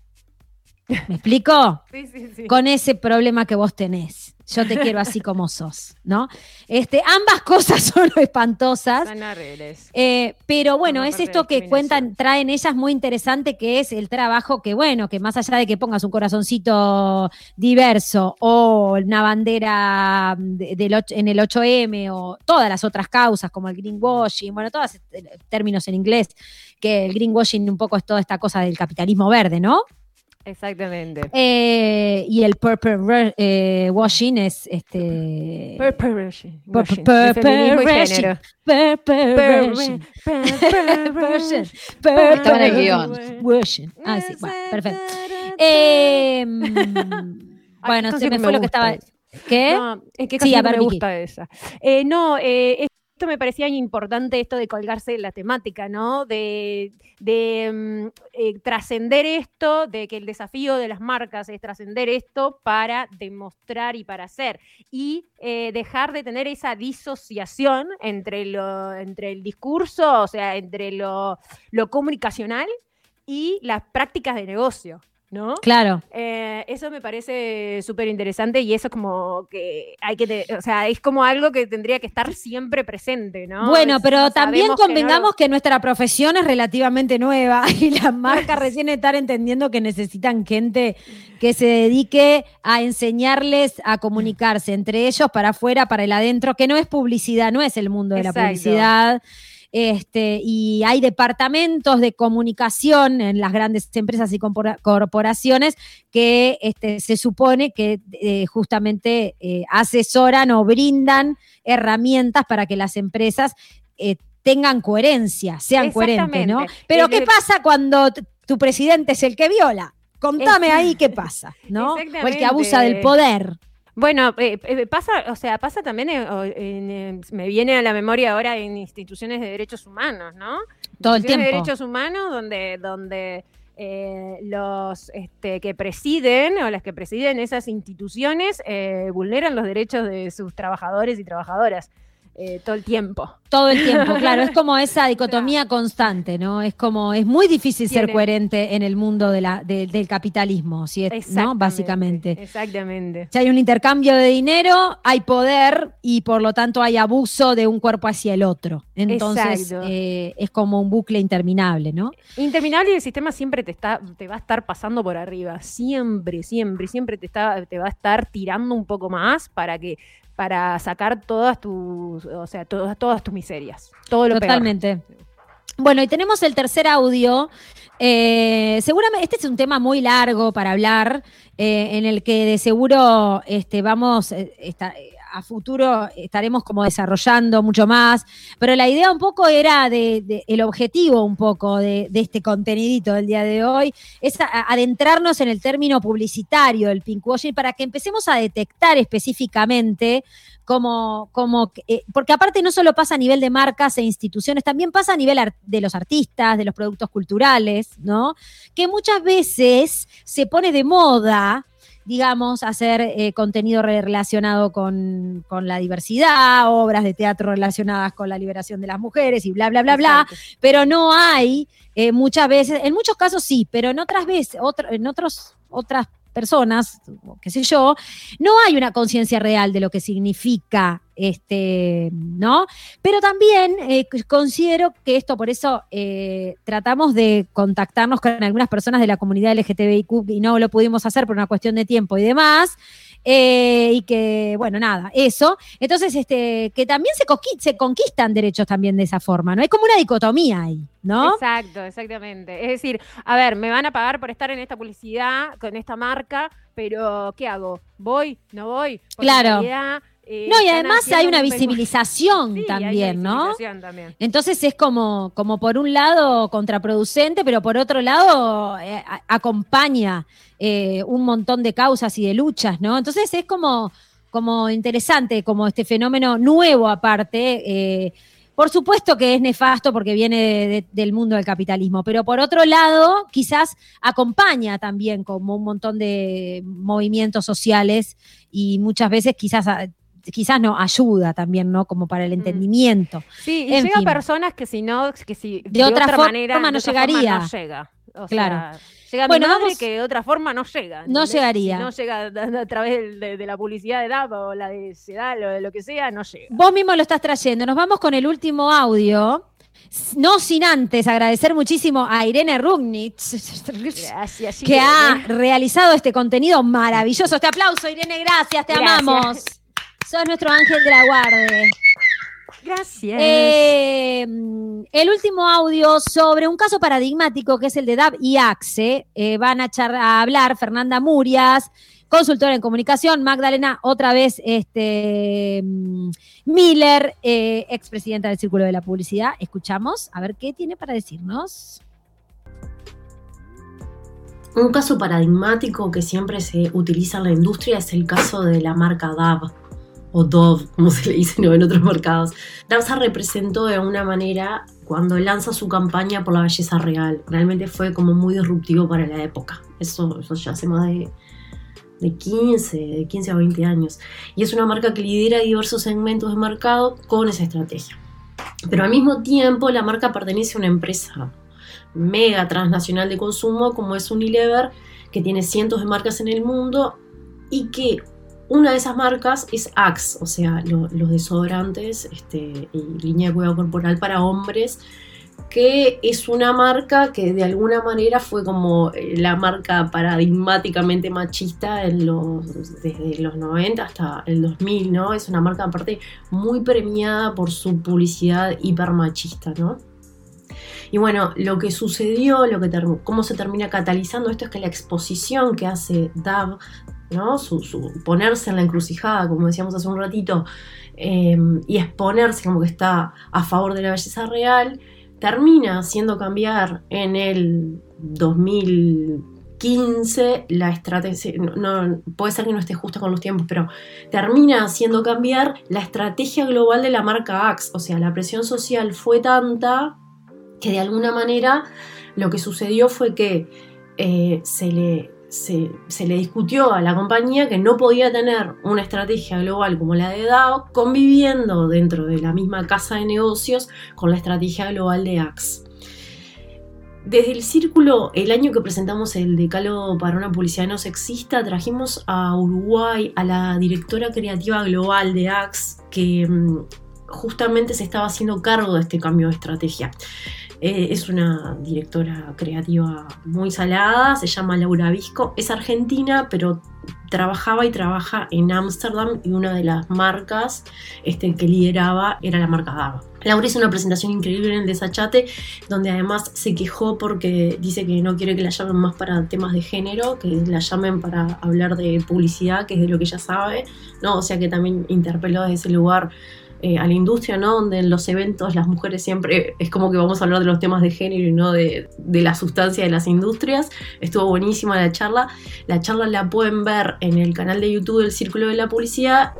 ¿Me explico? Sí, sí, sí. Con ese problema que vos tenés. Yo te quiero así como sos, ¿no? Este, ambas cosas son espantosas. Son horribles. Eh, pero bueno, es esto que cuentan, traen ellas muy interesante, que es el trabajo que, bueno, que más allá de que pongas un corazoncito diverso o una bandera de- del en el 8M o todas las otras causas, como el greenwashing, bueno, todos términos en inglés, que el greenwashing un poco es toda esta cosa del capitalismo verde, ¿no? Exactamente. Eh, y el purple eh, washing es este. Purple washing, Purple- washing, purple género. Purple Purple washing. Purple el guion. Washing. Ah, sí, bueno, perfecto. Eh, bueno, se me fue lo que estaba. ¿Qué? No, es que Sí, casi a no ver, me gusta esa. Eh, no, eh, esto me parecía importante, esto de colgarse la temática, ¿no? De, mm, eh, trascender esto, de que el desafío de las marcas es trascender esto para demostrar y para hacer. Y eh, dejar de tener esa disociación entre, el discurso, o sea, entre lo comunicacional y las prácticas de negocio. ¿No? Claro. Eh, eso me parece súper interesante y eso es como que hay que, te- o sea, es como algo que tendría que estar siempre presente, ¿no? Bueno, Es- pero también que no convengamos que, nuestra profesión es relativamente nueva y las marcas recién están entendiendo que necesitan gente que se dedique a enseñarles a comunicarse entre ellos para afuera, para el adentro, que no es publicidad, no es el mundo de la publicidad. Este, y hay departamentos de comunicación en las grandes empresas y corpora- corporaciones que este, se supone que eh, justamente eh, asesoran o brindan herramientas para que las empresas eh, tengan coherencia, sean coherentes, ¿no? Pero ¿qué pasa cuando tu presidente es el que viola? Contame ahí qué pasa, ¿no? O el que abusa del poder. Bueno, eh, eh, pasa, o sea, pasa también, en- en, eh, me viene a la memoria ahora en instituciones de derechos humanos, ¿no? Todo el Instituciones de tiempo. derechos humanos donde, donde eh, los este, que presiden o las que presiden esas instituciones eh, vulneran los derechos de sus trabajadores y trabajadoras eh, todo el tiempo. Todo el tiempo, claro, es como esa dicotomía constante, ¿no? Es como, es muy difícil ser coherente en el mundo de la, de- del capitalismo, ¿sí? ¿no? Exactamente, Básicamente. Exactamente. Si hay un intercambio de dinero, hay poder y por lo tanto hay abuso de un cuerpo hacia el otro. Entonces eh, es como un bucle interminable, ¿no? Interminable y el sistema siempre te está, te va a estar pasando por arriba. Siempre, siempre, siempre te está, te va a estar tirando un poco más para que, para sacar todas tus, o sea, todas, todas tus miserias. Todo lo. Totalmente. Bueno, y tenemos el tercer audio. Eh, seguramente este es un tema muy largo para hablar, eh, en el que de seguro este, vamos eh, esta- a futuro estaremos como desarrollando mucho más, pero la idea un poco era de, el objetivo un poco de, este contenidito del día de hoy es adentrarnos en el término publicitario del pinkwashing para que empecemos a detectar específicamente como, como eh, porque aparte no solo pasa a nivel de marcas e instituciones, también pasa a nivel de los artistas, de los productos culturales, ¿no? Que muchas veces se pone de moda, digamos, hacer eh, contenido re- relacionado con, con la diversidad, obras de teatro relacionadas con la liberación de las mujeres y bla, bla, bla, bla, pero no hay eh, muchas veces, en muchos casos sí, pero en otras veces, otro- en otros, otras personas, qué sé yo, no hay una conciencia real de lo que significa este, ¿no? Pero también eh, considero que esto, por eso eh, tratamos de contactarnos con algunas personas de la comunidad LGTBIQ y no lo pudimos hacer por una cuestión de tiempo y demás. Eh, y que, bueno, nada, eso. Entonces, este, que también se, se conquistan derechos también de esa forma, ¿no? Hay como una dicotomía ahí, ¿no? Exacto, exactamente. Es decir, a ver, me van a pagar por estar en esta publicidad, con esta marca, pero ¿qué hago? ¿Voy? ¿No voy? Claro. Eh, No, y además hay una visibilización Sí, también, ¿no? visibilización también. Entonces es como, como por un lado contraproducente, pero por otro lado eh, a- acompaña eh, un montón de causas y de luchas, ¿no? Entonces es como, como interesante, como este fenómeno nuevo aparte. por supuesto que es nefasto porque viene de- de- del mundo del capitalismo, pero por otro lado, quizás acompaña también como un montón de movimientos sociales y muchas veces quizás, a- quizás no ayuda también, ¿no? Como para el entendimiento. Sí, y En llega fin. personas que si no, que si De otra forma manera, no de otra forma llegaría. no llega. O Claro. sea, llega Bueno, mi madre vamos- que de otra forma no llega. No llegaría. Si no llega a, a través de, de la publicidad de DAP o la de Sedal o de lo que sea, no llega. Vos mismo lo estás trayendo. Nos vamos con el último audio. No sin antes agradecer muchísimo a Irene Rugnitz, Gracias, que Irene. ha realizado este contenido maravilloso. Este aplauso, Irene, gracias, te Gracias. amamos. Sos nuestro ángel de la guardia. Gracias. Eh, el último audio sobre un caso paradigmático que es el de DAB y AXE. Eh, van a, char- a hablar Fernanda Murias, consultora en comunicación, Magdalena, otra vez este, mm, Miller, eh, expresidenta del Círculo de la Publicidad. Escuchamos a ver qué tiene para decirnos. Un caso paradigmático que siempre se utiliza en la industria es el caso de la marca DAV o Dove, como se le dice ¿no? en otros mercados. Se representó de una manera cuando lanza su campaña por la belleza real. Realmente fue como muy disruptivo para la época. Eso, eso ya hace más de, de 15, de 15 a 20 años. Y es una marca que lidera diversos segmentos de mercado con esa estrategia. Pero al mismo tiempo la marca pertenece a una empresa mega transnacional de consumo como es Unilever, que tiene cientos de marcas en el mundo y que una de esas marcas es Axe, o sea, lo- los desodorantes este, y línea de cuidado corporal para hombres, que es una marca que de alguna manera fue como eh, la marca paradigmáticamente machista desde los 90 hasta el 2000, ¿no? Es una marca aparte muy premiada por su publicidad hipermachista, ¿no? Y bueno, lo que sucedió, lo que cómo se termina catalizando esto es que la exposición que hace Dab, ¿no? Su, ponerse en la encrucijada, como decíamos hace un ratito, eh, y exponerse como que está a favor de la belleza real, termina haciendo cambiar en el 2015 la estrategia, no, no- puede ser que no esté justo con los tiempos, pero termina haciendo cambiar la estrategia global de la marca Axe, o sea, la presión social fue tanta que de alguna manera lo que sucedió fue que eh, se, le, se, le discutió a la compañía que no podía tener una estrategia global como la de DAO conviviendo dentro de la misma casa de negocios con la estrategia global de Axe. Desde el círculo, el año que presentamos el decálogo para una publicidad no sexista, trajimos a Uruguay a la directora creativa global de Axe, que mm, justamente se estaba haciendo cargo de este cambio de estrategia. Eh, es una directora creativa muy salada, se llama Laura Visco, es argentina, pero trabajaba y trabaja en Ámsterdam y una de las marcas este, que lideraba era la marca Dava. Laura hizo una presentación increíble en el Desachate, donde además se quejó porque dice que no quiere que la llamen más para temas de género, que la llamen para hablar de publicidad, que es de lo que ella sabe, ¿no? O sea que también interpeló desde ese lugar eh, a la industria, ¿no? Donde en los eventos las mujeres siempre es como que vamos a hablar de los temas de género y no de, de la sustancia de las industrias. Estuvo buenísima la charla. La charla la pueden ver en el canal de YouTube del Círculo de la Publicidad.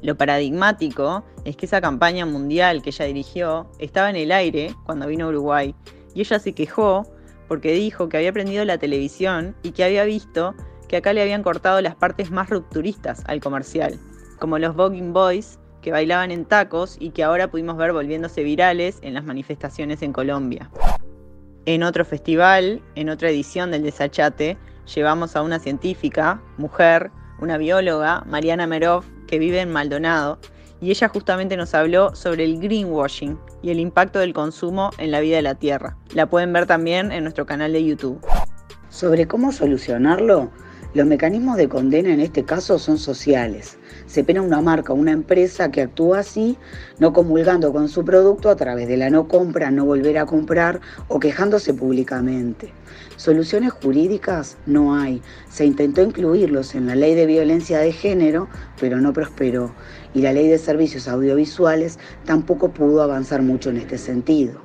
Lo paradigmático es que esa campaña mundial que ella dirigió estaba en el aire cuando vino a Uruguay y ella se quejó porque dijo que había aprendido la televisión y que había visto que acá le habían cortado las partes más rupturistas al comercial, como los Voguing Boys que bailaban en tacos y que ahora pudimos ver volviéndose virales en las manifestaciones en Colombia. En otro festival, en otra edición del Desachate, llevamos a una científica, mujer, una bióloga, Mariana Merov, que vive en Maldonado, y ella justamente nos habló sobre el greenwashing y el impacto del consumo en la vida de la Tierra. La pueden ver también en nuestro canal de YouTube. Sobre cómo solucionarlo, los mecanismos de condena en este caso son sociales. Se pena una marca, una empresa que actúa así, no comulgando con su producto a través de la no compra, no volver a comprar o quejándose públicamente. Soluciones jurídicas no hay. Se intentó incluirlos en la ley de violencia de género, pero no prosperó. Y la ley de servicios audiovisuales tampoco pudo avanzar mucho en este sentido.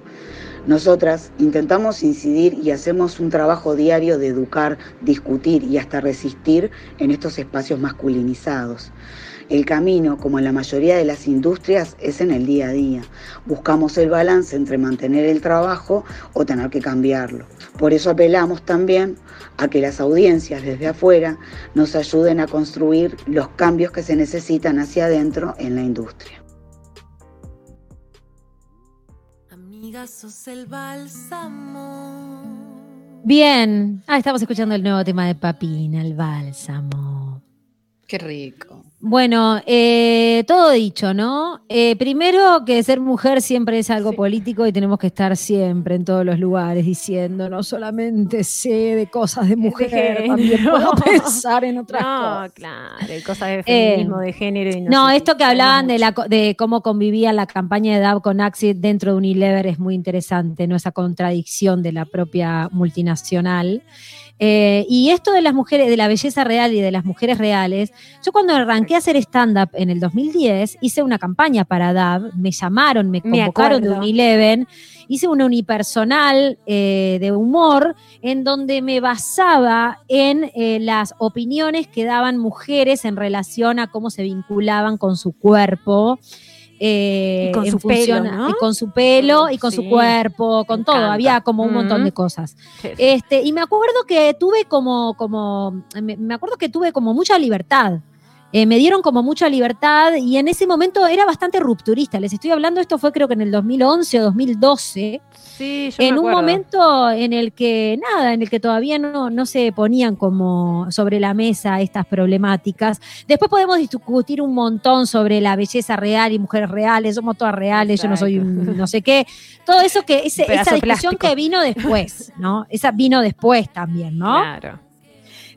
Nosotras intentamos incidir y hacemos un trabajo diario de educar, discutir y hasta resistir en estos espacios masculinizados. El camino, como en la mayoría de las industrias, es en el día a día. Buscamos el balance entre mantener el trabajo o tener que cambiarlo. Por eso apelamos también a que las audiencias desde afuera nos ayuden a construir los cambios que se necesitan hacia adentro en la industria. Amiga, sos el bálsamo. Bien, ah, estamos escuchando el nuevo tema de Papina, el bálsamo. Qué rico. Bueno, eh, todo dicho, ¿no? Eh, primero que ser mujer siempre es algo político y tenemos que estar siempre en todos los lugares diciendo, no solamente sé de cosas de mujer, género. también puedo pensar en otras no, cosas. claro, cosas de Eh, feminismo, de género. Y no, No, esto que hablaban de, la, de cómo convivía la campaña de DAB con Axi dentro de Unilever es muy interesante, ¿no? Esa contradicción de la propia multinacional. Eh, y esto de las mujeres, de la belleza real y de las mujeres reales, yo cuando arranqué a hacer stand-up en el 2010, hice una campaña para DAB, me llamaron, me Me convocaron de acuerdo. Unilever, hice una unipersonal eh, de humor en donde me basaba en eh, las opiniones que daban mujeres en relación a cómo se vinculaban con su cuerpo. Eh, Y con su pelo, y con su pelo y con su Sí, cuerpo, con todo, encanta. había como un montón de Mm. cosas. Sí. Este, y me acuerdo que tuve como, como, me acuerdo que tuve como mucha libertad. Eh, me dieron como mucha libertad y en ese momento era bastante rupturista. Les estoy hablando, esto fue creo que en el 2011 o 2012. Sí, yo me en un momento en el que nada, en el que todavía no, no se ponían como sobre la mesa estas problemáticas. Después podemos discutir un montón sobre la belleza real y mujeres reales, somos todas reales, yo no soy un no sé qué. Todo eso que, ese- esa discusión plástico. que vino después, ¿no? Esa vino después también, ¿no? Claro.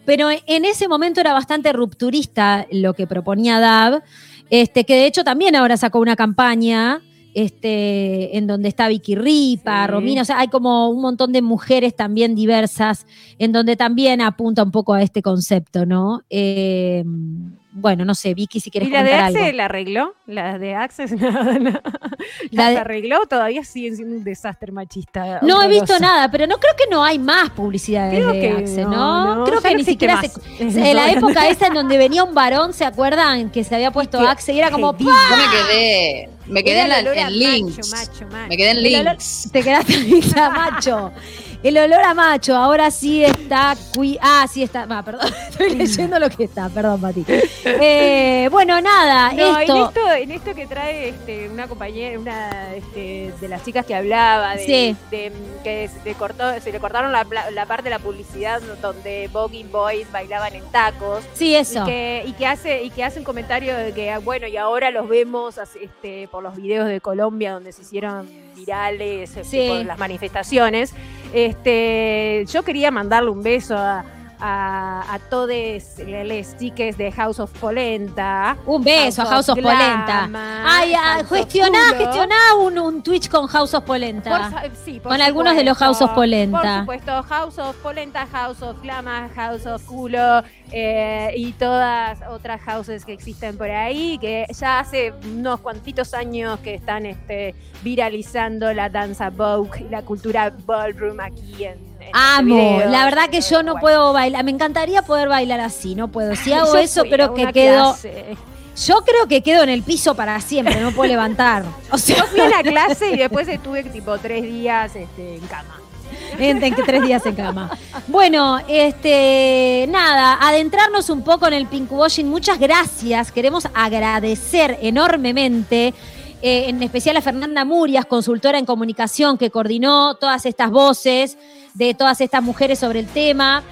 Pero en ese momento era bastante rupturista lo que proponía DAB, este, que de hecho también ahora sacó una campaña este, en donde está Vicky Ripa, Sí. Romina, o sea, hay como un montón de mujeres también diversas, en donde también apunta un poco a este concepto, ¿no? Eh, bueno, no sé, Vicky, si quieres ¿Y la de algo. la arregló? ¿La de Axe nada, no. La ¿Las de- arregló? Todavía siguen siendo un desastre machista. No he visto nada, pero no creo que no hay más publicidad Creo de que Axe, no, ¿no? no, creo ya que no ni siquiera más. se, en la época esa en donde venía un varón, ¿se acuerdan? Que se había puesto que- Axe y era como que ¡pah! Yo me quedé, me quedé en, la, el olor a en links. macho, macho, macho. Me quedé en links. Te quedaste en links macho. El olor a macho, ahora sí está. cui- ah, sí está. Va, perdón, estoy leyendo lo que está, perdón, Mati. Eh, bueno, nada, No, esto. En, esto, en esto que trae este, una compañera, una este, de las chicas que hablaba, de, Sí. de, que se cortó, se le cortaron la, la parte de la publicidad donde Bogging Boys bailaban en tacos. Sí, eso. Y que, y que hace, y que hace un comentario de que, ah, bueno, y ahora los vemos este, por los videos de Colombia donde se hicieron virales Sí. por las manifestaciones. Este, yo quería mandarle un beso a, a, a todos los chiques de House of Polenta. Un beso a House of Polenta. Ay, House gestioná, gestioná un, un Twitch con House of Polenta. Por fa- sí, por Con algunos de los. House of Polenta. Por supuesto, House of Polenta, House of Glama, House of Culo eh, y todas otras houses que existen por ahí, que ya hace unos cuantitos años que están este, viralizando la danza Vogue y la cultura ballroom aquí en Amo, la verdad que yo no puedo bailar, me encantaría poder bailar así, no puedo. Si hago Yo eso creo que quedo, clase. yo creo que quedo en el piso para siempre, no puedo levantar. O sea, Yo fui a la clase y después estuve tipo tres días este, en cama. en, en tres días en cama. Bueno, este, nada, adentrarnos un poco en el pinkwashing. Muchas gracias. Queremos agradecer enormemente, eh, en especial a Fernanda Murias, consultora en comunicación, que coordinó todas estas voces de todas estas mujeres sobre el tema.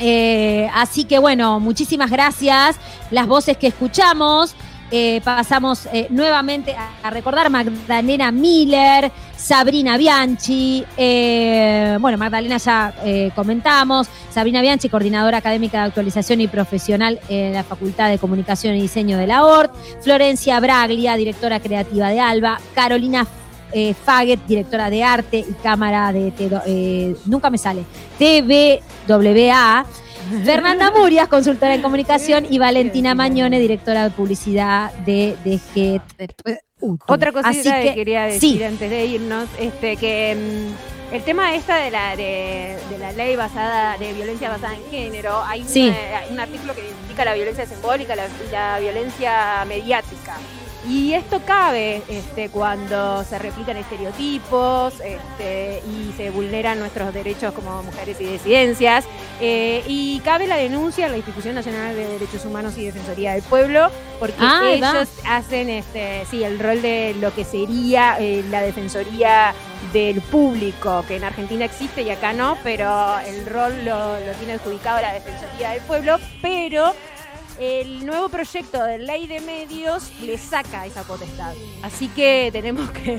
Eh, así que bueno, muchísimas gracias. Las voces que escuchamos. Eh, pasamos eh, nuevamente a, recordar Magdalena Miller, Sabrina Bianchi, eh, bueno, Magdalena ya comentamos, Sabrina Bianchi, coordinadora académica de actualización y profesional en la Facultad de Comunicación y Diseño de la ORT, Florencia Braglia, directora creativa de ALBA, Carolina Faget, directora de arte y cámara de, nunca me sale, TVWA, Fernanda Murias, consultora en comunicación, y Valentina Mañone, directora de publicidad de DG. Otra cosita Así que, que, quería decir sí. antes de irnos, este que mm, el tema esta de la de, de la ley basada de violencia basada en género, hay, una- Sí. hay un artículo que indica la violencia simbólica la- y la violencia mediática. Y esto cabe este, cuando se replican estereotipos este, y se vulneran nuestros derechos como mujeres y disidencias. Eh, y cabe la denuncia a la Institución Nacional de Derechos Humanos y Defensoría del Pueblo, porque Ah, va. ellos hacen este, sí, el rol de lo que sería eh, la Defensoría del Público, que en Argentina existe y acá no, pero el rol lo, lo tiene adjudicado la Defensoría del Pueblo, pero el nuevo proyecto de ley de medios le saca esa potestad. Así que tenemos que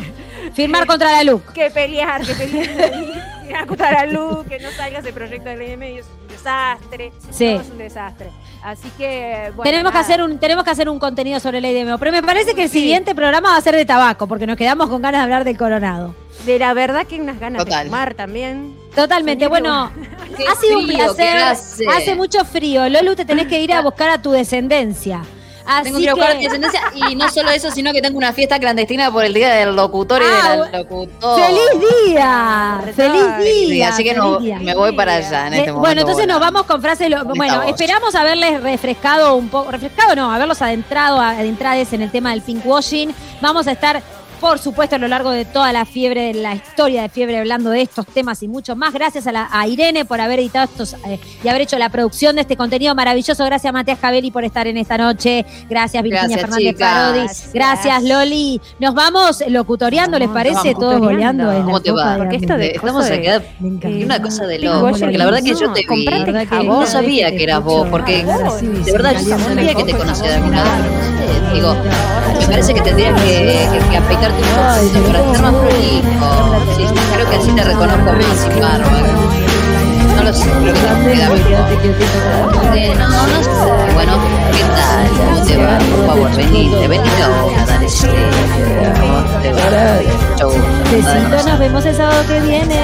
Firmar contra la LUC. que pelear, que pelear, que acotar a luz, que no salga ese proyecto de ley de medios, es un desastre. Sí. Todo es un desastre. Así que, bueno, tenemos, que hacer un, tenemos que hacer un contenido sobre ley de meo. Pero me parece que el siguiente programa va a ser de tabaco, porque nos quedamos con ganas de hablar del coronado. De la verdad que unas ganas Total. de fumar también. Totalmente. Bueno, Qué ha sido un frío que placer. hace. Hace mucho frío. Lolu, te tenés que ir a buscar a tu descendencia. Así Tengo que ir a buscar que- mi descendencia y no solo eso, sino que tengo una fiesta clandestina por el día del locutor y Ah, de la bu- locutor. ¡Feliz día! ¡Feliz día! así que no, día. me voy para allá en este momento. bueno, entonces nos vamos con frases. bueno, esperamos haberles refrescado un poco. Refrescado no, haberlos adentrado, adentrades en el tema del pinkwashing. Vamos a estar por supuesto, a lo largo de toda la fiebre, de la historia de fiebre, hablando de estos temas y mucho más. Gracias a, la- a Irene por haber editado estos eh, y haber hecho la producción de este contenido maravilloso. Gracias, Matías Cabelli, por estar en esta noche. Gracias, Virginia Gracias, Fernández chicas. Parodi. Gracias. Gracias, Loli. Nos vamos locutoreando, ¿les parece? vamos Todos la ¿Cómo te va? de Porque esto de. Estamos de- acá encanta. una cosa de loco, porque la verdad que yo te vi, no sabía que eras vos, porque de verdad yo sabía que te conocía de alguna digo, me parece que tendrías que, que, que afeitarte un poquito para estar más prolijo, sí, creo que así te reconozco más sin barba, no lo sé, creo que queda mejor. Eh, no, no sé, bueno, ¿qué tal? ¿Cómo te va? Por favor, venite, venite ahora, dale, sí, ¿cómo te va? Mucho gusto. Besito, nos vemos el sábado que viene.